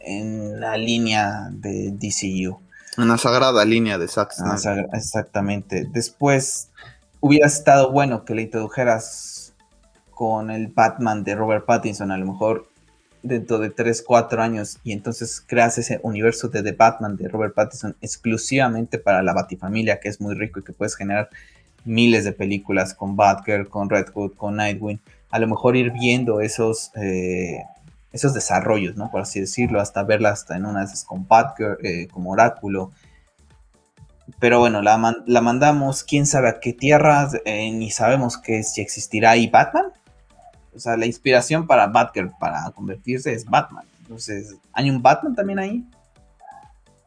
en la línea de DCU. En la sagrada línea de Zack Exactamente. Después hubiera estado bueno que le introdujeras con el Batman de Robert Pattinson, a lo mejor dentro de 3, 4 años, y entonces creas ese universo de The Batman de Robert Pattinson exclusivamente para la Batifamilia, que es muy rico y que puedes generar miles de películas con Batgirl, con Red Hood, con Nightwing. A lo mejor ir viendo esos, eh, esos desarrollos, ¿no? Por así decirlo, hasta verla hasta en unas con Batgirl, eh, como Oráculo. Pero bueno, la, mandamos, quién sabe a qué tierras, eh, ni sabemos que si existirá ahí Batman. O sea, la inspiración para Batgirl para convertirse es Batman. Entonces, ¿hay un Batman también ahí?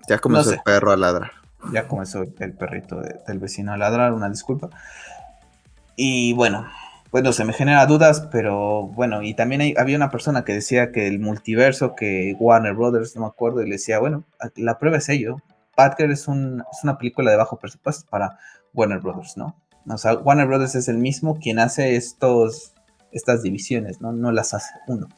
Ya comenzó el perro a ladrar. Ya comenzó el perrito del vecino a ladrar, una disculpa. Y bueno, bueno, se me genera dudas, pero bueno, y también había una persona que decía que el multiverso, que Warner Brothers, no me acuerdo, y le decía, bueno, la prueba es ello. Batgirl es, un, es una película de bajo presupuesto para Warner Brothers, ¿no? O sea, Warner Brothers es el mismo quien hace estos, estas divisiones, ¿no? No las hace uno.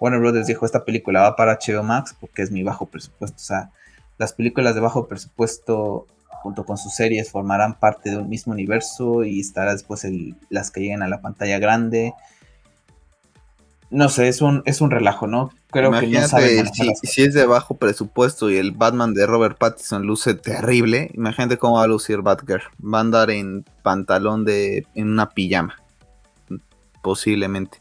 Warner Brothers dijo, esta película va para HBO Max porque es mi bajo presupuesto. O sea, las películas de bajo presupuesto junto con sus series formarán parte de un mismo universo y estará después las que lleguen a la pantalla grande. No sé, es un, es un relajo, ¿no? Creo que no saben si, si, es de bajo presupuesto y el Batman de Robert Pattinson luce terrible, imagínate cómo va a lucir Batgirl. Va a andar en pantalón de. en una pijama. Posiblemente.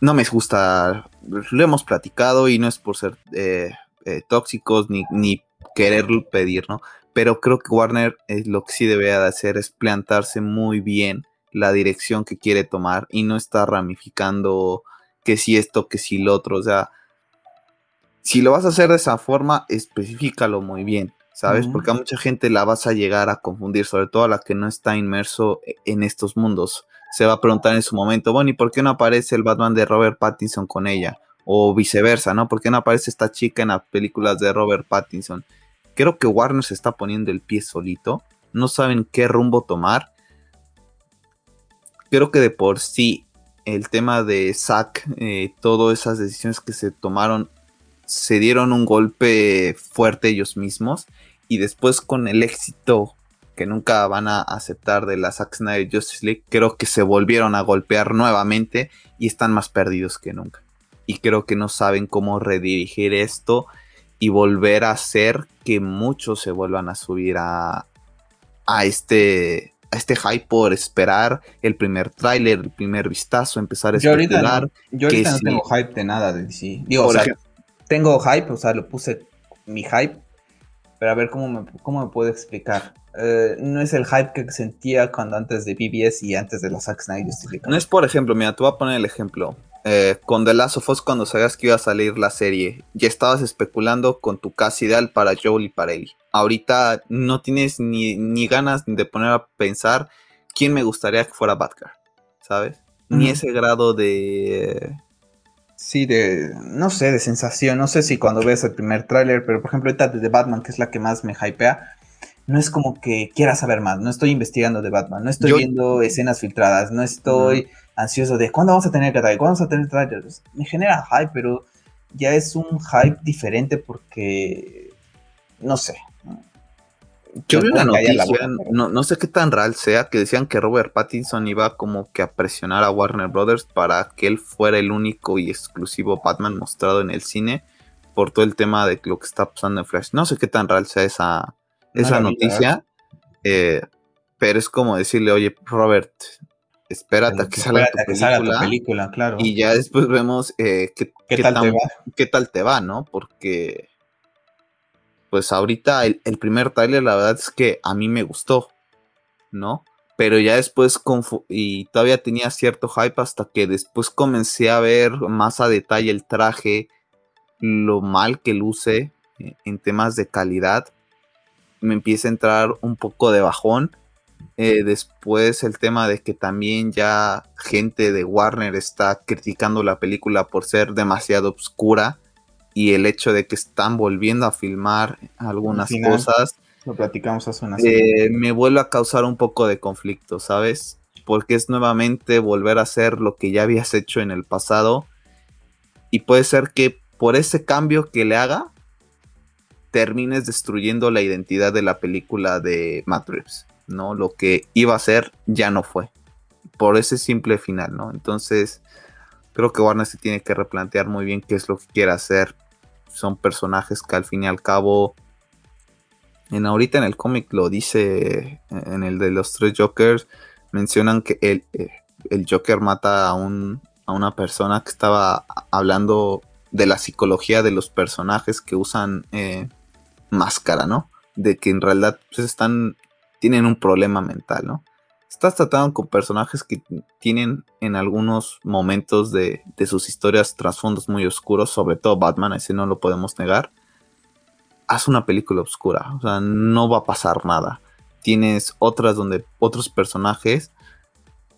No me gusta. Lo hemos platicado y no es por ser eh, eh, tóxicos ni, ni querer pedir, ¿no? Pero creo que Warner es lo que sí debe de hacer es plantarse muy bien la dirección que quiere tomar y no estar ramificando que si esto, que si lo otro, o sea, si lo vas a hacer de esa forma, especifícalo muy bien, ¿sabes? Porque a mucha gente la vas a llegar a confundir, sobre todo a la que no está inmerso e, en estos mundos. Se va a preguntar en su momento, bueno, ¿y por qué no aparece el Batman de Robert Pattinson con ella? O viceversa, ¿no? ¿Por qué no aparece esta chica en las películas de Robert Pattinson? Creo que Warner se está poniendo el pie solito. No saben qué rumbo tomar. Creo que de por sí el tema de Zack, eh, todas esas decisiones que se tomaron, se dieron un golpe fuerte ellos mismos. Y después con el éxito que nunca van a aceptar de la Zack Snyder Justice League, creo que se volvieron a golpear nuevamente y están más perdidos que nunca. Y creo que no saben cómo redirigir esto y volver a hacer que muchos se vuelvan a subir a, a este a este hype por esperar el primer tráiler, el primer vistazo, empezar a yo Ahorita no, yo ahorita no tengo hype de nada de DC. Digo, o sea, tengo hype, o sea, lo puse mi hype, pero a ver cómo me, cómo me puedo explicar. Eh, no es el hype que sentía cuando antes de BBS y antes de los Zack Snyder. No es, por ejemplo, mira, te voy a poner el ejemplo. Eh, con The Last of Us cuando sabías que iba a salir la serie, ya estabas especulando con tu casa ideal para Joel y para Ellie. Ahorita no tienes ni, ganas de poner a pensar quién me gustaría que fuera Batgirl, ¿sabes? Ni ese grado de... Sí, de, no sé, de sensación. No sé si cuando ves el primer tráiler, pero por ejemplo ahorita de Batman, que es la que más me hypea, no es como que quiera saber más. No estoy investigando de Batman, no estoy viendo escenas filtradas, no estoy ansioso de cuándo vamos a tener que cuándo vamos a tener trailers. Me genera hype, pero ya es un hype diferente porque no sé. Yo vi una noticia, no, no, sé qué tan real sea, que decían que Robert Pattinson iba como que a presionar a Warner Brothers para que él fuera el único y exclusivo Batman mostrado en el cine por todo el tema de lo que está pasando en Flash. No sé qué tan real sea esa, esa noticia, eh, pero es como decirle, oye, Robert, espérate a que salga tu película, claro. Y ya después vemos eh, qué, tal te va? qué tal te va, ¿no? Porque, pues ahorita el, primer trailer, la verdad es que a mí me gustó, ¿no? Pero ya después, y todavía tenía cierto hype hasta que después comencé a ver más a detalle el traje, lo mal que luce eh, en temas de calidad. Me empieza a entrar un poco de bajón eh, después el tema de que también ya gente de Warner está criticando la película por ser demasiado oscura y el hecho de que están volviendo a filmar algunas cosas Lo platicamos hace una eh, me vuelve a causar un poco de conflicto, ¿sabes? Porque es nuevamente volver a hacer lo que ya habías hecho en el pasado. Y puede ser que por ese cambio que le haga, termines destruyendo la identidad de la película de Matt Reeves, ¿no? Lo que iba a ser ya no fue. Por ese simple final, ¿no? Entonces, creo que Warner se tiene que replantear muy bien qué es lo que quiere hacer. Son personajes que al fin y al cabo en ahorita en el cómic lo dice, en el de los tres Jokers, mencionan que el, eh, el Joker mata a, un, a una persona que estaba hablando de la psicología de los personajes que usan eh, máscara, ¿no? De que en realidad pues, están, tienen un problema mental, ¿no? Estás tratando con personajes que tienen en algunos momentos de, de sus historias trasfondos muy oscuros, sobre todo Batman, ese no lo podemos negar haz una película oscura, o sea, no va a pasar nada. Tienes otras donde otros personajes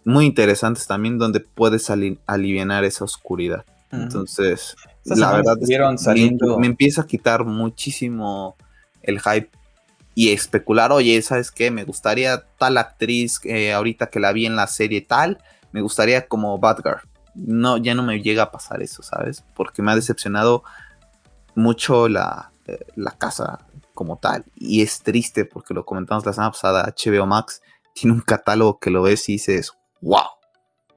muy interesantes también donde puedes aliviar esa oscuridad. Entonces, la verdad es saliendo... me, empieza a quitar muchísimo el hype y especular, oye, ¿sabes qué? Me gustaría tal actriz eh, ahorita que la vi en la serie tal, me gustaría como Badgar. No, ya no me llega a pasar eso, ¿sabes? Porque me ha decepcionado mucho la, la casa como tal. Y es triste porque lo comentamos la semana pasada, HBO Max tiene un catálogo que lo ves y dices, wow.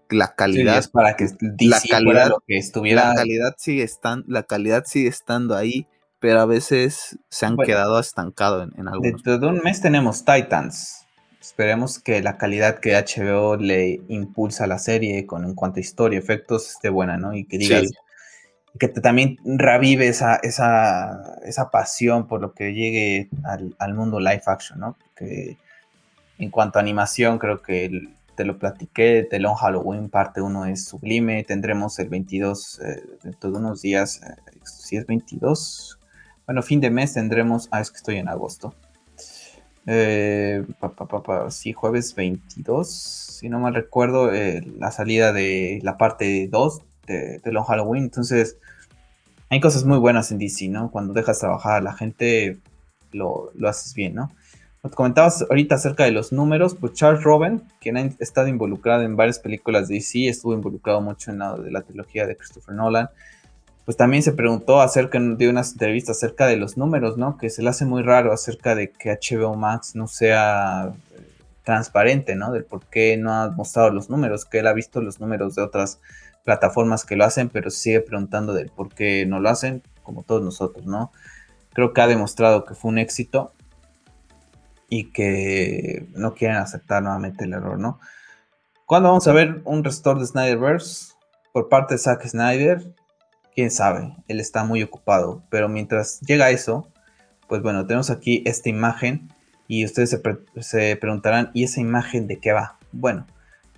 La calidad para que la calidad que estuviera la calidad sigue estando la calidad sigue estando ahí pero a veces se han quedado estancados en, en algunos. Dentro de un mes tenemos Titans. Esperemos que la calidad que HBO le impulsa a la serie con en cuanto a historia, efectos, esté buena, ¿no? Y que digas, que te también revive esa, esa, esa, pasión por lo que llegue al, mundo live action, ¿no? Que en cuanto a animación, creo que te lo platiqué, The Long Halloween parte 1 es sublime, tendremos el 22, eh, dentro de unos días, eh, si es 22, bueno, fin de mes tendremos, ah, es que estoy en agosto, eh, sí, jueves 22, si no mal recuerdo, la salida de la parte 2 de, Long Halloween. Entonces, hay cosas muy buenas en DC, ¿no? Cuando dejas trabajar a la gente, lo, haces bien, ¿no? Nos comentabas ahorita acerca de los números, pues Charles Robin, quien ha estado involucrado en varias películas de DC, estuvo involucrado mucho en la de la trilogía de Christopher Nolan, pues también se preguntó acerca de unas entrevistas acerca de los números, ¿no? Que se le hace muy raro acerca de que HBO Max no sea eh, transparente, ¿no? Del por qué no ha mostrado los números, que él ha visto los números de otras plataformas que lo hacen, pero sigue preguntando del por qué no lo hacen, como todos nosotros, ¿no? Creo que ha demostrado que fue un éxito y que no quieren aceptar nuevamente el error, ¿no? ¿Cuándo vamos a ver un restore de Snyderverse por parte de Zack Snyder? Quién sabe, él está muy ocupado, pero mientras llega eso, pues bueno, tenemos aquí esta imagen y ustedes se, se preguntarán, ¿y esa imagen de qué va? Bueno,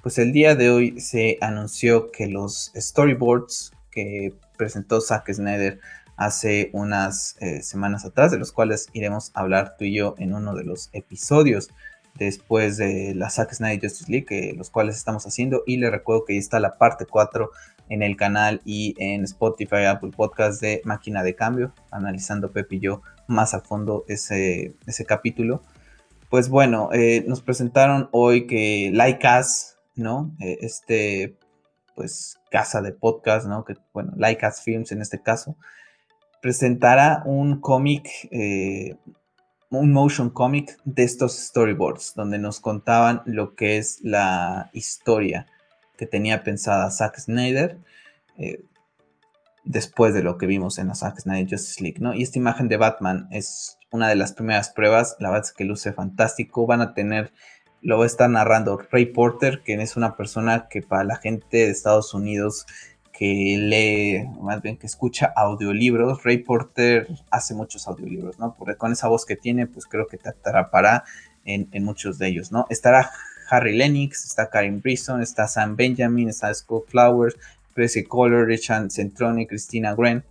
pues el día de hoy se anunció que los storyboards que presentó Zack Snyder hace unas eh, semanas atrás, de los cuales iremos a hablar tú y yo en uno de los episodios después de la Zack Snyder Justice League, los cuales estamos haciendo. Y les recuerdo que ahí está la parte 4 en el canal y en Spotify, Apple Podcast de Máquina de Cambio, analizando Pepe y yo más a fondo ese, ese capítulo. Pues bueno, eh, nos presentaron hoy que Us ¿no? Eh, este, pues, casa de podcast, ¿no? Que, bueno, Us Films en este caso, presentará un cómic, eh, un motion comic de estos storyboards, donde nos contaban lo que es la historia que tenía pensada Zack Snyder. Eh, después de lo que vimos en la Zack Snyder Justice League, ¿no? Y esta imagen de Batman es una de las primeras pruebas, la verdad es que luce fantástico, van a tener lo está narrando Ray Porter, quien es una persona que para la gente de Estados Unidos que lee, más bien que escucha audiolibros, Ray Porter hace muchos audiolibros, ¿no? Porque con esa voz que tiene, pues creo que te atrapará en, muchos de ellos, ¿no? Estará Harry Lennox, está Karim Brisson, está Sam Benjamin, está Scott Flowers, Tracy Color, Richard Centroni, Christina Gren.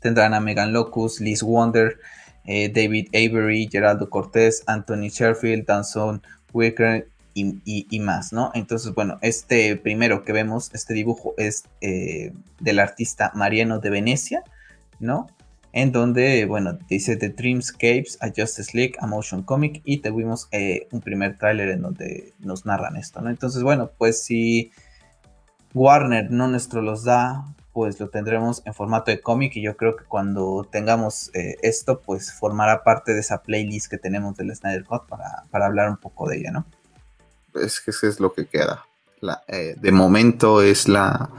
Tendrán a Megan Locus, Liz Wonder, eh, David Avery, Geraldo Cortés, Anthony Sherfield, Danson Wicker y, más, ¿no? Entonces, bueno, este primero que vemos, este dibujo es eh, del artista Mariano de Venecia, ¿no? En donde, bueno, dice The Dreamscapes, a Justice League, a Motion Comic, y tuvimos eh, un primer tráiler en donde nos narran esto, ¿no? Entonces, bueno, pues si Warner no nuestro los da, pues lo tendremos en formato de cómic y yo creo que cuando tengamos eh, esto, pues formará parte de esa playlist que tenemos del Snyder Cut para, para hablar un poco de ella, ¿no? Es que eso es lo que queda. Eh, de momento es la,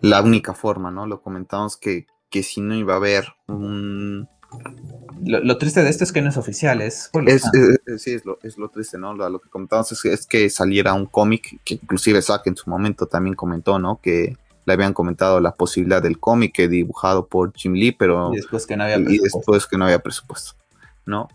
la única forma, ¿no? Lo comentamos que, que si no iba a haber un... Lo, triste de esto es que no es oficial, es... sí, es lo, es lo, triste, ¿no? Lo, que comentamos es, que saliera un cómic, que inclusive Zack en su momento también comentó, ¿no? Que le habían comentado la posibilidad del cómic dibujado por Jim Lee, pero... Y después que no había presupuesto. Y después que no había presupuesto, ¿no?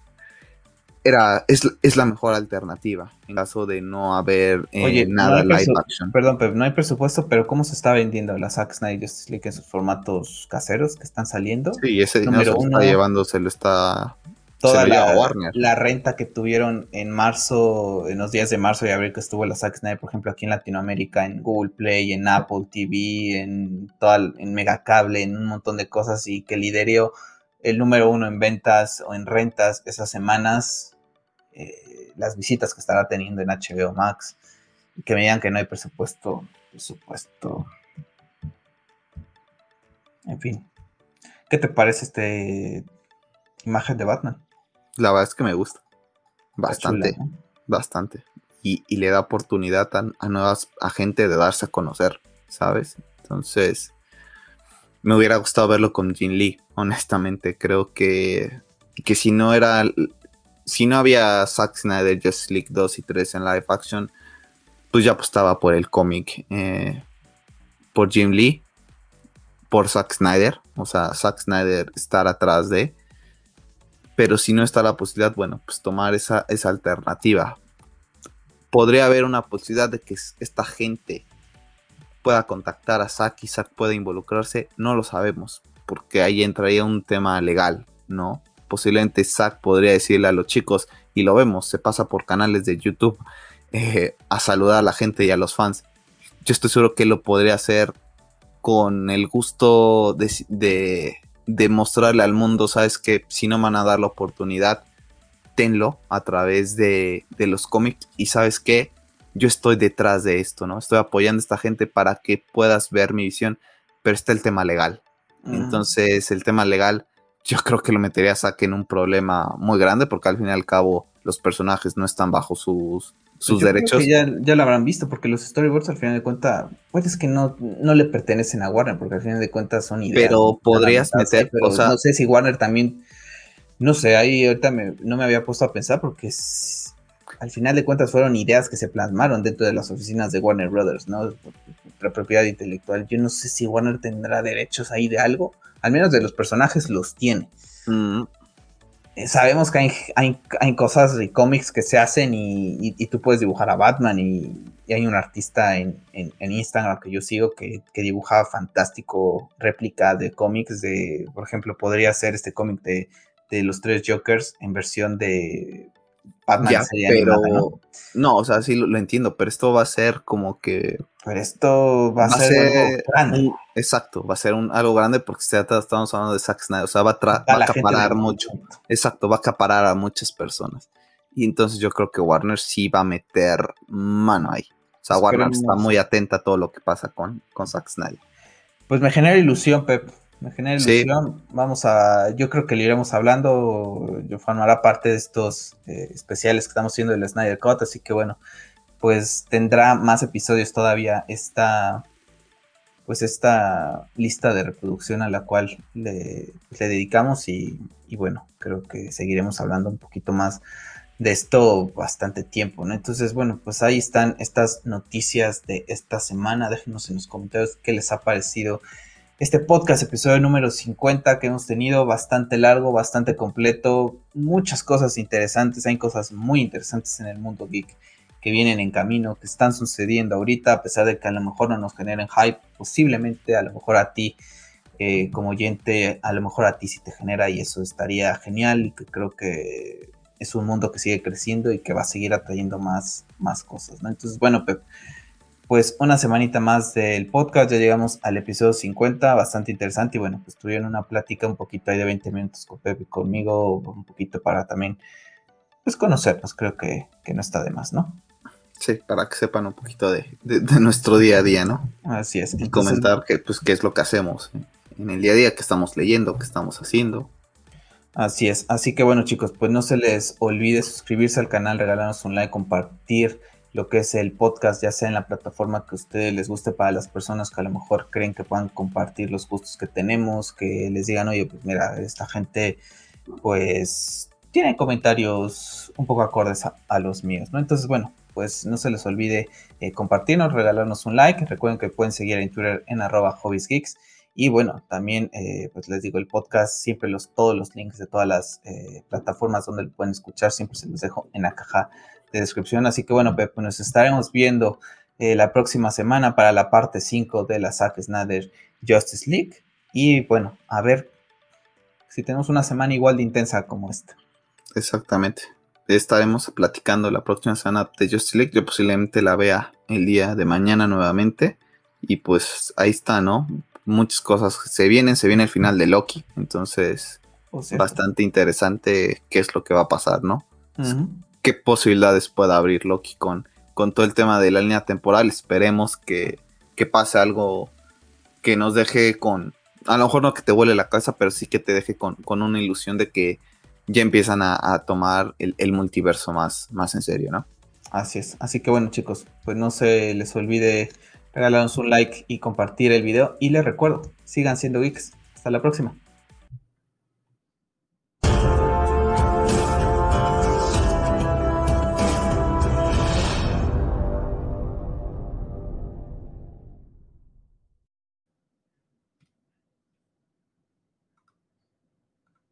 Era, es, la mejor alternativa en caso de no haber eh, nada live action. Perdón, pero no hay presupuesto, pero ¿cómo se está vendiendo la Zack Snyder Justice League en sus formatos caseros que están saliendo? Sí, ese dinero se está llevando, se lo está... Toda la, la, renta que tuvieron en marzo, en los días de marzo y abril que estuvo la Zack Snyder, por ejemplo, aquí en Latinoamérica, en Google Play, en Apple TV, en, toda, en Megacable, en un montón de cosas y que lideró el número uno en ventas o en rentas esas semanas, eh, las visitas que estará teniendo en HBO Max y que me digan que no hay presupuesto, presupuesto. En fin. ¿Qué te parece este imagen de Batman? La verdad es que me gusta. Bastante. Bastante. Y, le da oportunidad a, nuevas a gente de darse a conocer, ¿sabes? Entonces, me hubiera gustado verlo con Jin Lee, honestamente. Creo que, que si no era si no había Zack Snyder, Just League 2 y 3 en live action, pues ya apostaba por el cómic, eh, por Jim Lee, por Zack Snyder, o sea, Zack Snyder estar atrás de, pero si no está la posibilidad, bueno, pues tomar esa, esa alternativa. Podría haber una posibilidad de que esta gente pueda contactar a Zack y Zack pueda involucrarse, no lo sabemos, porque ahí entraría un tema legal, ¿no? Posiblemente Zack podría decirle a los chicos, y lo vemos, se pasa por canales de YouTube eh, a saludar a la gente y a los fans. Yo estoy seguro que lo podría hacer con el gusto de, de, mostrarle al mundo, sabes que si no van a dar la oportunidad, tenlo a través de, de los cómics y sabes que yo estoy detrás de esto, ¿no? Estoy apoyando a esta gente para que puedas ver mi visión, pero está el tema legal. Entonces, el tema legal yo creo que lo metería a Zack en un problema muy grande porque al fin y al cabo los personajes no están bajo sus, sus derechos. ya, ya lo habrán visto porque los storyboards al final de cuentas, pues que no, no le pertenecen a Warner porque al final de cuentas son ideas. Pero podrías meter, pero no sé si Warner también, no sé, ahí ahorita no me había puesto a pensar porque al final de cuentas fueron ideas que se plasmaron dentro de las oficinas de Warner Brothers, ¿no? La propiedad intelectual. Yo no sé si Warner tendrá derechos ahí de algo al menos de los personajes los tiene. Mm. Eh, sabemos que hay, cosas y cómics que se hacen y, tú puedes dibujar a Batman y, hay un artista en, Instagram que yo sigo que, que dibuja fantástico réplica de cómics de, por ejemplo, podría ser este cómic de, de los tres Jokers en versión de ya, pero ¿no? o sea, sí lo, entiendo, pero esto va a ser como que. Pero esto va, a ser, grande. exacto, va a ser un, algo grande porque estamos hablando de Zack Snyder, o sea, va a, acaparar mucho. Exacto, va a acaparar a muchas personas. Y entonces yo creo que Warner sí va a meter mano ahí. O sea, Warner está muy atenta a todo lo que pasa con, con Zack Snyder. Pues me genera ilusión, Pep. Me genera ilusión. Vamos a, yo creo que le iremos hablando. Yo formará parte de estos eh, especiales que estamos haciendo del Snyder Cut, así que bueno, pues tendrá más episodios todavía esta, pues esta lista de reproducción a la cual le, le dedicamos y, y, bueno, creo que seguiremos hablando un poquito más de esto bastante tiempo, ¿no? Entonces, bueno, pues ahí están estas noticias de esta semana. Déjenos en los comentarios qué les ha parecido este podcast, episodio número 50 que hemos tenido, bastante largo, bastante completo, muchas cosas interesantes, hay cosas muy interesantes en el mundo geek que vienen en camino, que están sucediendo ahorita, a pesar de que a lo mejor no nos generen hype, posiblemente a lo mejor a ti eh, como oyente, a lo mejor a ti sí te genera y eso estaría genial y que creo que es un mundo que sigue creciendo y que va a seguir atrayendo más, más cosas, ¿no? Entonces, bueno, Pep, pues una semanita más del podcast, ya llegamos al episodio 50, bastante interesante y bueno, pues tuvieron una plática un poquito ahí de 20 minutos con Pepe y conmigo, un poquito para también pues conocernos, creo que, no está de más, ¿no? Sí, para que sepan un poquito de, nuestro día a día, ¿no? Así es. Y comentar que, pues, qué es lo que hacemos en el día a día, qué estamos leyendo, qué estamos haciendo. Así es. Así que bueno, chicos, pues no se les olvide suscribirse al canal, regalarnos un like, compartir lo que es el podcast, ya sea en la plataforma que a ustedes les guste para las personas que a lo mejor creen que puedan compartir los gustos que tenemos, que les digan, oye, pues mira, esta gente pues tiene comentarios un poco acordes a, los míos, ¿no? Entonces, bueno, pues no se les olvide eh, compartirnos, regalarnos un like. Recuerden que pueden seguir en Twitter en arroba hobbiesgeeks. Y bueno, también, eh, pues les digo, el podcast, siempre los, todos los links de todas las eh, plataformas donde lo pueden escuchar, siempre se los dejo en la caja de descripción. Así que bueno, pues nos estaremos viendo eh, la próxima semana para la parte 5 de la Zack Snyder Justice League. Y bueno, a ver si tenemos una semana igual de intensa como esta. Exactamente. Estaremos platicando la próxima semana de Justice League. Yo posiblemente la vea el día de mañana nuevamente. Y pues ahí está, ¿no? Muchas cosas se vienen, se viene el final de Loki. Entonces, bastante interesante qué es lo que va a pasar, ¿no? Qué posibilidades pueda abrir Loki con, con todo el tema de la línea temporal. Esperemos que, pase algo que nos deje con, a lo mejor no que te vuele la cabeza, pero sí que te deje con, una ilusión de que ya empiezan a, tomar el, multiverso más, más en serio, ¿no? Así es. Así que bueno, chicos, pues no se les olvide regalarnos un like y compartir el video. Y les recuerdo, sigan siendo geeks. Hasta la próxima.